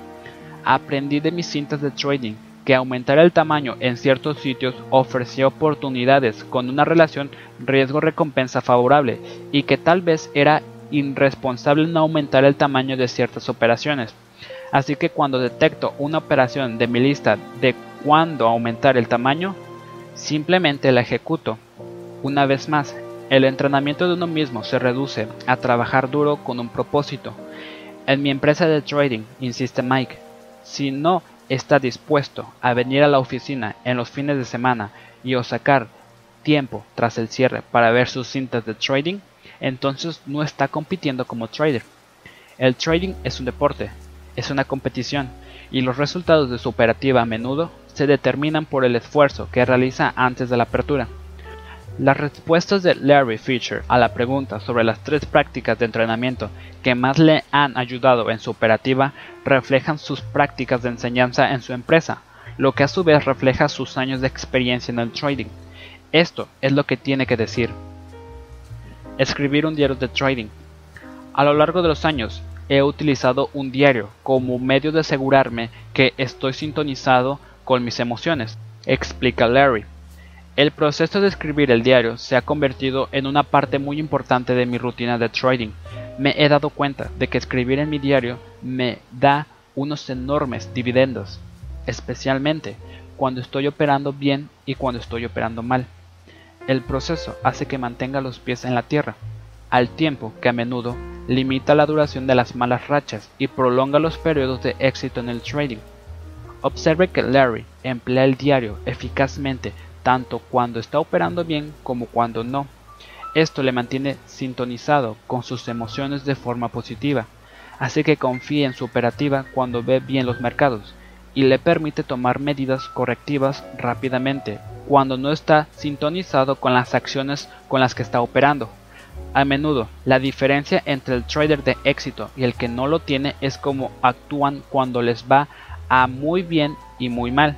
Aprendí de mis cintas de trading que aumentar el tamaño en ciertos sitios ofrecía oportunidades con una relación riesgo-recompensa favorable y que tal vez era irresponsable no aumentar el tamaño de ciertas operaciones. Así que cuando detecto una operación de mi lista de cuándo aumentar el tamaño, simplemente la ejecuto. Una vez más, el entrenamiento de uno mismo se reduce a trabajar duro con un propósito. En mi empresa de trading, insiste Mike, si no está dispuesto a venir a la oficina en los fines de semana y o sacar tiempo tras el cierre para ver sus cintas de trading, entonces no está compitiendo como trader. El trading es un deporte, es una competición y los resultados de su operativa a menudo se determinan por el esfuerzo que realiza antes de la apertura. Las respuestas de Larry Fisher a la pregunta sobre las tres prácticas de entrenamiento que más le han ayudado en su operativa reflejan sus prácticas de enseñanza en su empresa, lo que a su vez refleja sus años de experiencia en el trading. Esto es lo que tiene que decir. Escribir un diario de trading. A lo largo de los años, he utilizado un diario como medio de asegurarme que estoy sintonizado con mis emociones, explica Larry. El proceso de escribir el diario se ha convertido en una parte muy importante de mi rutina de trading. Me he dado cuenta de que escribir en mi diario me da unos enormes dividendos, especialmente cuando estoy operando bien y cuando estoy operando mal. El proceso hace que mantenga los pies en la tierra, al tiempo que a menudo limita la duración de las malas rachas y prolonga los periodos de éxito en el trading. Observe que Larry emplea el diario eficazmente tanto cuando está operando bien como cuando no. Esto le mantiene sintonizado con sus emociones de forma positiva, así que confía en su operativa cuando ve bien los mercados y le permite tomar medidas correctivas rápidamente cuando no está sintonizado con las acciones con las que está operando. A menudo, la diferencia entre el trader de éxito y el que no lo tiene es cómo actúan cuando les va a muy bien y muy mal.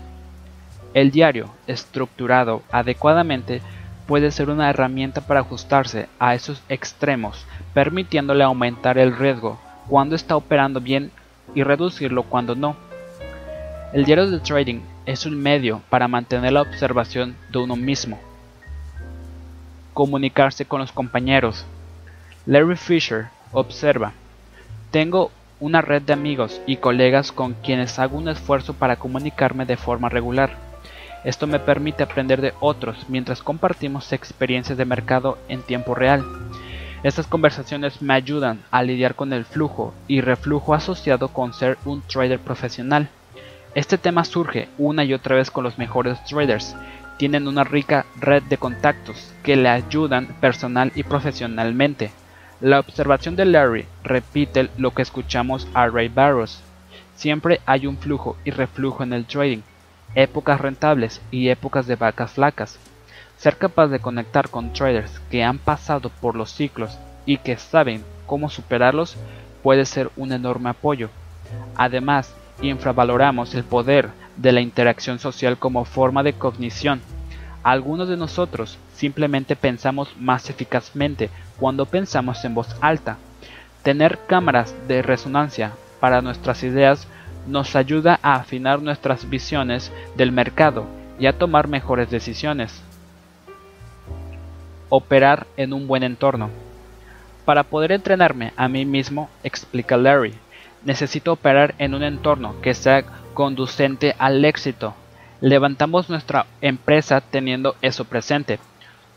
El diario, estructurado adecuadamente, puede ser una herramienta para ajustarse a esos extremos, permitiéndole aumentar el riesgo cuando está operando bien y reducirlo cuando no. El diario de trading es un medio para mantener la observación de uno mismo, comunicarse con los compañeros. Larry Fisher observa, tengo una red de amigos y colegas con quienes hago un esfuerzo para comunicarme de forma regular. Esto me permite aprender de otros mientras compartimos experiencias de mercado en tiempo real. Estas conversaciones me ayudan a lidiar con el flujo y reflujo asociado con ser un trader profesional. Este tema surge una y otra vez con los mejores traders, tienen una rica red de contactos que le ayudan personal y profesionalmente. La observación de Larry repite lo que escuchamos a Ray Barrows. Siempre hay un flujo y reflujo en el trading, épocas rentables y épocas de vacas flacas. Ser capaz de conectar con traders que han pasado por los ciclos y que saben cómo superarlos puede ser un enorme apoyo. Además, infravaloramos el poder de la interacción social como forma de cognición. Algunos de nosotros simplemente pensamos más eficazmente cuando pensamos en voz alta. Tener cámaras de resonancia para nuestras ideas nos ayuda a afinar nuestras visiones del mercado y a tomar mejores decisiones. Operar en un buen entorno. Para poder entrenarme a mí mismo, explica Larry, necesito operar en un entorno que sea conducente al éxito. Levantamos nuestra empresa teniendo eso presente.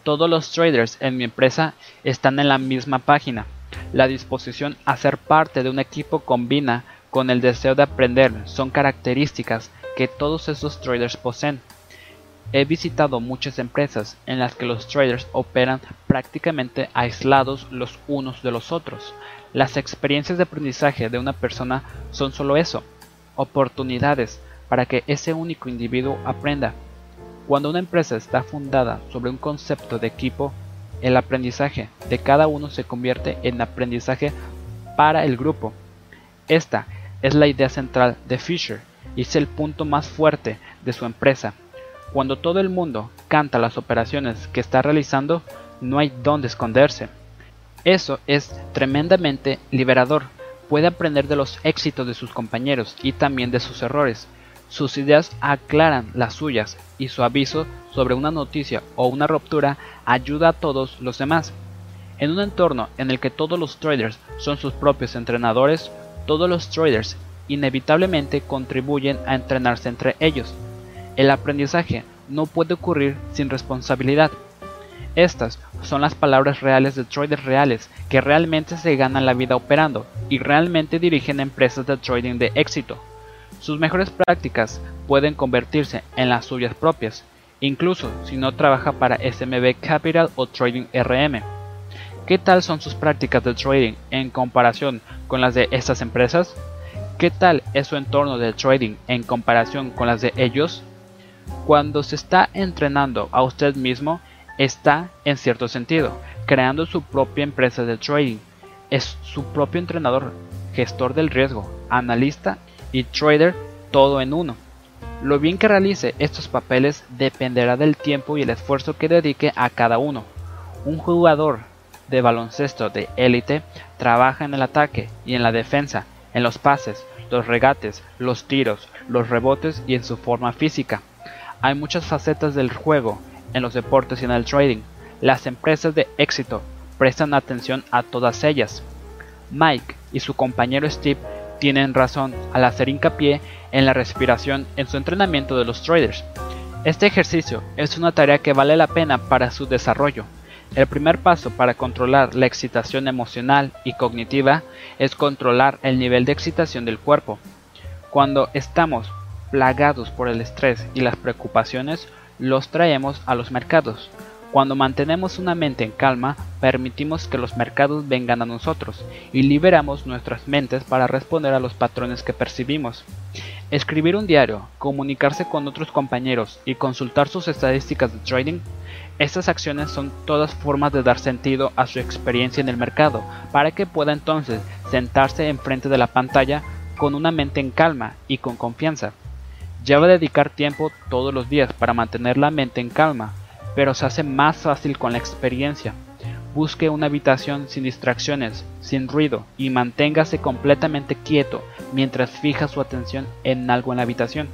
Todos los traders en mi empresa están en la misma página. La disposición a ser parte de un equipo combina con el deseo de aprender son características que todos esos traders poseen. He visitado muchas empresas en las que los traders operan prácticamente aislados los unos de los otros. Las experiencias de aprendizaje de una persona son solo eso, oportunidades para que ese único individuo aprenda. Cuando una empresa está fundada sobre un concepto de equipo, el aprendizaje de cada uno se convierte en aprendizaje para el grupo. Esta es la idea central de Fisher y es el punto más fuerte de su empresa. Cuando todo el mundo canta las operaciones que está realizando, no hay dónde esconderse. Eso es tremendamente liberador. Puede aprender de los éxitos de sus compañeros y también de sus errores. Sus ideas aclaran las suyas y su aviso sobre una noticia o una ruptura ayuda a todos los demás. En un entorno en el que todos los traders son sus propios entrenadores, todos los traders inevitablemente contribuyen a entrenarse entre ellos. El aprendizaje no puede ocurrir sin responsabilidad. Estas son las palabras reales de traders reales que realmente se ganan la vida operando y realmente dirigen empresas de trading de éxito. Sus mejores prácticas pueden convertirse en las suyas propias, incluso si no trabaja para SMB Capital o Trading RM. ¿Qué tal son sus prácticas de trading en comparación con las de estas empresas? ¿Qué tal es su entorno de trading en comparación con las de ellos? Cuando se está entrenando a usted mismo, está, en cierto sentido, creando su propia empresa de trading. Es su propio entrenador, gestor del riesgo, analista y trader todo en uno. Lo bien que realice estos papeles dependerá del tiempo y el esfuerzo que dedique a cada uno. Un jugador de baloncesto de élite trabaja en el ataque y en la defensa, en los pases, los regates, los tiros, los rebotes y en su forma física. Hay muchas facetas del juego en los deportes y en el trading. Las empresas de éxito prestan atención a todas ellas. Mike y su compañero Steve tienen razón al hacer hincapié en la respiración en su entrenamiento de los traders. Este ejercicio es una tarea que vale la pena para su desarrollo. El primer paso para controlar la excitación emocional y cognitiva es controlar el nivel de excitación del cuerpo. Cuando estamos plagados por el estrés y las preocupaciones, los traemos a los mercados. Cuando mantenemos una mente en calma, permitimos que los mercados vengan a nosotros y liberamos nuestras mentes para responder a los patrones que percibimos. Escribir un diario, comunicarse con otros compañeros y consultar sus estadísticas de trading, estas acciones son todas formas de dar sentido a su experiencia en el mercado para que pueda entonces sentarse enfrente de la pantalla con una mente en calma y con confianza. Ya va a dedicar tiempo todos los días para mantener la mente en calma, pero se hace más fácil con la experiencia. Busque una habitación sin distracciones, sin ruido y manténgase completamente quieto mientras fija su atención en algo en la habitación,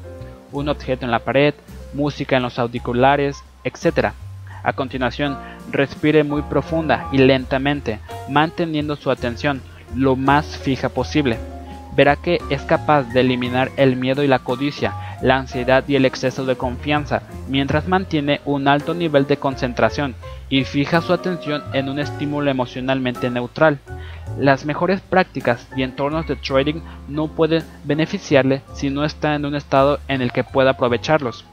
un objeto en la pared, música en los auriculares, etc. A continuación, respire muy profunda y lentamente, manteniendo su atención lo más fija posible. Verá que es capaz de eliminar el miedo y la codicia la ansiedad y el exceso de confianza, mientras mantiene un alto nivel de concentración y fija su atención en un estímulo emocionalmente neutral. Las mejores prácticas y entornos de trading no pueden beneficiarle si no está en un estado en el que pueda aprovecharlos.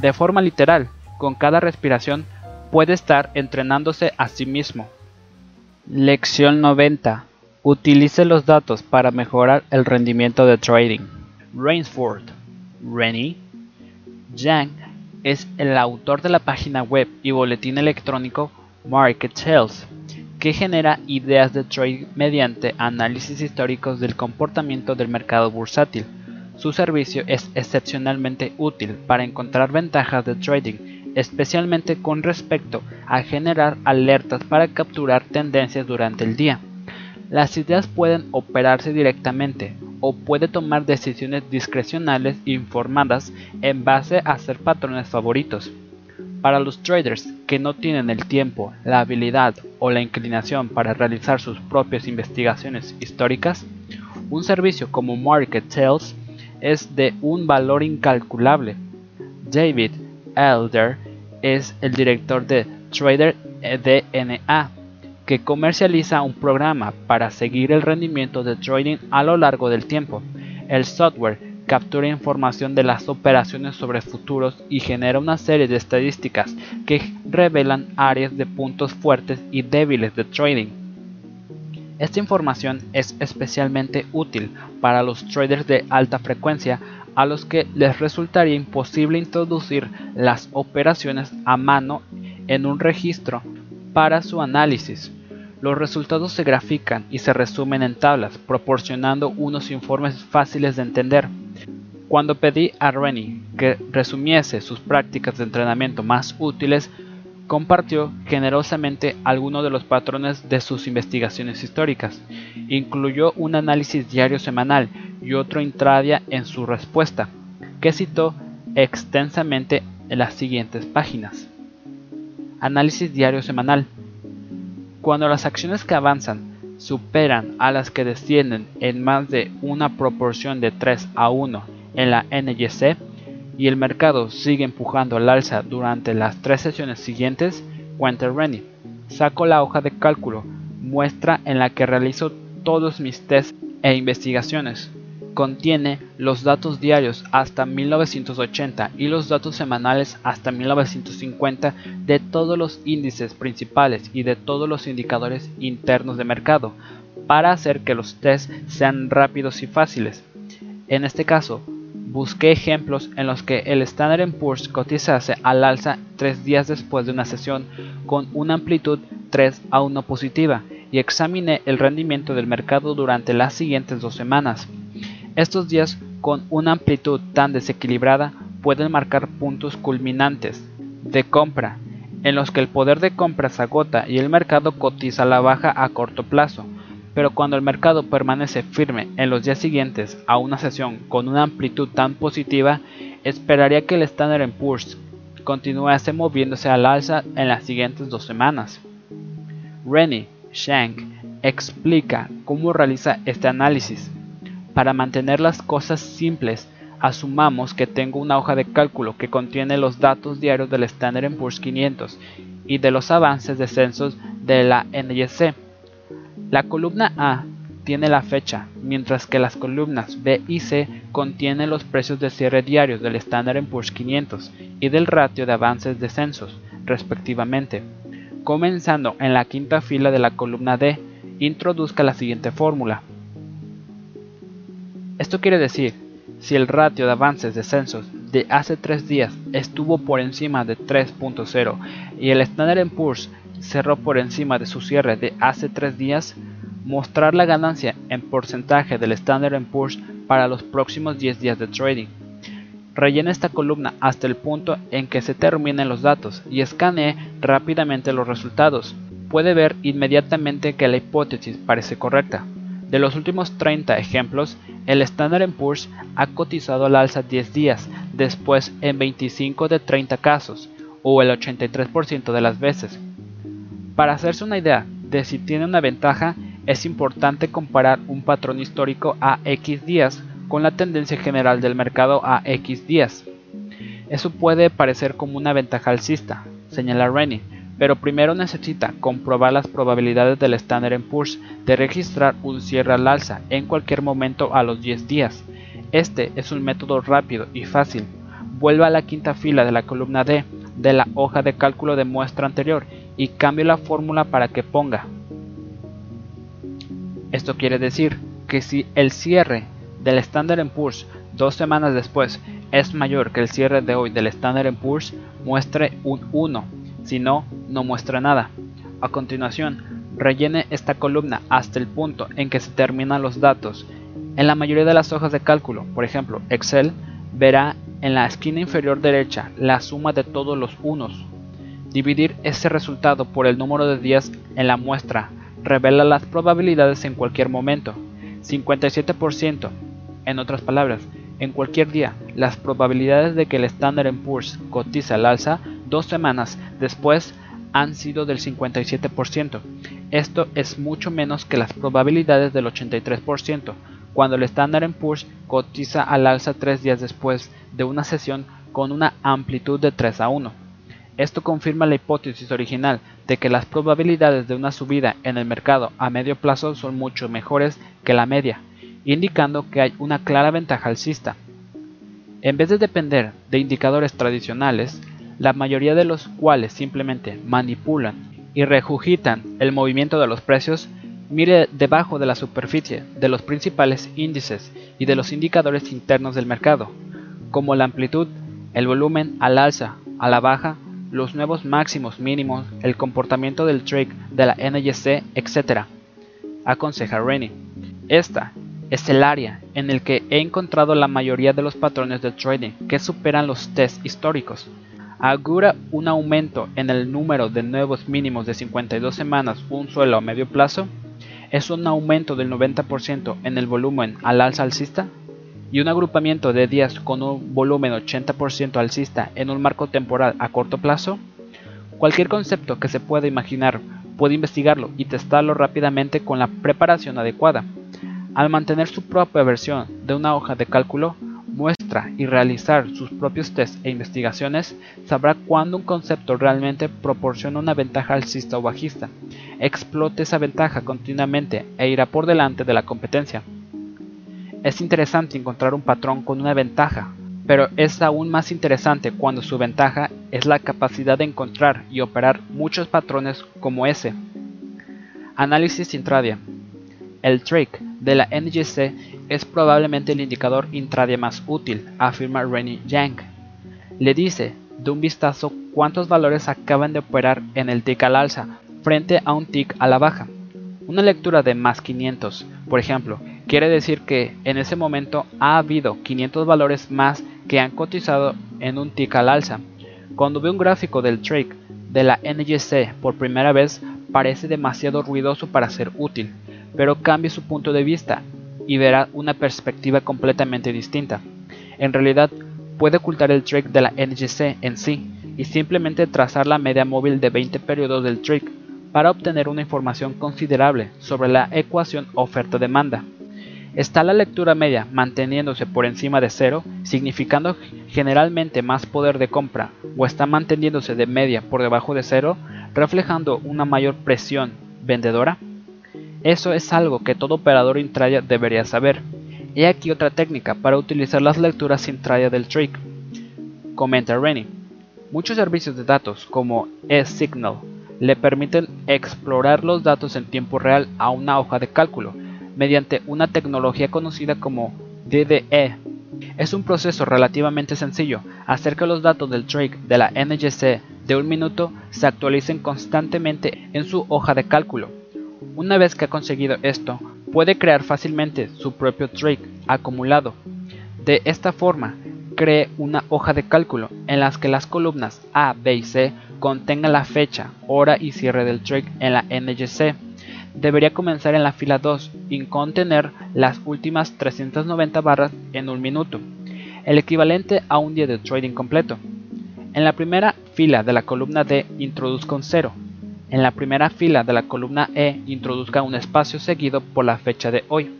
De forma literal, con cada respiración puede estar entrenándose a sí mismo. Lección 90. Utilice los datos para mejorar el rendimiento de trading. Rainsford, Rennie, Yang es el autor de la página web y boletín electrónico Market Sales, que genera ideas de trading mediante análisis históricos del comportamiento del mercado bursátil. Su servicio es excepcionalmente útil para encontrar ventajas de trading, especialmente con respecto a generar alertas para capturar tendencias durante el día. Las ideas pueden operarse directamente o puede tomar decisiones discrecionales informadas en base a ser patrones favoritos. Para los traders que no tienen el tiempo, la habilidad o la inclinación para realizar sus propias investigaciones históricas, un servicio como Market Sales es de un valor incalculable. David Elder es el director de Trader DNA que comercializa un programa para seguir el rendimiento de trading a lo largo del tiempo. El software captura información de las operaciones sobre futuros y genera una serie de estadísticas que revelan áreas de puntos fuertes y débiles de trading. Esta información es especialmente útil para los traders de alta frecuencia a los que les resultaría imposible introducir las operaciones a mano en un registro para su análisis. Los resultados se grafican y se resumen en tablas, proporcionando unos informes fáciles de entender. Cuando pedí a Rennie que resumiese sus prácticas de entrenamiento más útiles, compartió generosamente algunos de los patrones de sus investigaciones históricas. Incluyó un análisis diario semanal y otro intradia en su respuesta, que citó extensamente en las siguientes páginas. Análisis diario semanal. Cuando las acciones que avanzan superan a las que descienden en más de una proporción de 3 a 1 en la NYC y el mercado sigue empujando al alza durante las tres sesiones siguientes, cuenta Rennie. Saco la hoja de cálculo, muestra en la que realizo todos mis tests e investigaciones contiene los datos diarios hasta 1980 y los datos semanales hasta 1950 de todos los índices principales y de todos los indicadores internos de mercado para hacer que los tests sean rápidos y fáciles. En este caso, busqué ejemplos en los que el Standard Poor's cotizase al alza tres días después de una sesión con una amplitud 3 a 1 positiva y examiné el rendimiento del mercado durante las siguientes dos semanas. Estos días con una amplitud tan desequilibrada pueden marcar puntos culminantes de compra, en los que el poder de compra se agota y el mercado cotiza la baja a corto plazo, pero cuando el mercado permanece firme en los días siguientes a una sesión con una amplitud tan positiva, esperaría que el Standard Poor's continuase moviéndose al alza en las siguientes dos semanas. Rennie Shank explica cómo realiza este análisis. Para mantener las cosas simples, asumamos que tengo una hoja de cálculo que contiene los datos diarios del Standard Poor's 500 y de los avances descensos de la NYC. La columna A tiene la fecha, mientras que las columnas B y C contienen los precios de cierre diarios del Standard Poor's 500 y del ratio de avances descensos, respectivamente. Comenzando en la quinta fila de la columna D, introduzca la siguiente fórmula. Esto quiere decir, si el ratio de avances descensos de hace 3 días estuvo por encima de 3.0 y el Standard Poor's cerró por encima de su cierre de hace 3 días, mostrar la ganancia en porcentaje del Standard Poor's para los próximos 10 días de trading. Rellene esta columna hasta el punto en que se terminen los datos y escanee rápidamente los resultados. Puede ver inmediatamente que la hipótesis parece correcta. De los últimos 30 ejemplos, el Standard Poor's ha cotizado al alza 10 días, después en 25 de 30 casos, o el 83% de las veces. Para hacerse una idea de si tiene una ventaja, es importante comparar un patrón histórico a X días con la tendencia general del mercado a X días. Eso puede parecer como una ventaja alcista, señala Rennie, pero primero necesita comprobar las probabilidades del Standard Poor's de registrar un cierre al alza en cualquier momento a los 10 días. Este es un método rápido y fácil. Vuelva a la quinta fila de la columna D, de la hoja de cálculo de muestra anterior y cambio la fórmula para que ponga. Esto quiere decir que si el cierre del Standard Poor's dos semanas después es mayor que el cierre de hoy del Standard Poor's, muestre un 1, si no, no muestra nada. A continuación, rellene esta columna hasta el punto en que se terminan los datos. En la mayoría de las hojas de cálculo, por ejemplo Excel, verá en la esquina inferior derecha la suma de todos los unos. Dividir ese resultado por el número de días en la muestra revela las probabilidades en cualquier momento. 57%, en otras palabras, en cualquier día, las probabilidades de que el Standard Poor's cotice al alza dos semanas después han sido del 57%. Esto es mucho menos que las probabilidades del 83%, cuando el Standard Poor's cotiza al alza tres días después de una sesión con una amplitud de 3 a 1. Esto confirma la hipótesis original de que las probabilidades de una subida en el mercado a medio plazo son mucho mejores que la media, indicando que hay una clara ventaja alcista. En vez de depender de indicadores tradicionales, la mayoría de los cuales simplemente manipulan y rejugitan el movimiento de los precios, mire debajo de la superficie de los principales índices y de los indicadores internos del mercado, como la amplitud, el volumen al alza, a la baja, los nuevos máximos mínimos, el comportamiento del trade de la NYC, etc. Aconseja Rennie. Esta es el área en el que he encontrado la mayoría de los patrones de trading que superan los test históricos. Augura un aumento en el número de nuevos mínimos de 52 semanas un suelo a medio plazo. Es un aumento del 90% en el volumen al alza alcista y un agrupamiento de días con un volumen 80% alcista en un marco temporal a corto plazo. Cualquier concepto que se pueda imaginar puede investigarlo y testarlo rápidamente con la preparación adecuada. Al mantener su propia versión de una hoja de cálculo, muestra y realizar sus propios tests e investigaciones, sabrá cuándo un concepto realmente proporciona una ventaja alcista o bajista. Explote esa ventaja continuamente e irá por delante de la competencia. Es interesante encontrar un patrón con una ventaja, pero es aún más interesante cuando su ventaja es la capacidad de encontrar y operar muchos patrones como ese. Análisis intradia. El trick de la NGC es probablemente el indicador intraday más útil, afirma Rennie Yang. Le dice de un vistazo cuántos valores acaban de operar en el tick al alza frente a un tick a la baja. Una lectura de más 500, por ejemplo, quiere decir que en ese momento ha habido 500 valores más que han cotizado en un tick al alza. Cuando ve un gráfico del trick de la NGC por primera vez, parece demasiado ruidoso para ser útil pero cambie su punto de vista y verá una perspectiva completamente distinta. En realidad, puede ocultar el trick de la NGC en sí y simplemente trazar la media móvil de 20 periodos del trick para obtener una información considerable sobre la ecuación oferta-demanda. Está la lectura media manteniéndose por encima de cero, significando generalmente más poder de compra, o está manteniéndose de media por debajo de cero, reflejando una mayor presión vendedora? Eso es algo que todo operador intradia debería saber. He aquí otra técnica para utilizar las lecturas intradia del trick. Comenta Rennie. Muchos servicios de datos como eSignal le permiten explorar los datos en tiempo real a una hoja de cálculo mediante una tecnología conocida como DDE. Es un proceso relativamente sencillo hacer que los datos del trick de la NGC de un minuto se actualicen constantemente en su hoja de cálculo una vez que ha conseguido esto, puede crear fácilmente su propio trick acumulado. De esta forma, cree una hoja de cálculo en las que las columnas A, B y C contengan la fecha, hora y cierre del trick en la NGC. Debería comenzar en la fila 2 y contener las últimas 390 barras en un minuto, el equivalente a un día de trading completo. En la primera fila de la columna D introduzca un 0, en la primera fila de la columna E introduzca un espacio seguido por la fecha de hoy.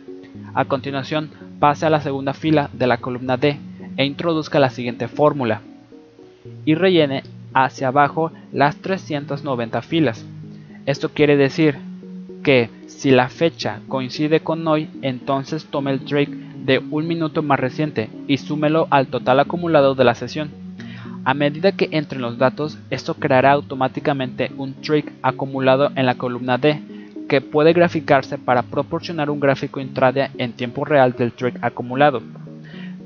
A continuación, pase a la segunda fila de la columna D e introduzca la siguiente fórmula. Y rellene hacia abajo las 390 filas. Esto quiere decir que si la fecha coincide con hoy, entonces tome el trade de un minuto más reciente y súmelo al total acumulado de la sesión. A medida que entren los datos, esto creará automáticamente un trick acumulado en la columna D, que puede graficarse para proporcionar un gráfico intraday en tiempo real del trick acumulado.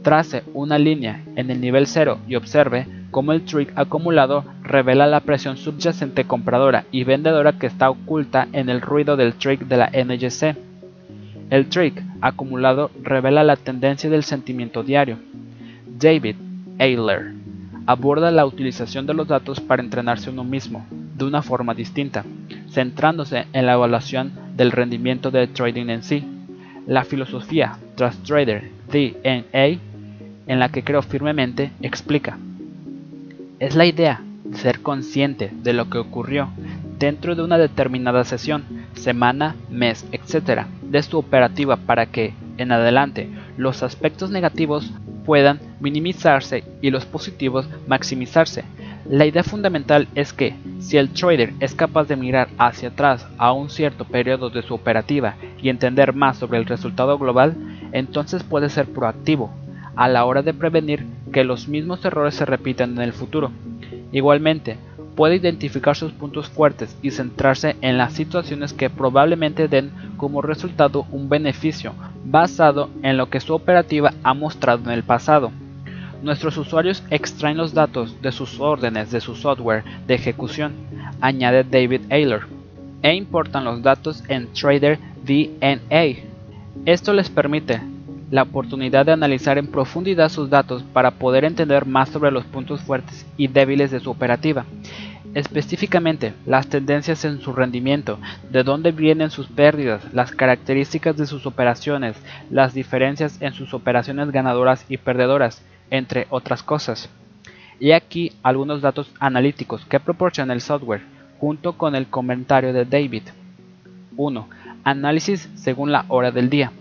Trace una línea en el nivel 0 y observe cómo el trick acumulado revela la presión subyacente compradora y vendedora que está oculta en el ruido del trick de la NGC. El trick acumulado revela la tendencia del sentimiento diario. David Ayler aborda la utilización de los datos para entrenarse uno mismo, de una forma distinta, centrándose en la evaluación del rendimiento de trading en sí. La filosofía Trust Trader DNA, en la que creo firmemente, explica. Es la idea de ser consciente de lo que ocurrió dentro de una determinada sesión, semana, mes, etc., de su operativa para que, en adelante, los aspectos negativos puedan minimizarse y los positivos maximizarse. La idea fundamental es que si el trader es capaz de mirar hacia atrás a un cierto periodo de su operativa y entender más sobre el resultado global, entonces puede ser proactivo a la hora de prevenir que los mismos errores se repitan en el futuro. Igualmente, puede identificar sus puntos fuertes y centrarse en las situaciones que probablemente den como resultado un beneficio basado en lo que su operativa ha mostrado en el pasado. Nuestros usuarios extraen los datos de sus órdenes de su software de ejecución, añade David Ayler, e importan los datos en Trader DNA. Esto les permite la oportunidad de analizar en profundidad sus datos para poder entender más sobre los puntos fuertes y débiles de su operativa específicamente las tendencias en su rendimiento, de dónde vienen sus pérdidas, las características de sus operaciones, las diferencias en sus operaciones ganadoras y perdedoras, entre otras cosas. Y aquí algunos datos analíticos que proporciona el software, junto con el comentario de David. 1. Análisis según la hora del día.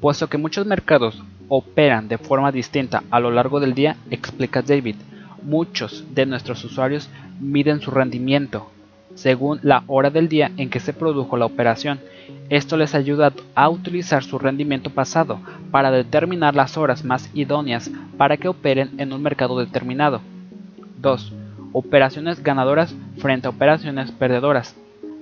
Puesto que muchos mercados operan de forma distinta a lo largo del día, explica David, muchos de nuestros usuarios miden su rendimiento según la hora del día en que se produjo la operación. Esto les ayuda a utilizar su rendimiento pasado para determinar las horas más idóneas para que operen en un mercado determinado. 2. Operaciones ganadoras frente a operaciones perdedoras.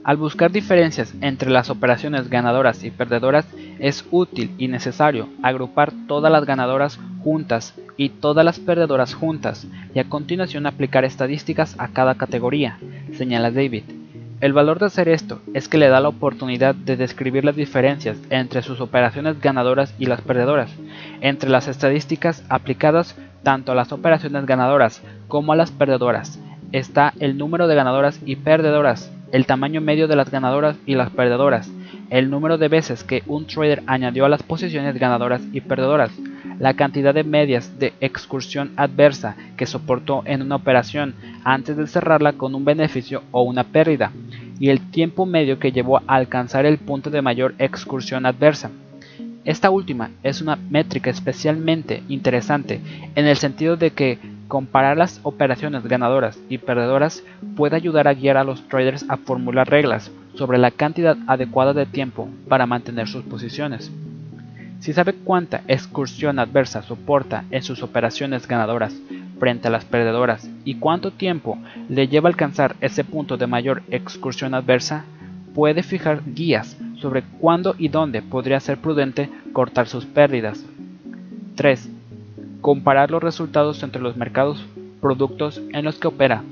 Al buscar diferencias entre las operaciones ganadoras y perdedoras, es útil y necesario agrupar todas las ganadoras juntas y todas las perdedoras juntas y a continuación aplicar estadísticas a cada categoría, señala David. El valor de hacer esto es que le da la oportunidad de describir las diferencias entre sus operaciones ganadoras y las perdedoras, entre las estadísticas aplicadas tanto a las operaciones ganadoras como a las perdedoras. Está el número de ganadoras y perdedoras, el tamaño medio de las ganadoras y las perdedoras, el número de veces que un trader añadió a las posiciones ganadoras y perdedoras, la cantidad de medias de excursión adversa que soportó en una operación antes de cerrarla con un beneficio o una pérdida, y el tiempo medio que llevó a alcanzar el punto de mayor excursión adversa. Esta última es una métrica especialmente interesante en el sentido de que comparar las operaciones ganadoras y perdedoras puede ayudar a guiar a los traders a formular reglas sobre la cantidad adecuada de tiempo para mantener sus posiciones. Si sabe cuánta excursión adversa soporta en sus operaciones ganadoras frente a las perdedoras y cuánto tiempo le lleva alcanzar ese punto de mayor excursión adversa, puede fijar guías sobre cuándo y dónde podría ser prudente cortar sus pérdidas. 3. Comparar los resultados entre los mercados productos en los que opera.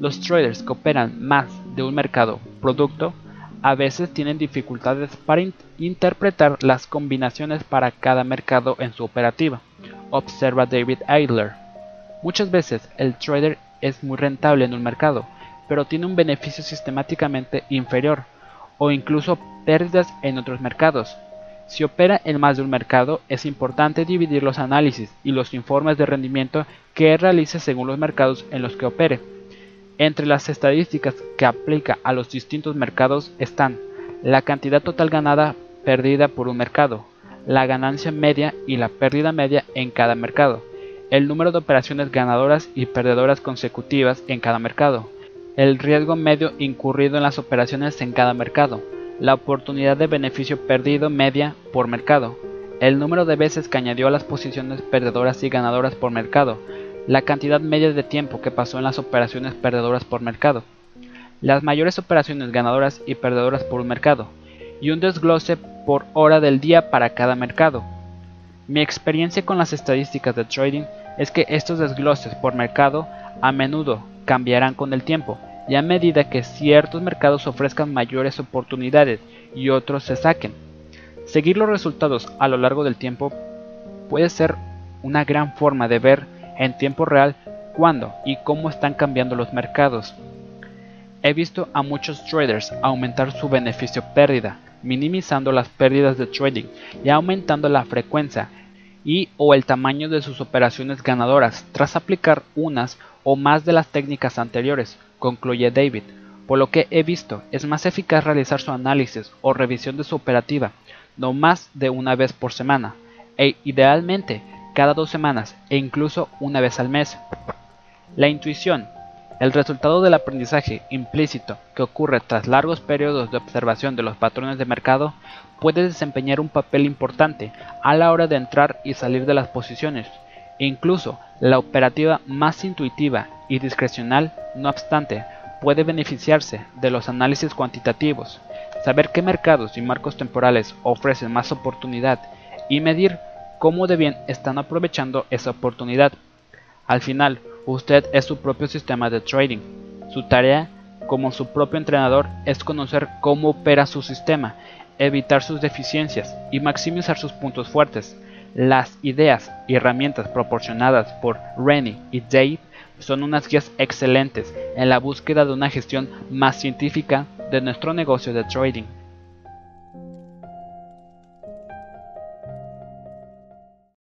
Los traders que operan más de un mercado producto a veces tienen dificultades para interpretar las combinaciones para cada mercado en su operativa, observa David Eidler. Muchas veces el trader es muy rentable en un mercado, pero tiene un beneficio sistemáticamente inferior, o incluso pérdidas en otros mercados. Si opera en más de un mercado, es importante dividir los análisis y los informes de rendimiento que realice según los mercados en los que opere. Entre las estadísticas que aplica a los distintos mercados están la cantidad total ganada perdida por un mercado, la ganancia media y la pérdida media en cada mercado, el número de operaciones ganadoras y perdedoras consecutivas en cada mercado, el riesgo medio incurrido en las operaciones en cada mercado, la oportunidad de beneficio perdido media por mercado, el número de veces que añadió a las posiciones perdedoras y ganadoras por mercado, la cantidad media de tiempo que pasó en las operaciones perdedoras por mercado, las mayores operaciones ganadoras y perdedoras por un mercado, y un desglose por hora del día para cada mercado. Mi experiencia con las estadísticas de trading es que estos desgloses por mercado a menudo cambiarán con el tiempo y a medida que ciertos mercados ofrezcan mayores oportunidades y otros se saquen. Seguir los resultados a lo largo del tiempo puede ser una gran forma de ver en tiempo real cuándo y cómo están cambiando los mercados. He visto a muchos traders aumentar su beneficio pérdida, minimizando las pérdidas de trading y aumentando la frecuencia y o el tamaño de sus operaciones ganadoras tras aplicar unas o más de las técnicas anteriores, concluye David. Por lo que he visto, es más eficaz realizar su análisis o revisión de su operativa, no más de una vez por semana, e idealmente cada dos semanas e incluso una vez al mes. La intuición, el resultado del aprendizaje implícito que ocurre tras largos periodos de observación de los patrones de mercado, puede desempeñar un papel importante a la hora de entrar y salir de las posiciones. Incluso la operativa más intuitiva y discrecional, no obstante, puede beneficiarse de los análisis cuantitativos, saber qué mercados y marcos temporales ofrecen más oportunidad y medir cómo de bien están aprovechando esa oportunidad. Al final, usted es su propio sistema de trading. Su tarea como su propio entrenador es conocer cómo opera su sistema, evitar sus deficiencias y maximizar sus puntos fuertes. Las ideas y herramientas proporcionadas por Rennie y Dave son unas guías excelentes en la búsqueda de una gestión más científica de nuestro negocio de trading.